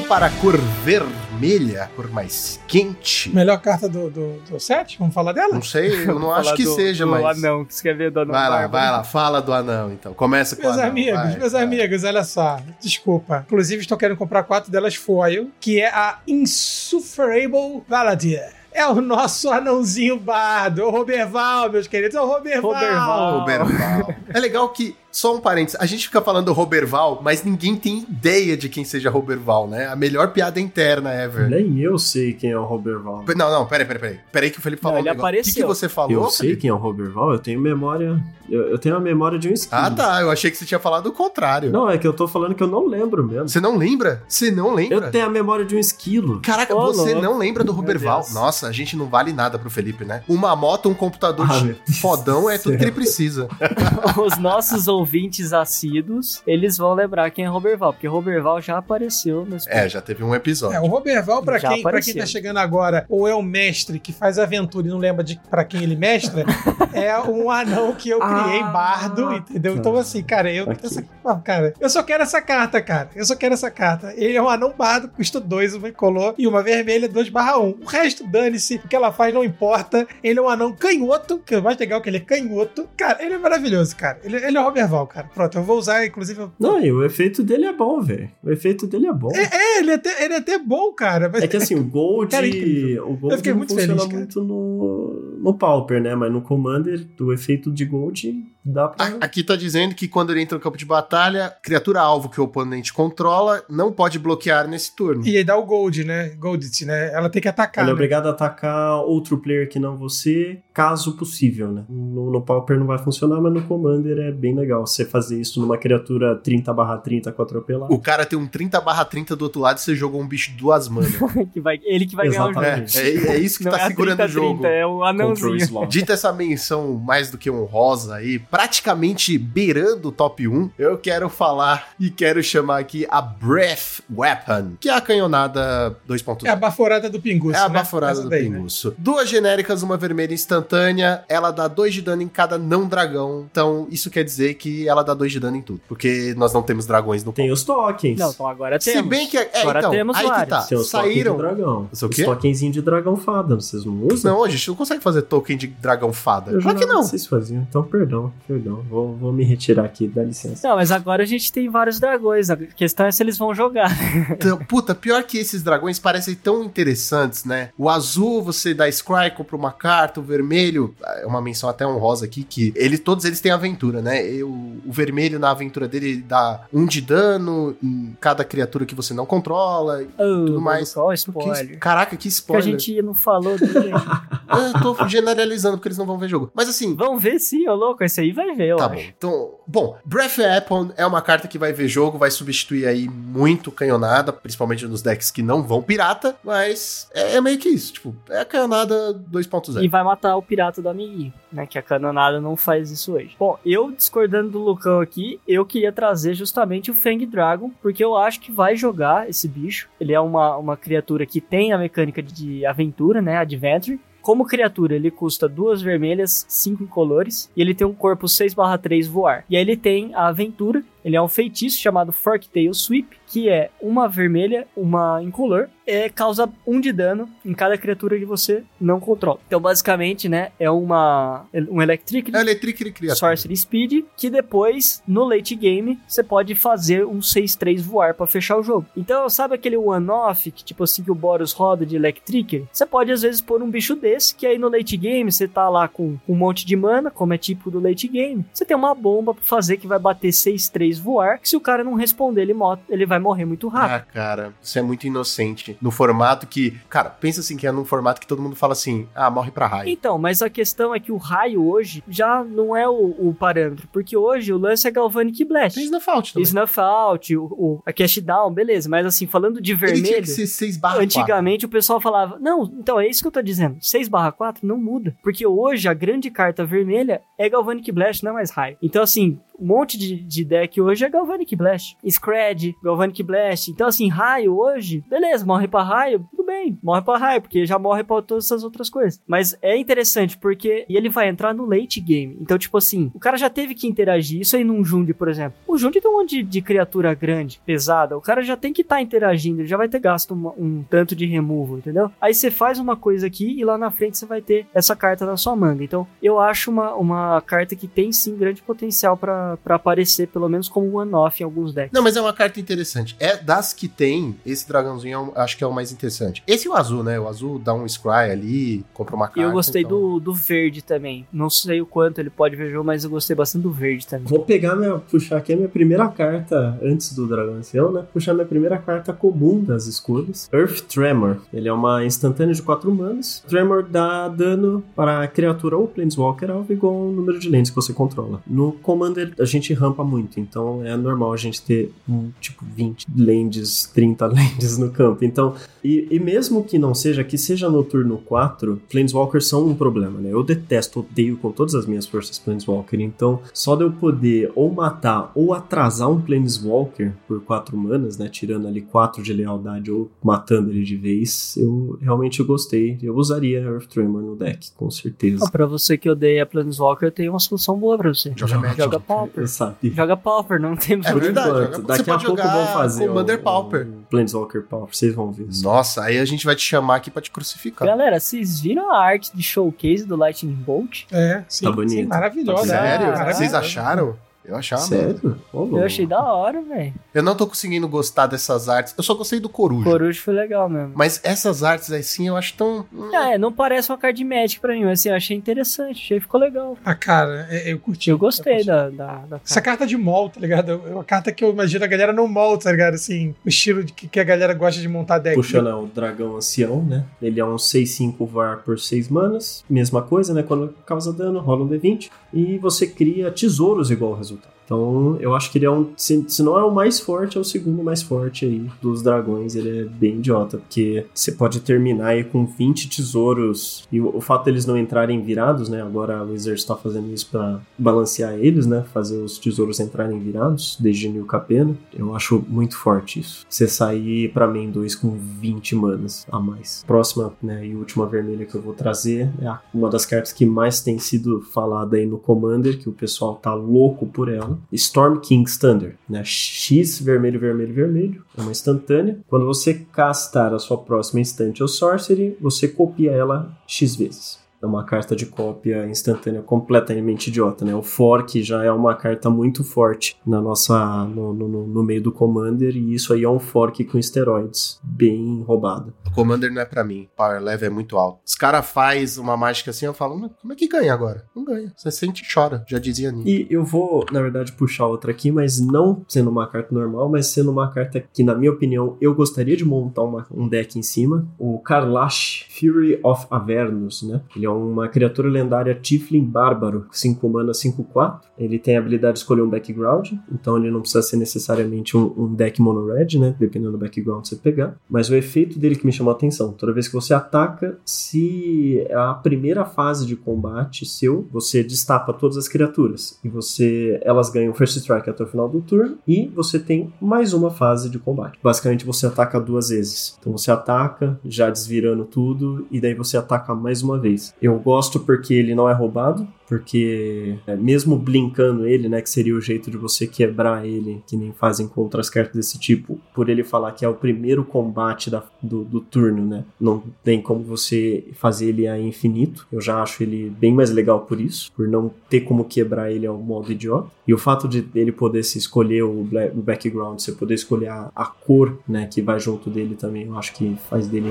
Para a cor vermelha, a cor mais quente. Melhor carta do, do, do set? Vamos falar dela? Não sei, eu não acho que do- seja, do mas. anão, que você quer ver do anão Vai lá, bárbaro. vai lá, fala do anão então. Começa com Meus o anão. amigos, vai, meus vai. amigos, olha só. Desculpa. Inclusive, estou querendo comprar quatro delas foil, que é a Insufferable Valadier. É o nosso anãozinho bardo, o Roberval, meus queridos, é o Roberval. Roberval. Roberval. É legal que, só um parênteses, a gente fica falando Roberval, mas ninguém tem ideia de quem seja Roberval, né? A melhor piada interna ever. Nem eu sei quem é o Roberval. Não, não, peraí, peraí, peraí. Peraí que o Felipe falou Não, um ele negócio. O que, que apareceu. você falou, Eu sei Felipe? quem é o Roberval, eu tenho memória. Eu, eu tenho a memória de um skin. Ah, tá. Eu achei que você tinha falado o contrário. Não, é que eu tô falando que eu não lembro mesmo. Você não lembra? Você não lembra? Eu tenho a memória de um esquilo. Caraca, Ô, você louco. não lembra do Roberval? Nossa, a gente não vale nada pro Felipe, né? Uma moto, um computador Ah, fodão é do tudo que ele precisa. Os nossos ouvintes assíduos, eles vão lembrar quem é Roberval, porque Roberval já apareceu nesse É, já teve um episódio. É, o Roberval, pra Já quem, pra quem tá chegando agora, ou é o mestre que faz aventura e não lembra de pra quem ele mestra, é um anão que eu criei, Ah, bardo, entendeu? tá. Então, assim, cara, eu, Aqui. essa- cara, eu só quero essa carta, cara. Eu só quero essa carta. Ele é um anão bardo, custa dois, uma incolor e uma vermelha, 2 barra 1. O resto, dane-se, o que ela faz não importa. Ele é um anão canhoto, que é o mais legal que ele é canhoto. Cara, ele é maravilhoso, cara. Ele, ele é o Roberval, cara. Pronto, eu vou usar, inclusive. eu- Não, e o efeito dele é bom, velho. O efeito dele é bom. É, ele é, até, ele é até bom, cara. Mas É que assim, o Gold. Cara, é o Gold Eu fiquei não muito funciona feliz, muito no, no Pauper, né? Mas no Commander, o efeito de Gold dá pra. Aqui tá dizendo que quando ele entra no campo de batalha, criatura alvo que o oponente controla não pode bloquear nesse turno. E aí dá o Gold, né? Goldit, né? Ela tem que atacar. Ela é né? obrigada a atacar outro player que não você, caso possível, né? No, no Pauper não vai funcionar, mas no Commander é bem legal você fazer isso numa criatura 30 30 com atropelar. O cara tem um 30 barra 30 do outro lado e você jogou um bicho duas manas. que vai, ele que vai ganhar o jogo. é, Exatamente. é, é isso que Não tá é segurando o 30-30, jogo. É o anãozinho. Dita essa menção mais do que honrosa aí, praticamente beirando o top 1, eu quero falar e quero chamar aqui a Breath Weapon, que é a canhonada 2.0. É a baforada do Pinguço. É a né? baforada do daí, né? pinguço. Duas genéricas, uma vermelha instantânea. Ela dá 2 de dano em cada não dragão. Então, isso quer dizer que ela dá 2 de dano em tudo. Porque nós não temos dragões no Tem os tokens. Não, então agora Se temos. bem que. É, Agora então, temos aí que vários. tá. Tem os tokens Saíram. de dragão. Os o Os quê? tokenzinhos de dragão fada, vocês não usam? Não, a gente não consegue fazer token de dragão fada. Eu Claro que não. Vocês faziam, então perdão. perdão. Vou, vou me retirar aqui, dá licença. Não, mas agora a gente tem vários dragões. A questão é se eles vão jogar. Então, puta, pior que esses dragões parecem tão interessantes, né? O azul você dá Scry, compra uma carta, o vermelho, é uma menção até honrosa aqui, que ele, todos eles têm aventura, né? E o, o vermelho na aventura dele dá um de dano em cada criatura que você não controla e Oh, tudo mais. Qual Que- spoiler? caraca, que Que a spoiler. gente não falou dele. Eu tô generalizando porque eles não vão ver jogo. Mas assim, Vão ver sim, ô louco. Esse aí vai ver, eu Tá acho. bom. Então, bom, Breath Weapon é uma carta que vai ver jogo, vai substituir aí muito canhonada, principalmente nos decks que não vão pirata, mas é, é meio que isso, tipo, é a canhonada 2.0. E vai matar o pirata do amiguinho, né? Que a canonada não faz isso hoje. Bom, eu discordando do Lucão aqui, eu queria trazer justamente o Fang Dragon, porque eu acho que vai jogar esse bicho. Ele é uma, uma criatura que tem a mecânica de aventura, né? Adventure. Como criatura, ele custa duas vermelhas, cinco incolores, e ele tem um corpo 6/3 voar. E aí ele tem a aventura, ele é um feitiço chamado Forktail Sweep, que é uma vermelha, uma incolor, é, causa um de dano em cada criatura que você não controla. Então, basicamente, né, é uma um Electric É Electric Criatura. Sorcery Speed, que depois, no late game, você pode fazer um 6-3 voar pra fechar o jogo. Então, sabe aquele one-off, que tipo assim, que o Boros roda de Electric? Você pode, às vezes, pôr um bicho desse, que aí no late game, você tá lá com um monte de mana, como é tipo do late game. Você tem uma bomba pra fazer que vai bater 6-3 voar, que se o cara não responder, ele, ele vai morrer muito rápido. Ah, cara, você é muito inocente. No formato que. Cara, pensa assim que é num formato que todo mundo fala assim: ah, morre pra raio. Então, mas a questão é que o raio hoje já não é o, o parâmetro, porque hoje o lance é Galvanic Blast. Tem Snuff Out também. Snuff Out, o, o, a Cash Down, beleza, mas assim, falando de Ele tinha vermelho, que ser 6 barra antigamente o pessoal falava, não, então é isso que eu tô dizendo, 6 barra 4 não muda, porque hoje a grande carta vermelha é Galvanic Blast, não é mais raio. Então assim, um monte de, de deck hoje é Galvanic Blast. Scred, Galvanic Blast. Então, assim, raio hoje, beleza, morre pra raio, tudo bem, morre pra raio, porque já morre pra todas essas outras coisas. Mas é interessante, porque e ele vai entrar no late game. Então, tipo assim, o cara já teve que interagir. Isso aí num Jund, por exemplo. O Jund tem um monte de, criatura grande, pesada. O cara já tem que estar tá interagindo, ele já vai ter gasto um tanto de removal, entendeu? Aí você faz uma coisa aqui e lá na frente você vai ter essa carta na sua manga. Então, eu acho uma, uma carta que tem sim grande potencial pra pra aparecer, pelo menos como one-off em alguns decks. Não, mas é uma carta interessante. É das que tem, esse dragãozinho é um- acho que é o mais interessante. Esse e o azul, né? O azul dá um scry ali, compra uma carta. E eu gostei então- do, do verde também. Não sei o quanto ele pode ver jogo, mas eu gostei bastante do verde também. Vou pegar minha. puxar aqui a minha primeira carta antes do Dragão Ancião, né? Puxar minha primeira carta comum das escolhas. Earth Tremor. Ele é uma instantânea de 4 manas. Tremor dá dano para a criatura ou Planeswalker alvo igual ao número de lands que você controla. No Commander a gente rampa muito, então é normal a gente ter um tipo 20 lands, 30 lands no campo. Então, e, e mesmo que não seja, que seja no turno 4, Planeswalkers são um problema, né? Eu detesto, odeio com todas as minhas forças Planeswalker, então só de eu poder ou matar ou atrasar um Planeswalker por 4 manas, né? Tirando ali 4 de lealdade ou matando ele de vez, eu realmente gostei. Eu usaria Earth Tremor no deck, com certeza. Ah, pra você que odeia Planeswalker, eu tenho uma solução boa pra você. Joga Magic. Joga Pauper. Eu sabia. Joga Pauper, não tem É verdade, enquanto. joga- Daqui você a pode pouco jogar vão fazer Commander um- Pauper. um Planeswalker Pauper, vocês vão ver. Nossa, aí a gente vai te chamar aqui pra te crucificar. Galera, vocês viram a arte de showcase do Lightning Bolt? É, sim. Tá bonito. sim, maravilhosa. Sério? maravilhosa. Vocês acharam? Eu achava. Sério? Eu achei da hora, velho. Eu não tô conseguindo gostar dessas artes. Eu só gostei do coruja. Coruja foi legal mesmo. Mas essas artes assim eu acho tão. hum, Ah, é, não parece uma card Magic pra mim, mas assim, eu achei interessante, achei que ficou legal. Ah, cara, é- eu curti. Eu gostei curti. da, da, da Essa carta de mol, tá ligado? É uma carta que eu imagino a galera não mol, tá ligado? Assim, o estilo de que, que a galera gosta de montar deck. Puxando o dragão ancião, né? Ele é um 6-5 VAR por 6 manas. Mesma coisa, né? Quando causa dano, rola um D20. E você cria tesouros igual ao resultado. Então, eu acho que ele é um. Se, se não é o mais forte, é o segundo mais forte aí dos dragões. Ele é bem idiota, porque você pode terminar aí com 20 tesouros. E o, o fato deles não entrarem virados, né? Agora a Wizards está fazendo isso pra balancear eles, né? Fazer os tesouros entrarem virados, desde New Capena. Eu acho muito forte isso. Você sair pra mim 2 com 20 manas a mais. Próxima, né? E última vermelha que eu vou trazer é uma das cartas que mais tem sido falada aí no Commander, que o pessoal tá louco por ela. Storm King's Thunder, né? X vermelho, vermelho, vermelho. É uma instantânea. Quando você castar a sua próxima instante ou sorcery, você copia ela X vezes. É uma carta de cópia instantânea completamente idiota, né? O Fork já é uma carta muito forte na nossa no, no, no meio do Commander e isso aí é um Fork com esteroides, bem roubado. O Commander não é pra mim. Power level é muito alto. Os caras faz uma mágica assim, eu falo, "Mas como é que ganha agora? Não ganha. Você sente e chora, já dizia Nino. E eu vou, na verdade, puxar outra aqui, mas não sendo uma carta normal, mas sendo uma carta que, na minha opinião, eu gostaria de montar uma- um deck em cima. O Karlash, Fury of Avernus, né? Ele é uma criatura lendária Tiflin Bárbaro, 5 mana, 5-4. Ele tem a habilidade de escolher um background, então ele não precisa ser necessariamente um, um deck mono-red, né? Dependendo do background que você pegar. Mas o efeito dele que me chamou a atenção, toda vez que você ataca, se a primeira fase de combate seu, você destapa todas as criaturas e você elas ganham first strike até o final do turno e você tem mais uma fase de combate. Basicamente você ataca duas vezes. Então você ataca, já desvirando tudo e daí você ataca mais uma vez. Eu gosto porque ele não é roubado, porque é, mesmo blinkando ele, né, que seria o jeito de você quebrar ele, que nem fazem com outras cartas desse tipo, por ele falar que é o primeiro combate da- do, do turno, né, não tem como você fazer ele a infinito. Eu já acho ele bem mais legal por isso, por não ter como quebrar ele ao modo idiota. E o fato de ele poder se escolher o, bla- o background, você poder escolher a, a cor, né, que vai junto dele também, eu acho que faz dele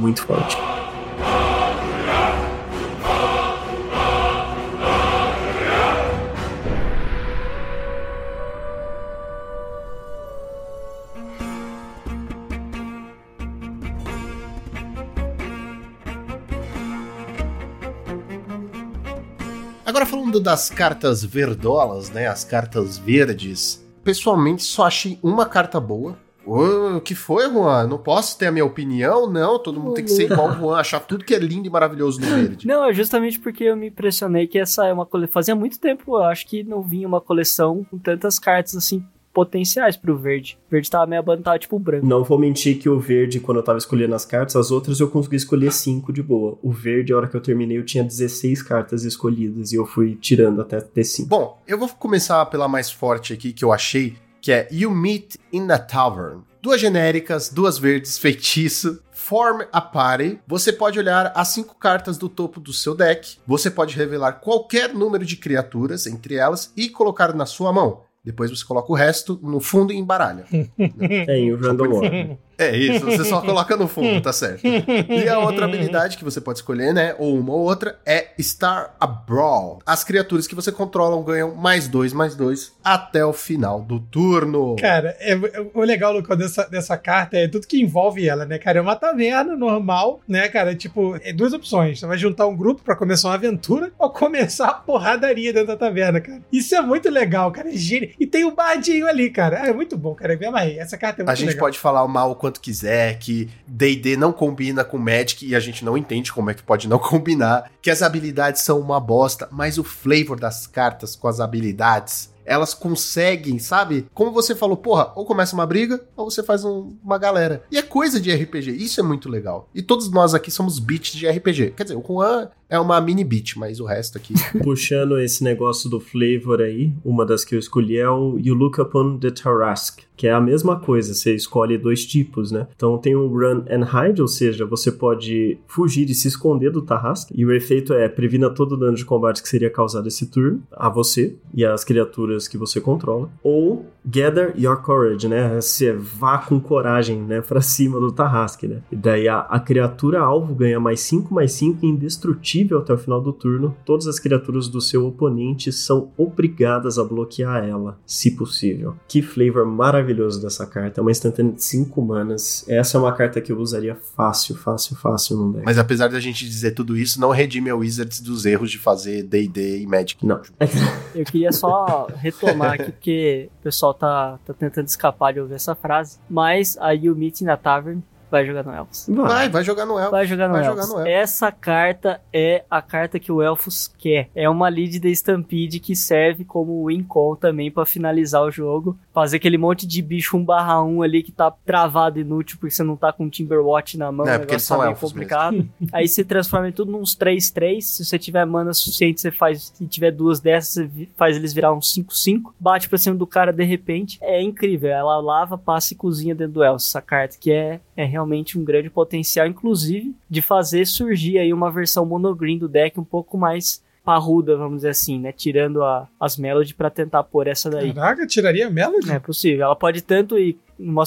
muito forte. Falando das cartas verdolas, né? As cartas verdes. Pessoalmente, só achei uma carta boa. O que foi, Juan? Não posso ter a minha opinião? Não, todo mundo tem que ser igual o Juan, achar tudo que é lindo e maravilhoso no verde. Não, é justamente porque eu me impressionei que essa é uma coleção. Fazia muito tempo, eu acho que não vinha uma coleção com tantas cartas assim potenciais pro verde. O verde tava meio abandonado, tipo branco. Não vou mentir que o verde, quando eu tava escolhendo as cartas, as outras eu consegui escolher 5 de boa. O verde, a hora que eu terminei, eu tinha 16 cartas escolhidas e eu fui tirando até ter 5. Bom, eu vou começar pela mais forte aqui que eu achei, que é You Meet in a Tavern. Duas genéricas, duas verdes, feitiço. Form a Party. Você pode olhar as cinco cartas do topo do seu deck. Você pode revelar qualquer número de criaturas entre elas e colocar na sua mão. Depois você coloca o resto no fundo e embaralha. É, em o Random Order. É isso, você só coloca no fundo, tá certo. E a outra habilidade que você pode escolher, né, ou uma ou outra, é Star a Brawl. As criaturas que você controla ganham mais dois, mais dois, até o final do turno. Cara, é, o legal, Lucão, dessa, dessa carta é tudo que envolve ela, né, cara? É uma taverna normal, né, cara? Tipo, é duas opções. Você vai juntar um grupo pra começar uma aventura ou começar a porradaria dentro da taverna, cara. Isso é muito legal, cara. É gênio. E tem o bardinho ali, cara. Ah, é muito bom, cara. Me amarrei. Essa carta é muito A gente legal. pode falar o mal o quanto quiser, que D&D não combina com Magic e a gente não entende como é que pode não combinar, que as habilidades são uma bosta, mas o flavor das cartas com as habilidades, elas conseguem, sabe? Como você falou, porra, ou começa uma briga, ou você faz um- uma galera. E é coisa de RPG, isso é muito legal. E todos nós aqui somos beats de RPG. Quer dizer, o Juan é uma mini beat, mas o resto aqui... Puxando esse negócio do flavor aí, uma das que eu escolhi é o You Look Upon the Tarrasque, que é a mesma coisa, você escolhe dois tipos, né? Então tem o Run and Hide, ou seja, você pode fugir e se esconder do Tarrasque, e o efeito é previna todo o dano de combate que seria causado esse turno a você e às criaturas que você controla, ou Gather Your Courage, né? Você vá com coragem, né, pra cima do Tarrasque, né? E daí a, a criatura alvo ganha mais 5 mais 5 indestrutível até o final do turno. Todas as criaturas do seu oponente são obrigadas a bloquear ela, se possível. Que flavor maravilhoso dessa carta. É uma instantânea de 5 manas. Essa é uma carta que eu usaria fácil, fácil, fácil num deck. Mas apesar da gente dizer tudo isso, não redime a Wizards dos erros de fazer D&D e Magic. Não. Eu queria só retomar aqui, porque o pessoal tá, tá tentando escapar de ouvir essa frase. Mas a You Meet na Tavern vai jogar no Elfos. Vai, vai jogar no Elfos. Vai jogar no Vai Elfos. jogar no Elfos. Essa carta é a carta que o Elfos quer. É uma lead da Stampede que serve como win call também pra finalizar o jogo. Fazer aquele monte de bicho 1 barra 1 ali que tá travado inútil porque você não tá com o Timberwatch na mão, É, o porque eles são tá meio elfos complicado. Aí você transforma em tudo nos 3-3. Se você tiver mana suficiente, você faz. Se tiver duas dessas, você faz eles virar um 5-5. Bate pra cima do cara de repente. É incrível. Ela lava, passa e cozinha dentro do Elcio. Essa carta que é, é realmente um grande potencial, inclusive, de fazer surgir aí uma versão monogreen do deck um pouco mais parruda, vamos dizer assim, né? Tirando a- as Melody pra tentar pôr essa daí. Caraca, tiraria a Melody? É possível. Ela pode tanto ir uma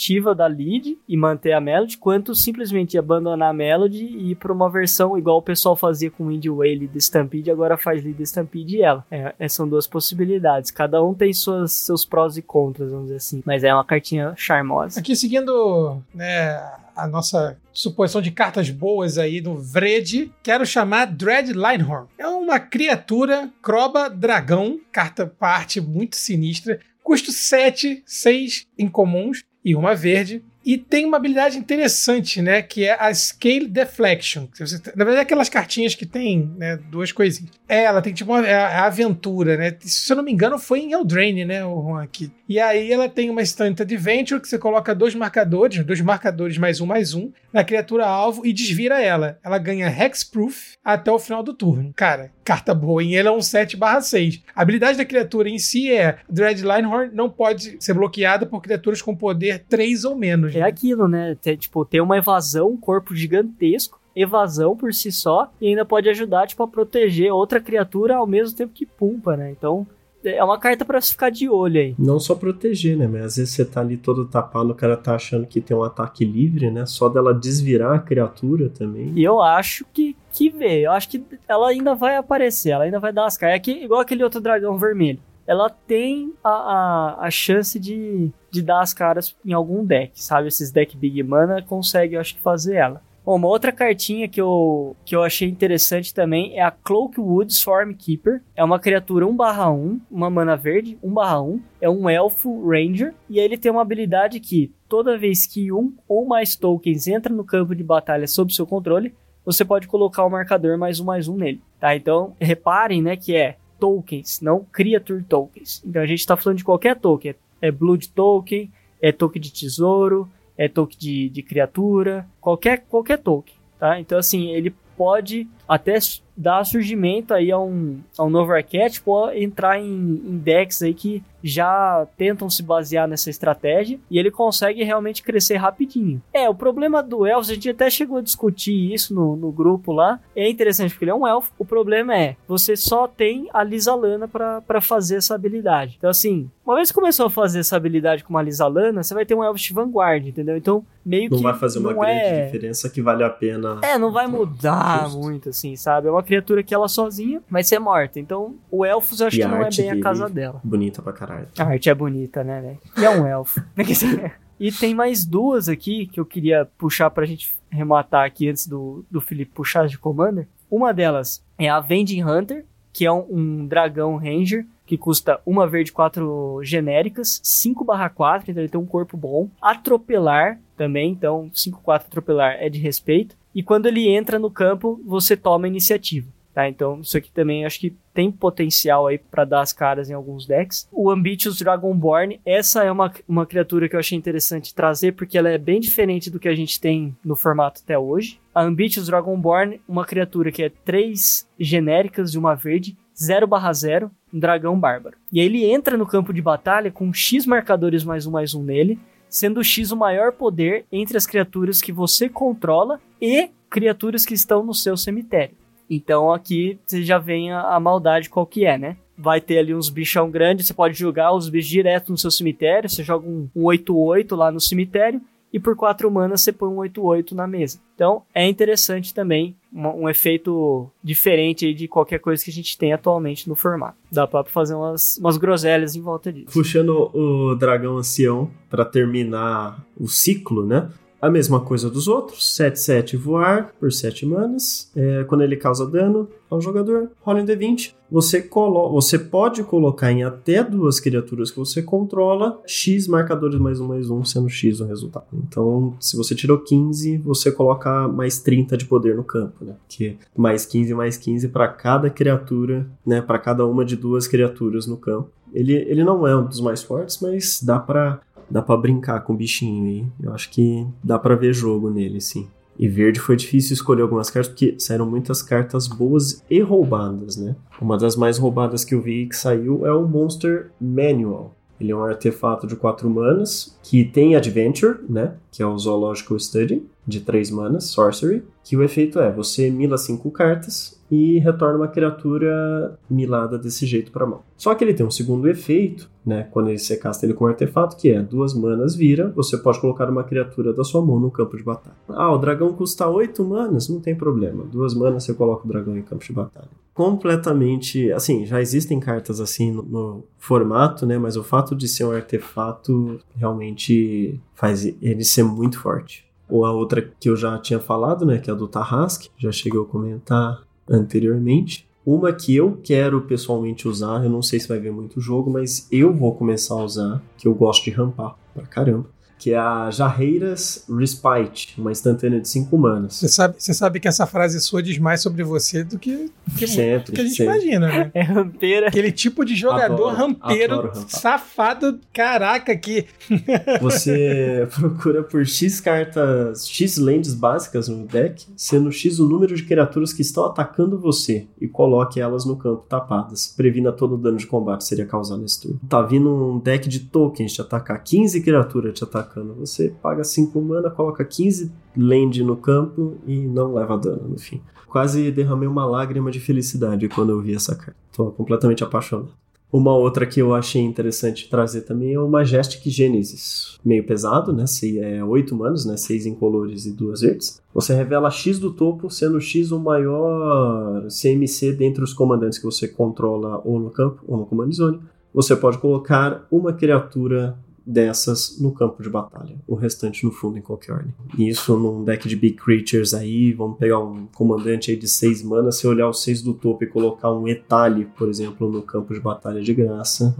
substitutiva da lead e manter a melody, quanto simplesmente abandonar a melody e ir pra uma versão igual o pessoal fazia com Indie Way Lead Stampede, agora faz Lead Stampede e ela. É, é, são duas possibilidades. Cada um tem suas, seus prós e contras, vamos dizer assim. Mas é uma cartinha charmosa. Aqui seguindo né, a nossa suposição de cartas boas aí do Vred, quero chamar Dread Linehorn. É uma criatura croba dragão, carta parte muito sinistra, custo 7, 6 incomuns e uma verde. E tem uma habilidade interessante, né? Que é a Scale Deflection. Que você- Na verdade, é aquelas cartinhas que tem né, duas coisinhas. É, ela tem tipo uma é a é a aventura, né? Se eu não me engano, foi em Eldraine, né? O Juan aqui. E aí ela tem uma Instant Adventure que você coloca dois marcadores, dois marcadores mais um mais um, na criatura alvo e desvira ela. Ela ganha Hexproof até o final do turno. Cara, carta boa, hein? Ele é um 7/6. A habilidade da criatura em si é Dread Linehorn não pode ser bloqueada por criaturas com poder 3 ou menos. É aquilo, né? Tem, tipo, ter uma evasão, um corpo gigantesco, evasão por si só, e ainda pode ajudar, tipo, a proteger outra criatura ao mesmo tempo que pumpa, né? Então, é uma carta pra se ficar de olho aí. Não só proteger, né? Mas às vezes você tá ali todo tapado, o cara tá achando que tem um ataque livre, né? Só dela desvirar a criatura também. E eu acho que, que vê. Eu acho que ela ainda vai aparecer, ela ainda vai dar as caras. É que, igual aquele outro dragão vermelho. Ela tem a, a, a chance de, de dar as caras em algum deck, sabe? Esses deck Big Mana consegue, eu acho que, fazer ela. Bom, uma outra cartinha que eu, que eu achei interessante também é a Cloakwood Swarmkeeper. É uma criatura 1/1, uma mana verde, 1/1. É um elfo ranger. E ele tem uma habilidade que toda vez que um ou mais tokens entra no campo de batalha sob seu controle, você pode colocar o marcador mais um mais um nele. Tá? Então, reparem, né, que é tokens, não creature tokens. Então a gente tá falando de qualquer token. É blood token, é token de tesouro, é token de, de criatura, qualquer, qualquer token, tá? Então assim, ele pode até dar surgimento aí a um, a um novo arquétipo, entrar em, em decks aí que já tentam se basear nessa estratégia e ele consegue realmente crescer rapidinho. É, o problema do elfo, a gente até chegou a discutir isso no, no grupo lá, é interessante porque ele é um elfo, o problema é, você só tem a Lisa Lana pra pra fazer essa habilidade. Então assim, uma vez que começou a fazer essa habilidade com uma Lisa Lana, você vai ter um elfo de vanguard, entendeu? Então, meio Não que vai fazer uma não grande é... diferença que vale a pena. É, não vai mudar Justo. muito, assim, sabe? É uma criatura que ela sozinha vai ser morta. Então, o Elfos eu acho E que não é bem a casa dela. Bonita pra caralho. A arte é bonita, né, velho? E é um elfo. e tem mais duas aqui que eu queria puxar pra gente rematar aqui antes do, do Felipe puxar de Commander. Uma delas é a Avenging Hunter, que é um, um dragão ranger que custa uma verde, quatro genéricas, 5 4, então ele tem um corpo bom. Atropelar também, então 5 4 atropelar é de respeito. E quando ele entra no campo, você toma a iniciativa. Tá, então isso aqui também acho que tem potencial aí pra dar as caras em alguns decks. O Ambitious Dragonborn, essa é uma, uma criatura que eu achei interessante trazer porque ela é bem diferente do que a gente tem no formato até hoje. A Ambitious Dragonborn, uma criatura que é três genéricas de uma verde, 0/0, um dragão bárbaro. E aí ele entra no campo de batalha com X marcadores mais um mais um nele, sendo X o maior poder entre as criaturas que você controla e criaturas que estão no seu cemitério. Então aqui você já vem a, a maldade qual que é, né? Vai ter ali uns bichão grandes, você pode jogar os bichos direto no seu cemitério, você joga um, um 8-8 lá no cemitério, e por 4 manas você põe um 8-8 na mesa. Então é interessante também, um, um efeito diferente de qualquer coisa que a gente tem atualmente no formato. Dá pra fazer umas, umas groselhas em volta disso. Puxando o dragão ancião pra terminar o ciclo, né? A mesma coisa dos outros, 7-7 voar por 7 manas. É, quando ele causa dano ao jogador, rola um D20. Você, colo você pode colocar em até duas criaturas que você controla X marcadores mais um mais um, sendo X o resultado. Então, se você tirou 15, você coloca mais 30 de poder no campo, né? Que mais 15 mais 15 para cada criatura, né? Para cada uma de duas criaturas no campo. Ele, ele não é um dos mais fortes, mas dá pra, dá pra brincar com o bichinho aí. Eu acho que dá pra ver jogo nele, sim. E verde foi difícil escolher algumas cartas porque saíram muitas cartas boas e roubadas, né? Uma das mais roubadas que eu vi que saiu é o Monster Manual. Ele é um artefato de 4 manas que tem Adventure, né? Que é o Zoological Study, de 3 manas, Sorcery. Que o efeito é: você mila 5 cartas e retorna uma criatura milada desse jeito para mão. Só que ele tem um segundo efeito, né? Quando você casta ele com um artefato, que é duas manas vira, você pode colocar uma criatura da sua mão no campo de batalha. Ah, o dragão custa 8 manas, não tem problema. Duas manas você coloca o dragão em campo de batalha. Completamente, assim, já existem cartas assim no, no formato, né? Mas o fato de ser um artefato realmente faz ele ser muito forte. Ou a outra que eu já tinha falado, né? Que é a do Tarrasque, já cheguei a comentar anteriormente. Uma que eu quero pessoalmente usar, eu não sei se vai ver muito jogo, mas eu vou começar a usar, que eu gosto de rampar pra caramba que é a Jarreiras Respite, uma instantânea de 5 manas. Você sabe, você sabe que essa frase sua diz mais sobre você do que, que, sempre, do que a gente sempre. imagina, né? É rampeira. Aquele tipo de jogador Adoro, rampeiro, adoro safado, caraca, que Você procura por X cartas, X lentes básicas no deck, sendo X o número de criaturas que estão atacando você e coloque elas no campo tapadas. Previna todo o dano de combate que seria causado nesse turno. Tá vindo um deck de tokens te atacar, 15 criaturas te atacando. Você paga 5 mana, coloca 15 land no campo e não leva dano no fim. Quase derramei uma lágrima de felicidade quando eu vi essa carta. Tô completamente apaixonado. Uma outra que eu achei interessante trazer também é o Majestic Genesis. Meio pesado, né? Se é 8 manos, né? 6 incolores e 2 verdes. Você revela X do topo, sendo X o maior CMC dentre os comandantes que você controla ou no campo ou no command zone. Você pode colocar uma criatura dessas no campo de batalha, o restante no fundo em qualquer ordem. Isso num deck de big creatures aí, vamos pegar um comandante aí de 6 manas, se olhar os 6 do topo e colocar um Etali, por exemplo, no campo de batalha de graça,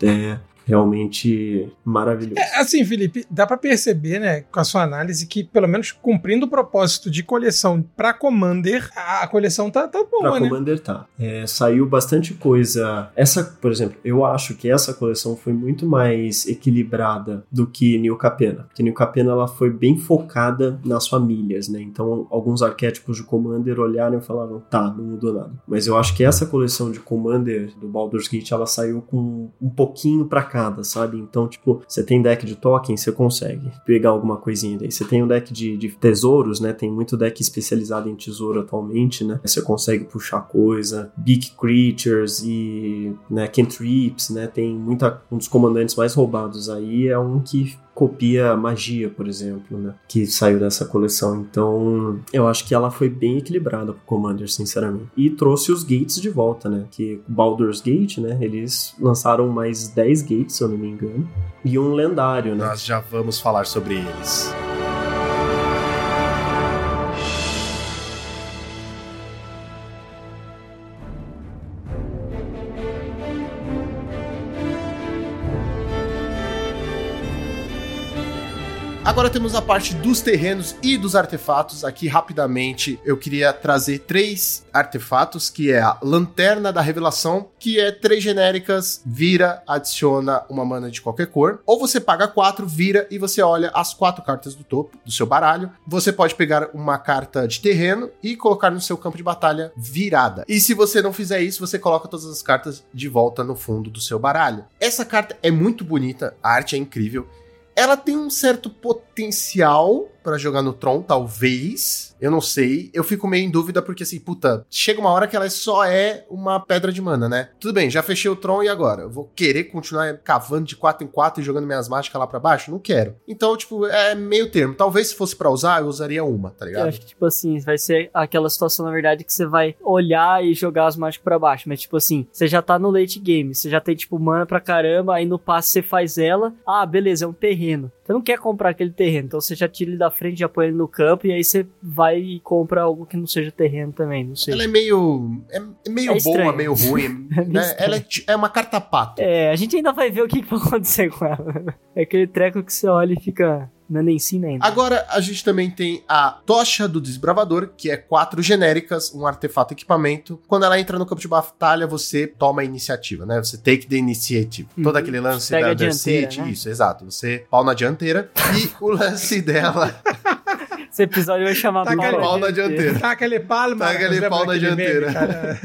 é realmente maravilhoso. É, assim, Felipe, dá pra perceber, né, com a sua análise, que pelo menos cumprindo o propósito de coleção pra Commander, a coleção tá, tá boa, Pra né? Commander tá. É, saiu bastante coisa. Essa, por exemplo, eu acho que essa coleção foi muito mais equilibrada do que New Capena. Porque New Capena ela foi bem focada nas famílias, né? Então, alguns arquétipos de Commander olharam e falaram, tá, não mudou nada. Mas eu acho que essa coleção de Commander do Baldur's Gate, ela saiu com um pouquinho pra cada, sabe? Então, tipo, você tem deck de token, você consegue pegar alguma coisinha daí. Você tem um deck de, de tesouros, né? Tem muito deck especializado em tesouro atualmente, né? Você consegue puxar coisa, big creatures e, né, cantrips, né? Tem muita um dos comandantes mais roubados aí é um que copia magia, por exemplo, né? Que saiu dessa coleção. Então, eu acho que ela foi bem equilibrada pro Commander, sinceramente. E trouxe os gates de volta, né? Que Baldur's Gate, né? Eles lançaram mais 10 gates, se eu não me engano. E um lendário, né? Nós já vamos falar sobre eles. Agora temos a parte dos terrenos e dos artefatos. Aqui, rapidamente, eu queria trazer três artefatos, que é a Lanterna da Revelação, que é três genéricas, vira, adiciona uma mana de qualquer cor. Ou você paga quatro, vira e você olha as quatro cartas do topo do seu baralho. Você pode pegar uma carta de terreno e colocar no seu campo de batalha virada. E se você não fizer isso, você coloca todas as cartas de volta no fundo do seu baralho. Essa carta é muito bonita, a arte é incrível. Ela tem um certo potencial pra jogar no Tron, talvez. Eu não sei. Eu fico meio em dúvida porque, assim, puta, chega uma hora que ela só é uma pedra de mana, né? Tudo bem, já fechei o Tron e agora? Eu vou querer continuar cavando de 4 em 4 e jogando minhas mágicas lá pra baixo? Não quero. Então, tipo, é meio termo. Talvez se fosse pra usar, eu usaria uma, tá Eu ligado? acho que, tipo assim, vai ser aquela situação, na verdade, que você vai olhar e jogar as mágicas pra baixo. Mas, tipo assim, você já tá no late game, você já tem, tipo, mana pra caramba, aí no passe você faz ela. Ah, beleza, é um terreno. Você não quer comprar aquele terreno, então você já tira ele da frente, já põe ele no campo, e aí você vai e compra algo que não seja terreno também, não sei. Ela é meio. É, é meio É boa, meio ruim. É meio né? Ela é, é uma carta pato. É, a gente ainda vai ver o que, que vai acontecer com ela. É aquele treco que você olha e fica. Não é nem sim nem. não. Agora a gente também tem a Tocha do Desbravador, que é quatro genéricas, um artefato equipamento. Quando ela entra no campo de batalha, você toma a iniciativa, né? Você take the initiative. Uhum. Todo aquele lance Pega da Undercity, né? isso, exato. Você pau na dianteira. E o lance dela, Esse episódio vai chamar Tá pau aquele- pau na dianteira. Tá aquele palma. Tá aquele lembra pau na meme, dianteira. cara?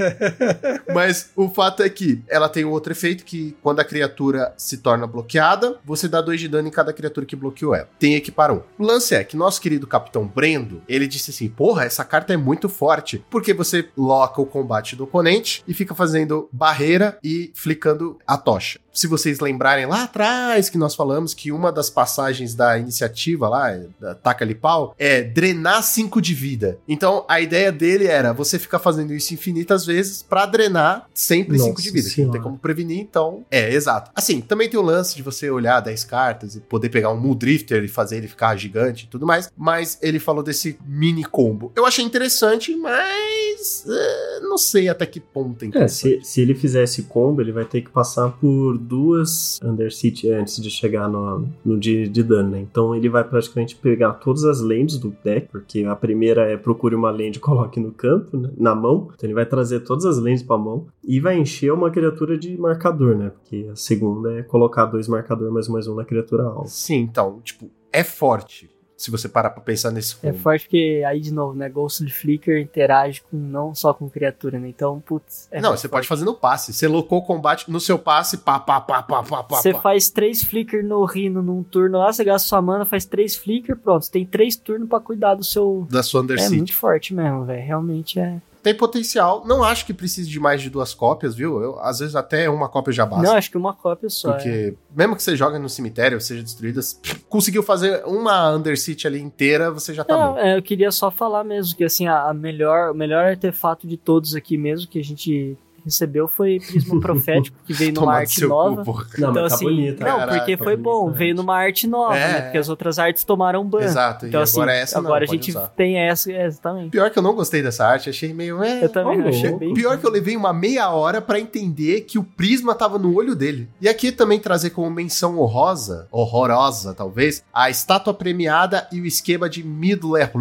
Mas o fato é que ela tem um outro efeito que quando a criatura se torna bloqueada, você dá dois de dano em cada criatura que bloqueou ela. Tem equipar um. O lance é que nosso querido Capitão Brendo, ele disse assim, porra, essa carta é muito forte, porque você loca o combate do oponente e fica fazendo barreira e flicando a tocha. Se vocês lembrarem lá atrás que nós falamos que uma das passagens da iniciativa lá, da Taca ali pau, é drenar 5 de vida. Então a ideia dele era você ficar fazendo isso infinitas vezes pra drenar sempre 5 Nossa de vida. Não tem como prevenir, então. É, exato. Assim, também tem o lance de você olhar 10 cartas e poder pegar um Muldrifter e fazer ele ficar gigante e tudo mais. Mas ele falou desse mini combo. Eu achei interessante, mas. é, não sei até que ponto é É, se, se ele fizer esse combo, ele vai ter que passar por duas Undercity antes de chegar no, no de, de dano, né? Então ele vai praticamente pegar todas as lands do deck, porque a primeira é procure uma land e coloque no campo, né? na mão. Então ele vai trazer todas as lands pra mão e vai encher uma criatura de marcador, né? Porque a segunda é colocar dois marcador mais mais um na criatura alvo. Sim, então, tipo, é forte. Se você parar pra pensar nesse É combo. forte porque aí, de novo, né? Ghost de Flicker interage com não só com criatura, né? Então, putz. É não, você forte. pode fazer no passe. Você locou o combate no seu passe, pá, pá, pá, pá, pá, pá. Você pá. faz três flicker no Rino num turno lá, você gasta sua mana, faz três flicker, pronto. Você tem três turnos pra cuidar do seu. Da sua É Undercity. muito forte mesmo, velho. Realmente é. Tem potencial. Não acho que precise de mais de duas cópias, viu? Eu, às vezes até uma cópia já basta. Não, acho que uma cópia só. é. Porque, mesmo que você jogue no cemitério, seja destruída, conseguiu fazer uma Undercity ali inteira, você já tá Não, bom. é, eu queria só falar mesmo que assim, a, a melhor, o melhor artefato de todos aqui mesmo que a gente recebeu foi Prisma Profético, que veio numa arte nova. cu. Não, então, tá assim, bonita. não, Caraca, porque tá foi bom, né? veio numa arte nova, É, né? é. Porque as outras artes tomaram ban. Exato. Então, e assim, agora essa agora não, a gente usar. tem essa, é, exatamente. Pior que eu não gostei dessa arte, achei meio. É, Eu também Ô, achei bem. Pior que eu levei uma meia hora pra entender que o prisma tava no olho dele. E aqui também trazer como menção honrosa, horrorosa talvez, a estátua premiada e o esquema de Middle-earth,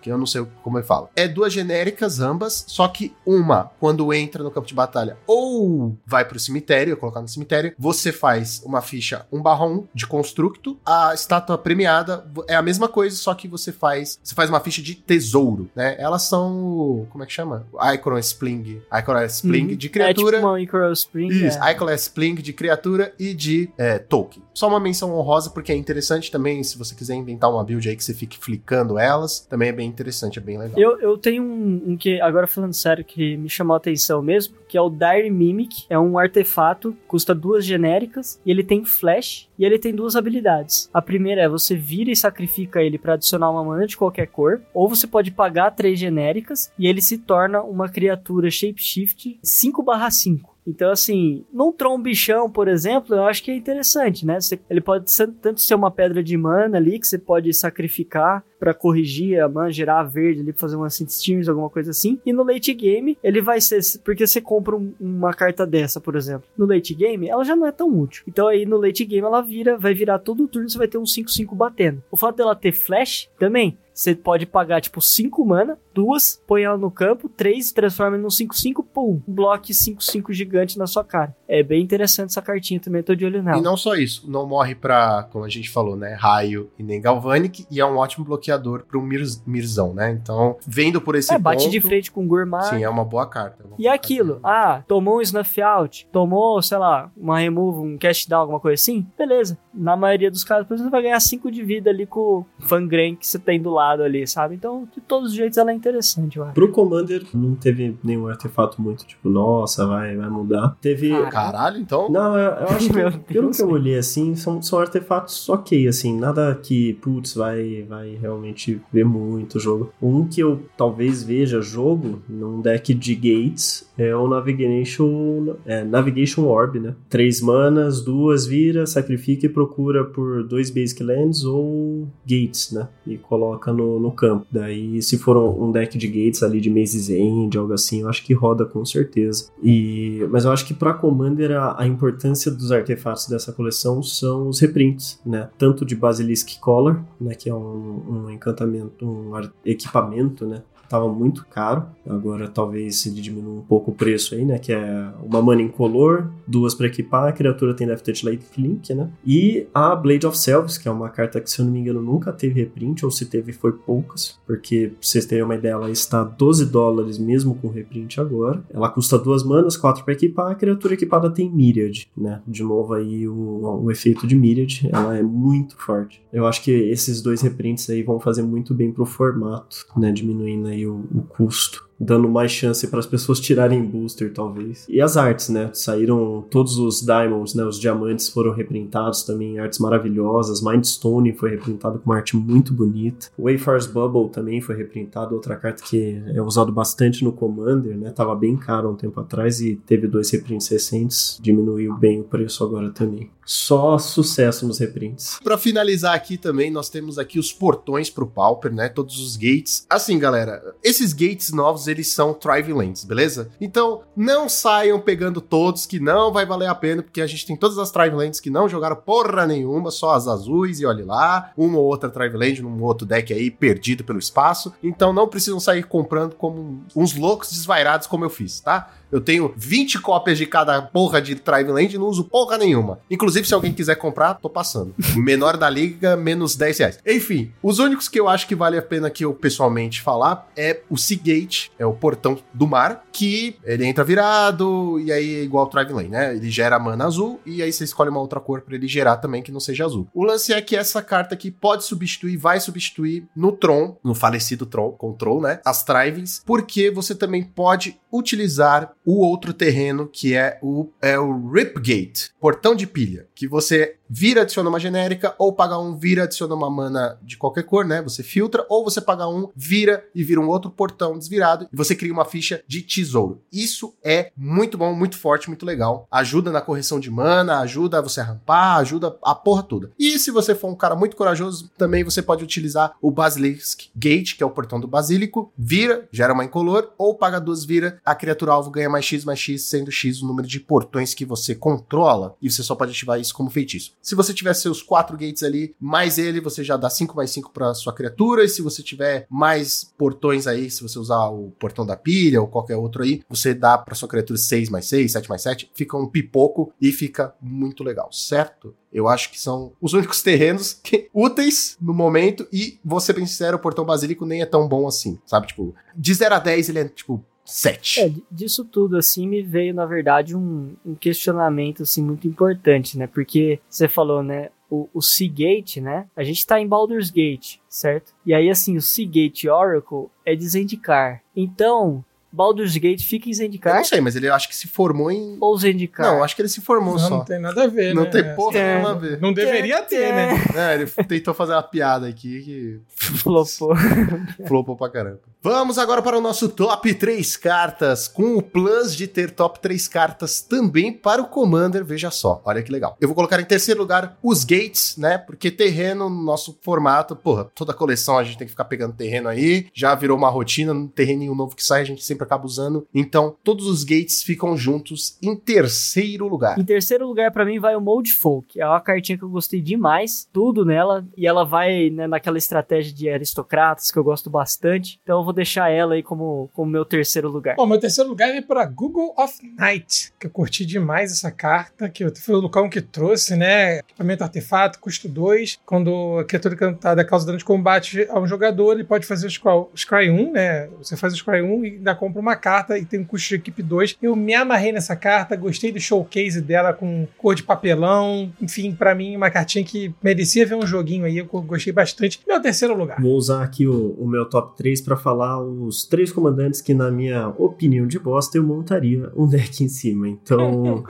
que eu não sei como ele fala. É duas genéricas ambas, só que uma, quando entra no campo de batalha ou vai pro cemitério, colocar no cemitério, você faz uma ficha 1/1 de constructo. A estátua premiada é a mesma coisa, só que você faz, você faz uma ficha de tesouro, né? Elas são, como é que chama? Icon Spling, Icon Spling Uhum. de criatura. É tipo uma Icaro Spring. Isso, é. Spling de criatura e de é, token. Só uma menção honrosa, porque é interessante também, se você quiser inventar uma build aí que você fique flicando elas, também é bem interessante, é bem legal. Eu, eu tenho um, um que, agora falando sério, que me chamou a atenção mesmo, que é o Dire Mimic. É um artefato, custa duas genéricas, e ele tem flash, e ele tem duas habilidades. A primeira é você vira e sacrifica ele pra adicionar uma mana de qualquer cor, ou você pode pagar três genéricas, e ele se torna uma criatura shapeshift 5/5. Então, assim, num Tron Bichão, por exemplo, eu acho que é interessante, né? Você- ele pode ser- tanto ser uma pedra de mana ali, que você pode sacrificar pra corrigir a mana, gerar a verde ali, fazer uma Synth alguma coisa assim. E no late game, ele vai ser. Porque você compra um- uma carta dessa, por exemplo. No late game, ela já não é tão útil. Então aí no late game ela vira, vai virar todo o turno, você vai ter um 5-5 batendo. O fato dela ter flash também. Você pode pagar, tipo, 5 mana, duas, põe ela no campo, três, transforma num 5-5, pum, um bloco 5-5 gigante na sua cara. É bem interessante essa cartinha também, tô de olho nela. E não só isso, não morre pra, como a gente falou, né, raio e nem galvanic, e é um ótimo bloqueador pro Mir Mirzão, né? Então, vendo por esse é, bate ponto, de frente com o Gourmand. Sim, é uma boa carta. é uma E boa aquilo, carta. ah, tomou um snuff out, tomou, sei lá, uma remove, um cast down, alguma coisa assim, beleza. Na maioria dos casos, por exemplo, você vai ganhar 5 de vida ali com o Fangren que você tem do lado ali, sabe? Então, de todos os jeitos, ela é interessante, eu acho. Pro Commander não teve nenhum artefato muito tipo, nossa, vai, vai mudar. Teve. Cara, Caralho, então. Não, eu, eu acho que, pelo que eu olhei assim, são, são artefatos ok, assim, nada que, putz, vai, vai, realmente vê muito jogo. Um que eu talvez veja jogo num deck de Gates é o Navigation, é, Navigation Orb, né? Três manas, duas vira, sacrifica e procura por dois Basic Lands ou Gates, né? E coloca no, no campo. Daí, se for um deck de Gates ali de Maze's End, algo assim, eu acho que roda com certeza. E, mas eu acho que para Commander a, a importância dos artefatos dessa coleção são os reprints, né? Tanto de Basilisk Collar, né? Que é um, um encantamento, um equipamento, né? Tava muito caro. Agora talvez ele diminua um pouco o preço aí, né? Que é uma mana incolor, duas para equipar, a criatura tem Light Link, né? E a Blade of Selves, que é uma carta que, se eu não me engano, nunca teve reprint, ou se teve foi poucas, porque pra vocês terem uma ideia, ela está 12 dólares mesmo com reprint agora. Ela custa duas manas, quatro para equipar, a criatura equipada tem Myriad, né? De novo aí o, o efeito de Myriad, ela é muito forte. Eu acho que esses dois reprints aí vão fazer muito bem pro formato, né? Diminuindo aí o, o custo dando mais chance para as pessoas tirarem booster, talvez. E as artes, né? Saíram todos os diamonds, né? Os diamantes foram reprintados também, artes maravilhosas. Mindstone foi reprintado com uma arte muito bonita. Wayfar's Bubble também foi reprintado, outra carta que é usado bastante no Commander, né? Tava bem caro um tempo atrás e teve dois reprints recentes, diminuiu bem o preço agora também. Só sucesso nos reprints. Para finalizar aqui também, nós temos aqui os portões pro Pauper, né? Todos os gates. Assim, galera, esses gates novos eles são Thrive Lands, beleza? Então, não saiam pegando todos, que não vai valer a pena, porque a gente tem todas as Thrive Lands que não jogaram porra nenhuma, só as azuis, e olhe lá, uma ou outra Thrive Land num outro deck aí, perdido pelo espaço. Então, não precisam sair comprando como uns loucos desvairados como eu fiz, tá? Eu tenho 20 cópias de cada porra de Thrive Land e não uso porra nenhuma. Inclusive, se alguém quiser comprar, tô passando. Menor da liga, menos 10 reais. Enfim, os únicos que eu acho que vale a pena que eu pessoalmente falar é o Seagate, é o portão do mar, que ele entra virado e aí é igual o Thrive Land, né? Ele gera mana azul e aí você escolhe uma outra cor para ele gerar também que não seja azul. O lance é que essa carta aqui pode substituir, vai substituir no Tron, no falecido Tron, Control, né? As Thrives, porque você também pode utilizar o outro terreno que é o, é o Ripgate, portão de pilha, que você vira, adiciona uma genérica, ou paga um, vira, adiciona uma mana de qualquer cor, né? Você filtra, ou você paga um, vira e vira um outro portão desvirado e você cria uma ficha de tesouro. Isso é muito bom, muito forte, muito legal. Ajuda na correção de mana, ajuda você a rampar, ajuda a porra toda. E se você for um cara muito corajoso, também você pode utilizar o Basilisk Gate, que é o portão do basílico, vira, gera uma incolor, ou paga duas, vira, a criatura alvo ganha mais X mais X, sendo X o número de portões que você controla, e você só pode ativar isso como feitiço. Se você tiver seus quatro gates ali, mais ele, você já dá 5 mais 5 para sua criatura. E se você tiver mais portões aí, se você usar o portão da pilha ou qualquer outro aí, você dá para sua criatura 6 mais 6, 7 mais 7. Fica um pipoco e fica muito legal, certo? Eu acho que são os únicos terrenos que, úteis no momento. E, vou ser bem sincero, o portão basílico nem é tão bom assim, sabe? Tipo, de 0 a 10 ele é, tipo, 7. É, disso tudo, assim, me veio, na verdade, um, um questionamento, assim, muito importante, né? Porque você falou, né? O, o Seagate, né? A gente tá em Baldur's Gate, certo? E aí, assim, o Seagate Oracle é de Zendikar. Então, Baldur's Gate fica em Zendikar? Eu não sei, mas ele acho que se formou em. Ou Zendikar? Não, acho que ele se formou Não, só. não tem nada a ver, Não né? tem porra É. nenhuma a ver. Não deveria ter, né? É, ele tentou fazer uma piada aqui que Flopou. flopou pra caramba. Vamos agora para o nosso top 3 cartas, com o plus de ter top 3 cartas também para o Commander, veja só, olha que legal. Eu vou colocar em terceiro lugar os Gates, né, porque terreno no nosso formato, porra, toda coleção a gente tem que ficar pegando terreno aí, já virou uma rotina, no terreninho novo que sai a gente sempre acaba usando, então todos os Gates ficam juntos em terceiro lugar. Em terceiro lugar, pra mim, vai o Mold Folk. É uma cartinha que eu gostei demais, tudo nela. E ela vai né, naquela estratégia de aristocratas que eu gosto bastante. Então eu vou deixar ela aí como, como meu terceiro lugar. Bom, meu terceiro lugar é para Google of Night, que eu curti demais essa carta, que foi o Lucão que trouxe, né? Equipamento artefato, custo 2. Quando a criatura encantada causa dano de combate a um jogador, ele pode fazer o Scry- Scry 1, né? Você faz o Scry 1 e ainda compra uma carta e tem um custo de equipe 2. Eu me amarrei nessa carta, gostei do showcase dela com cor de papelão. Enfim, pra mim, uma cartinha que merecia ver um joguinho aí, eu gostei bastante. Meu terceiro lugar. Vou usar aqui o, o meu top 3 para falar falar os três comandantes que, na minha opinião de bosta, eu montaria um deck em cima. Então,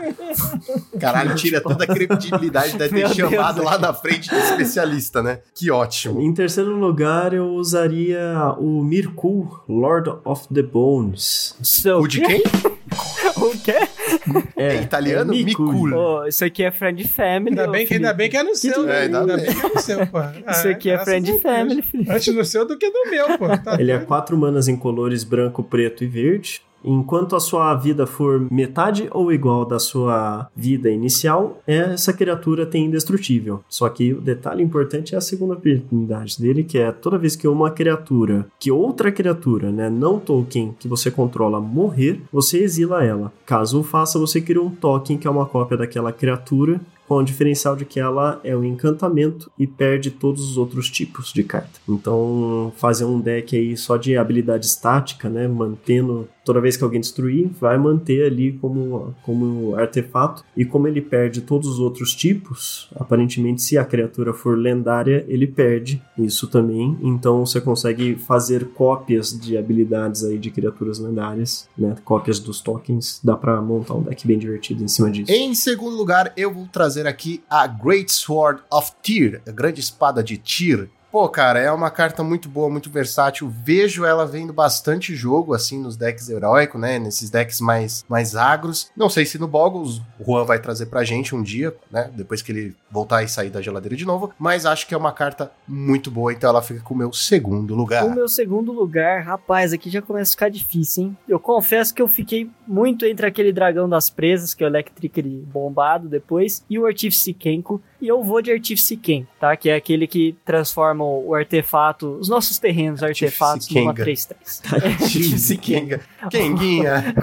Caralho, tira toda a credibilidade de ter Meu chamado Deus. lá na frente de especialista, né? Que ótimo. em terceiro lugar, eu usaria o Mirkul, Lord of the Bones. Seu O de quem? Quê? É italiano? Mikul. Mikul. Ô, isso aqui é Friend Family. Ainda ô, bem, que, ainda bem que é no seu, É, né? ainda Ainda bem. bem que é no seu, pô. Isso aqui é graças Friend. Family, Felipe. Antes do seu do que do meu, pô. Tá Ele é quatro manas em colores branco, preto e verde. Enquanto a sua vida for metade ou igual da sua vida inicial, essa criatura tem indestrutível. Só que o detalhe importante é a segunda habilidade dele, que é toda vez que uma criatura, que outra criatura, né, não token que você controla morrer, você exila ela. Caso faça, você cria um token que é uma cópia daquela criatura com o diferencial de que ela é um encantamento e perde todos os outros tipos de carta. Então, fazer um deck aí só de habilidade estática, né, mantendo toda vez que alguém destruir, vai manter ali como, como artefato. E como ele perde todos os outros tipos, aparentemente, se a criatura for lendária, ele perde isso também. Então você consegue fazer cópias de habilidades aí de criaturas lendárias, né? Cópias dos tokens. Dá pra montar um deck bem divertido em cima disso. Em segundo lugar, eu vou trazer aqui a Great Sword of Tyr, a grande espada de Tyr. Pô, cara, é uma carta muito boa, muito versátil. Vejo ela vendo bastante jogo, assim, nos decks heróicos, né? Nesses decks mais, mais agros. Não sei se no Boggles o Juan vai trazer pra gente um dia, né? Depois que ele voltar e sair da geladeira de novo. Mas acho que é uma carta muito boa, então ela fica com o meu segundo lugar. O meu segundo lugar, rapaz, aqui já começa a ficar difícil, hein? Eu confesso que eu fiquei muito entre aquele dragão das presas, que é o Electric bombado depois, e o Artífice Kenko. E eu vou de Artífice tá? Que é aquele que transforma o artefato, os nossos terrenos artefatos numa Kenga. 3-3. Artífice Kenga. Kenguinha.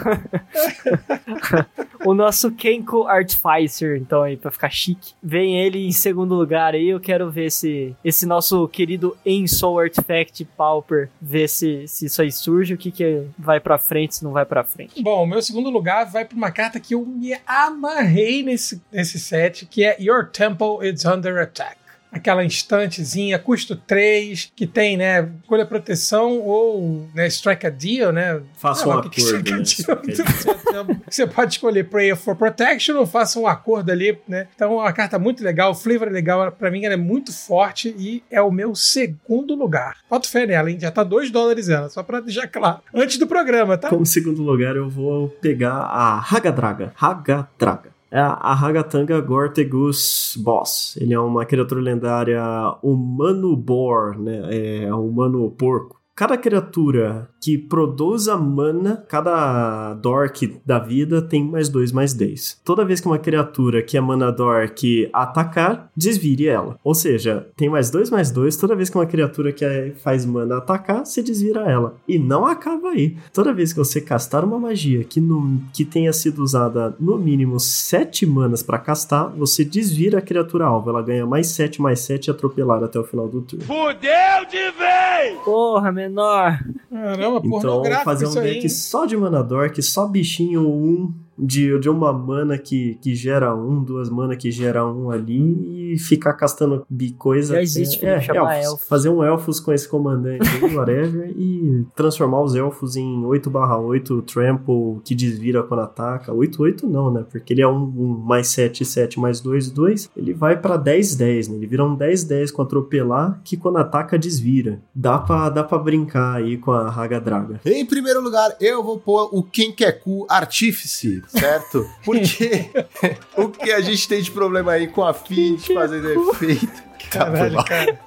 o nosso Kenko Artificer, então aí, pra ficar chique. Vem ele em segundo lugar aí, eu quero ver se esse nosso querido Ensoul Artifact Pauper, ver se, se isso aí surge, o que que vai pra frente, se não vai pra frente. Bom, o meu segundo lugar vai pra uma carta que eu me amarrei nesse, nesse set, que é Your Temple is Under Attack. Aquela instantezinha, custo 3, que tem, né, escolha proteção ou né, strike a deal, né? Faça Ah, um mas o que acordo, né? deal? Você pode escolher Prayer for Protection ou faça um acordo ali, né? Então, é uma carta muito legal, o flavor é legal, pra mim ela é muito forte e é o meu segundo lugar. Falta fé nela, hein? Já tá 2 dólares ela, só pra deixar claro. Antes do programa, tá? Como segundo lugar, eu vou pegar a Hagadraga. Hagadraga. É a Hagatanga Gortegus Boss. Ele é uma criatura lendária humano boar, né? É humano porco. Cada criatura que produza mana, cada dork da vida tem mais dois, mais 10. Toda vez que uma criatura que é mana dork atacar, desvire ela. Ou seja, tem mais dois, mais dois. Toda vez que uma criatura que é- faz mana atacar, você desvira ela. E não acaba aí. Toda vez que você castar uma magia que, no, que tenha sido usada no mínimo 7 manas pra castar, você desvira a criatura alvo. Ela ganha mais 7, mais 7 atropelada até o final do turno. Fudeu de vez! Porra, menor! Caramba, Então, pornográfico fazer um isso aí. deck hein? só de mana dork, só bichinho um de, de uma mana que, que gera um, duas mana que gera um ali e ficar castando coisa. Já existe, é, chama elfos. elfos. Fazer um elfos com esse comandante whatever, e transformar os elfos em 8/8 trample que desvira quando ataca. 8/8 não, né? Porque ele é um, um mais 7, 7 mais 2, 2. Ele vai pra 10, 10, né? Ele vira um 10, 10 com atropelar que quando ataca desvira. Dá pra, dá pra brincar aí com a Hagadraga. Em primeiro lugar, eu vou pôr o Kenkeku Artífice, certo? Porque o que a gente tem de problema aí com a Fint fazendo efeito. Tá, foi Caralho, cara.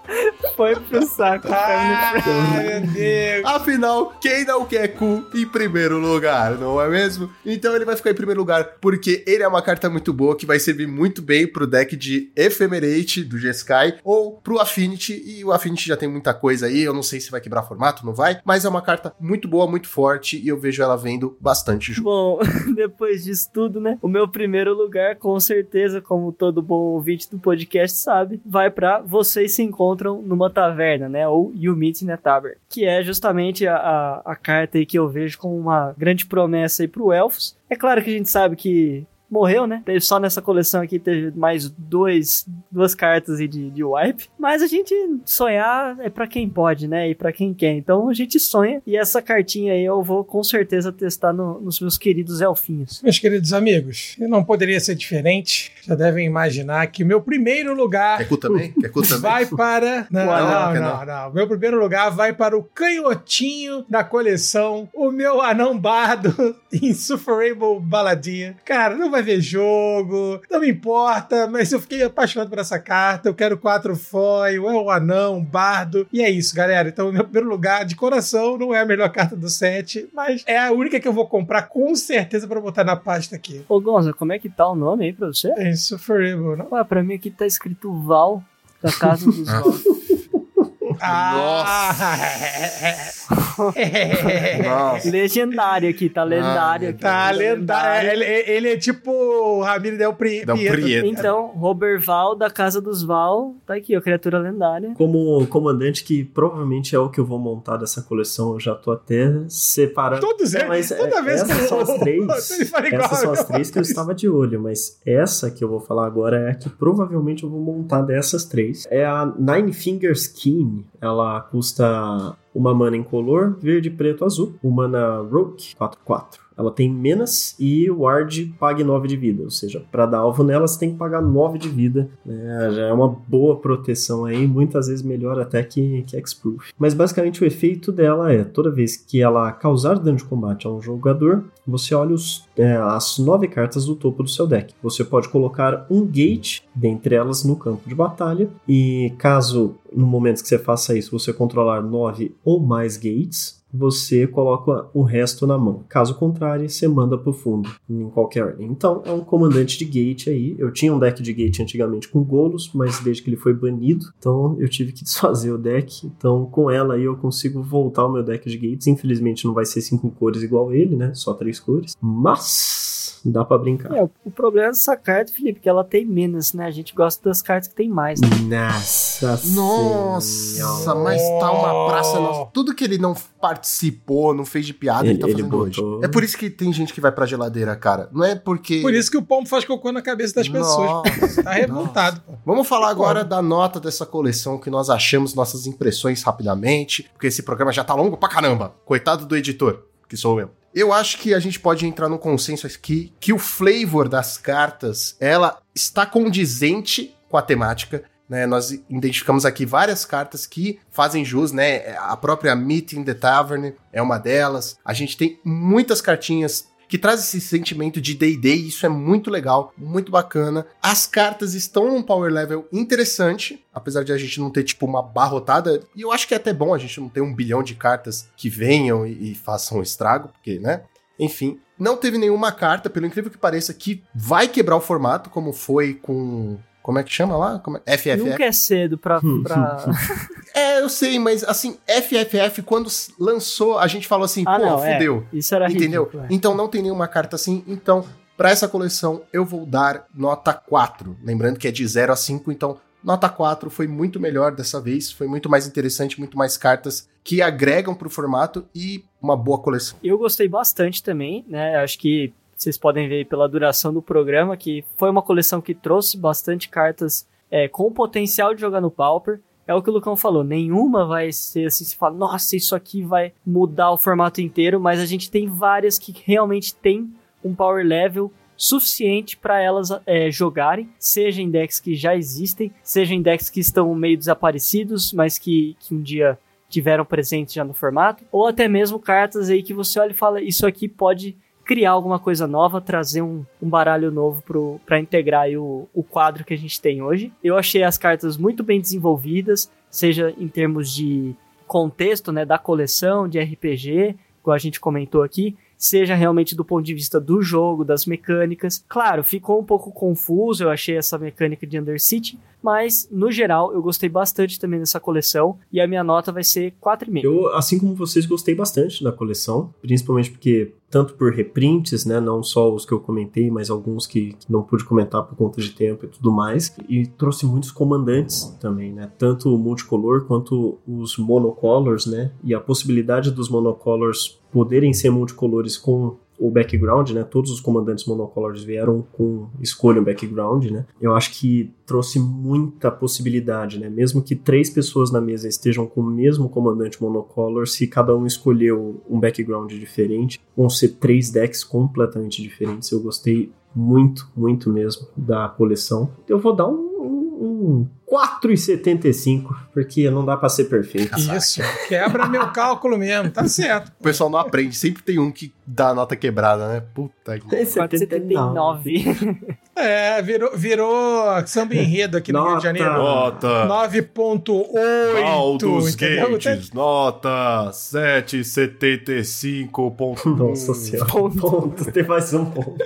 Foi pro saco, Ai, Family meu Deus. Afinal, quem não quer cu em primeiro lugar, não é mesmo? Então ele vai ficar em primeiro lugar porque ele é uma carta muito boa que vai servir muito bem pro deck de Ephemerate do G-Sky ou pro Affinity. E o Affinity já tem muita coisa aí, eu não sei se vai quebrar formato, não vai, mas é uma carta muito boa, muito forte e eu vejo ela vendo bastante jogo. Bom, depois disso tudo, né? O meu primeiro lugar, com certeza, como todo bom ouvinte do podcast sabe, vai pra Vocês se encontram numa taverna, né? Ou You Meet in a Tavern. Que é justamente a, a, a carta aí que eu vejo como uma grande promessa aí pro Elfos. É claro que a gente sabe que morreu, né? Teve só nessa coleção aqui, teve mais dois, duas cartas de, de wipe. Mas a gente sonhar é para quem pode, né? E para quem quer. Então a gente sonha. E essa cartinha aí eu vou com certeza testar no, nos meus queridos elfinhos. Meus queridos amigos, não poderia ser diferente. Já devem imaginar que o meu primeiro lugar. Quer cu também? Quer cu também? Vai para. Não, Não, não, não, não, não. Meu primeiro lugar vai para o canhotinho da coleção, o meu anão bardo, Insufferable Baladinha. Cara, não vai ver jogo, não me importa, mas eu fiquei apaixonado por essa carta. Eu quero quatro foil, é o anão, bardo. E é isso, galera. Então, meu primeiro lugar, de coração, não é a melhor carta do set, mas é a única que eu vou comprar com certeza para botar na pasta aqui. Ô Gonza, como é que tá o nome aí pra você? É Insufferable, não? Ué, pra mim aqui tá escrito Val, da Casa dos Val. Ah, Nossa. Lendário aqui, tá lendário meu aqui. Tá lendário. Ele, ele é tipo o Ramiro Del Pri- Del Prieto. Então, Robert Val, da Casa dos Val, tá aqui, ó, criatura lendária. Como comandante, que provavelmente é o que eu vou montar dessa coleção, eu já tô até separando. Todos eles. Mas Toda é- vez que essas são as três. Essas são as três que eu estava de olho, mas essa que eu vou falar agora é a que provavelmente eu vou montar dessas três. É a Nine Fingers Keen. Ela custa uma mana incolor, verde, preto, azul. Uma mana Rogue, 4-4. Ela tem menos e o Ward pague 9 de vida. Ou seja, para dar alvo nela, você tem que pagar 9 de vida. né? Já é uma boa proteção aí, muitas vezes melhor até que, que X-Proof. Mas basicamente o efeito dela é: toda vez que ela causar dano de combate a um jogador, você olha os, é, as 9 cartas do topo do seu deck. Você pode colocar um gate dentre elas no campo de batalha. E caso no momento que você faça isso, você controlar 9 ou mais gates, você coloca o resto na mão. Caso contrário, você manda pro fundo, em qualquer ordem. Então, é um comandante de gate aí. Eu tinha um deck de gate antigamente com Golos, mas desde que ele foi banido, então eu tive que desfazer o deck. Então, com ela aí eu consigo voltar o meu deck de gates. Infelizmente não vai ser cinco cores igual ele, né? Só três cores. Mas dá pra brincar. É, o- o problema dessa carta, Felipe, que ela tem menos, né? A gente gosta das cartas que tem mais. Né? Nossa Nossa, mas tá uma praça. Nossa. Tudo que ele não participou, não fez de piada, ele, Ele- tá ele fazendo hoje. botou- É por isso que tem gente que vai pra geladeira, cara. Não é porque. Por isso que o pombo faz cocô na cabeça das pessoas. Nossa, Tá revoltado, pô. Vamos falar agora da nota dessa coleção que nós achamos, nossas impressões rapidamente, porque esse programa já tá longo pra caramba. Coitado do editor, que sou eu. Eu acho que a gente pode entrar num consenso aqui que o flavor das cartas, ela está condizente com a temática. Né, nós identificamos aqui várias cartas que fazem jus, né? A própria Meet in the Tavern é uma delas. A gente tem muitas cartinhas que traz esse sentimento de D&D isso é muito legal, muito bacana. As cartas estão num power level interessante, apesar de a gente não ter tipo uma barrotada, e eu acho que é até bom a gente não ter um bilhão de cartas que venham e, e façam estrago, porque, né? Enfim, não teve nenhuma carta, pelo incrível que pareça, que vai quebrar o formato, como foi com... Como é que chama lá? Como é? FFF. Nunca é cedo pra. pra... É, eu sei, mas assim, FFF, quando lançou, a gente falou assim, Ah, pô, não, é. fudeu. Isso era Entendeu? ridículo. é. Então não tem nenhuma carta assim. Então, pra essa coleção, eu vou dar nota 4. Lembrando que é de 0 a 5, então nota 4 foi muito melhor dessa vez. Foi muito mais interessante, muito mais cartas que agregam pro formato e uma boa coleção. Eu gostei bastante também, né? Acho que vocês podem ver pela duração do programa que foi uma coleção que trouxe bastante cartas é, com potencial de jogar no Pauper. É o que o Lucão falou, nenhuma vai ser assim, se fala, nossa, isso aqui vai mudar o formato inteiro, mas a gente tem várias que realmente tem um power level suficiente para elas é, jogarem, seja em decks que já existem, seja em decks que estão meio desaparecidos, mas que, que um dia tiveram presente já no formato, ou até mesmo cartas aí que você olha e fala, isso aqui pode criar alguma coisa nova, trazer um, um baralho novo para integrar o, o quadro que a gente tem hoje. Eu achei as cartas muito bem desenvolvidas, seja em termos de contexto, né, da coleção, de RPG, igual a gente comentou aqui, seja realmente do ponto de vista do jogo, das mecânicas. Claro, ficou um pouco confuso, eu achei essa mecânica de Undercity, mas no geral eu gostei bastante também dessa coleção e a minha nota vai ser 4,5. Eu, assim como vocês, gostei bastante da coleção, principalmente porque, tanto por reprints, né, não só os que eu comentei, mas alguns que, não pude comentar por conta de tempo e tudo mais, e trouxe muitos comandantes também, né, tanto o multicolor quanto os monocolors, né, e a possibilidade dos monocolors poderem ser multicolores com o background, né? Todos os comandantes monocolors vieram com escolha um background, né? Eu acho que trouxe muita possibilidade, né? Mesmo que três pessoas na mesa estejam com o mesmo comandante monocolor, se cada um escolheu um background diferente, vão ser três decks completamente diferentes. Eu gostei muito, muito mesmo da coleção. Eu vou dar um, um, um 4,75, porque não dá pra ser perfeito. Isso, quebra meu cálculo mesmo, tá certo. O pessoal não aprende, sempre tem um que dá a nota quebrada, né? Puta que. 479. É, virou, virou samba enredo aqui no Rio de Janeiro. Nota. 9.8. Baldur's entendeu? Gates, nota 775.1. Nossa senhora. Ponto. Tem mais um ponto.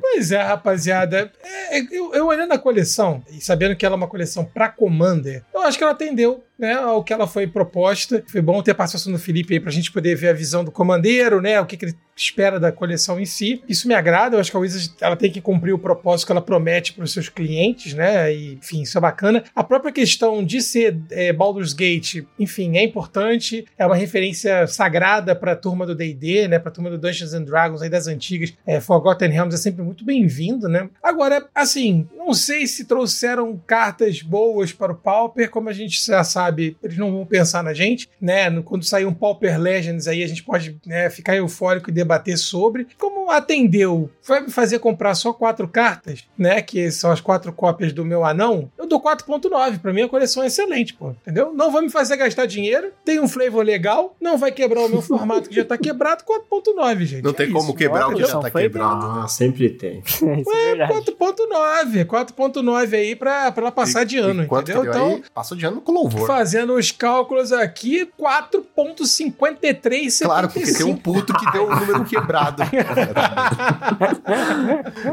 Pois é, rapaziada. É, eu, eu olhando a coleção e sabendo que ela é uma coleção pra Commander, eu acho que ela atendeu né, ao que ela foi proposta. Foi bom ter a participação do Felipe aí pra gente poder ver a visão do comandeiro, né? O que, que ele espera da coleção em si. Isso me agrada, eu acho que a Wizard ela tem que cumprir o propósito que ela promete para os seus clientes, né? E, enfim, isso é bacana. A própria questão de ser é, Baldur's Gate, enfim, é importante. É uma referência sagrada para a turma do D&D, né? Para a turma do Dungeons and Dragons aí das antigas. É, Forgotten Realms é sempre muito bem-vindo, né? Agora, assim, não sei se trouxeram cartas boas para o Pauper, como a gente já sabe, eles não vão pensar na gente, né? No- Quando sair um Pauper Legends aí, a gente pode né, ficar eufórico e debater sobre. Como atendeu? Vai me fazer comprar só quatro cartas, né? Que são as quatro cópias do meu anão. Eu dou 4.9. Pra mim a coleção é excelente, pô. Entendeu? Não vai me fazer gastar dinheiro. Tem um flavor legal. Não vai quebrar o meu formato que já tá quebrado. 4.9, gente. Não É tem isso. como quebrar o que já tá quebrado. Ah, sempre tem. É É, verdade. 4.9. 4.9 aí pra, pra ela passar de ano, E entendeu? Então, aí? Passou de ano com louvor. fazendo os cálculos aqui, 4.5375. Claro, porque tem um puto que deu o número quebrado.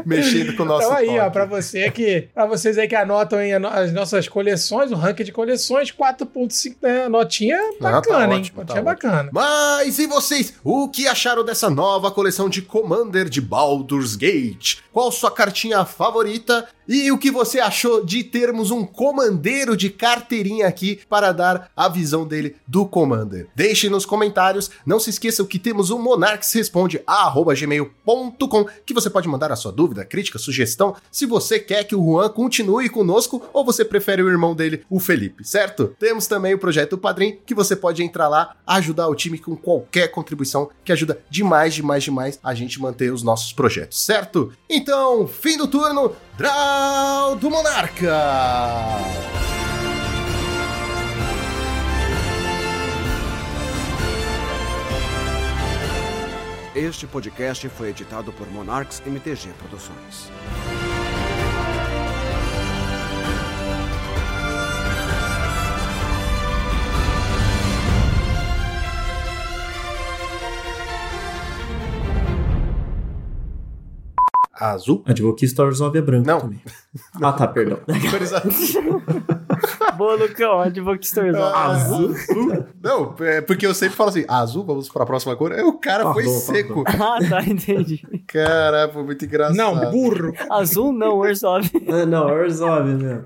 Mexendo com o nosso Então aí, ó, toque. pra você que, pra vocês aí que anotam aí as nossas coleções, o ranking de coleções, 4.5, né? Notinha tá bacana, hein? ótimo, Notinha tá bacana. Mas e vocês? O que acharam dessa nova coleção de Commander de Baldur's Gate? Qual sua cartinha favorita? E o que você achou de termos um comandeiro de carteirinha aqui para dar a visão dele do Commander? Deixe nos comentários. Não se esqueçam que temos o monarquesresponde@gmail.com que você pode mandar a sua dúvida, crítica, sugestão, se você quer que o Juan continue conosco ou você prefere o irmão dele, o Felipe, certo? Temos também o projeto Padrim, que você pode entrar lá, ajudar o time com qualquer contribuição, que ajuda demais, demais, demais a gente manter os nossos projetos, certo? Então, fim do turno, Draw do Monarca! Este podcast foi editado por Monarchs MTG Produções. Azul? Advocacy Stories of é branco Não. também. Ah, tá, perdão. Cores azul. Boa, Lucão. Advocacy Stories. ó. azul? Não, é porque eu sempre falo assim, azul, vamos para a próxima cor. Aí o cara foi Pardon, seco. Ah, tá, entendi. Cara, foi muito engraçado. Não, burro. Azul não, Orzhov. Ah, não, Orzhov mesmo.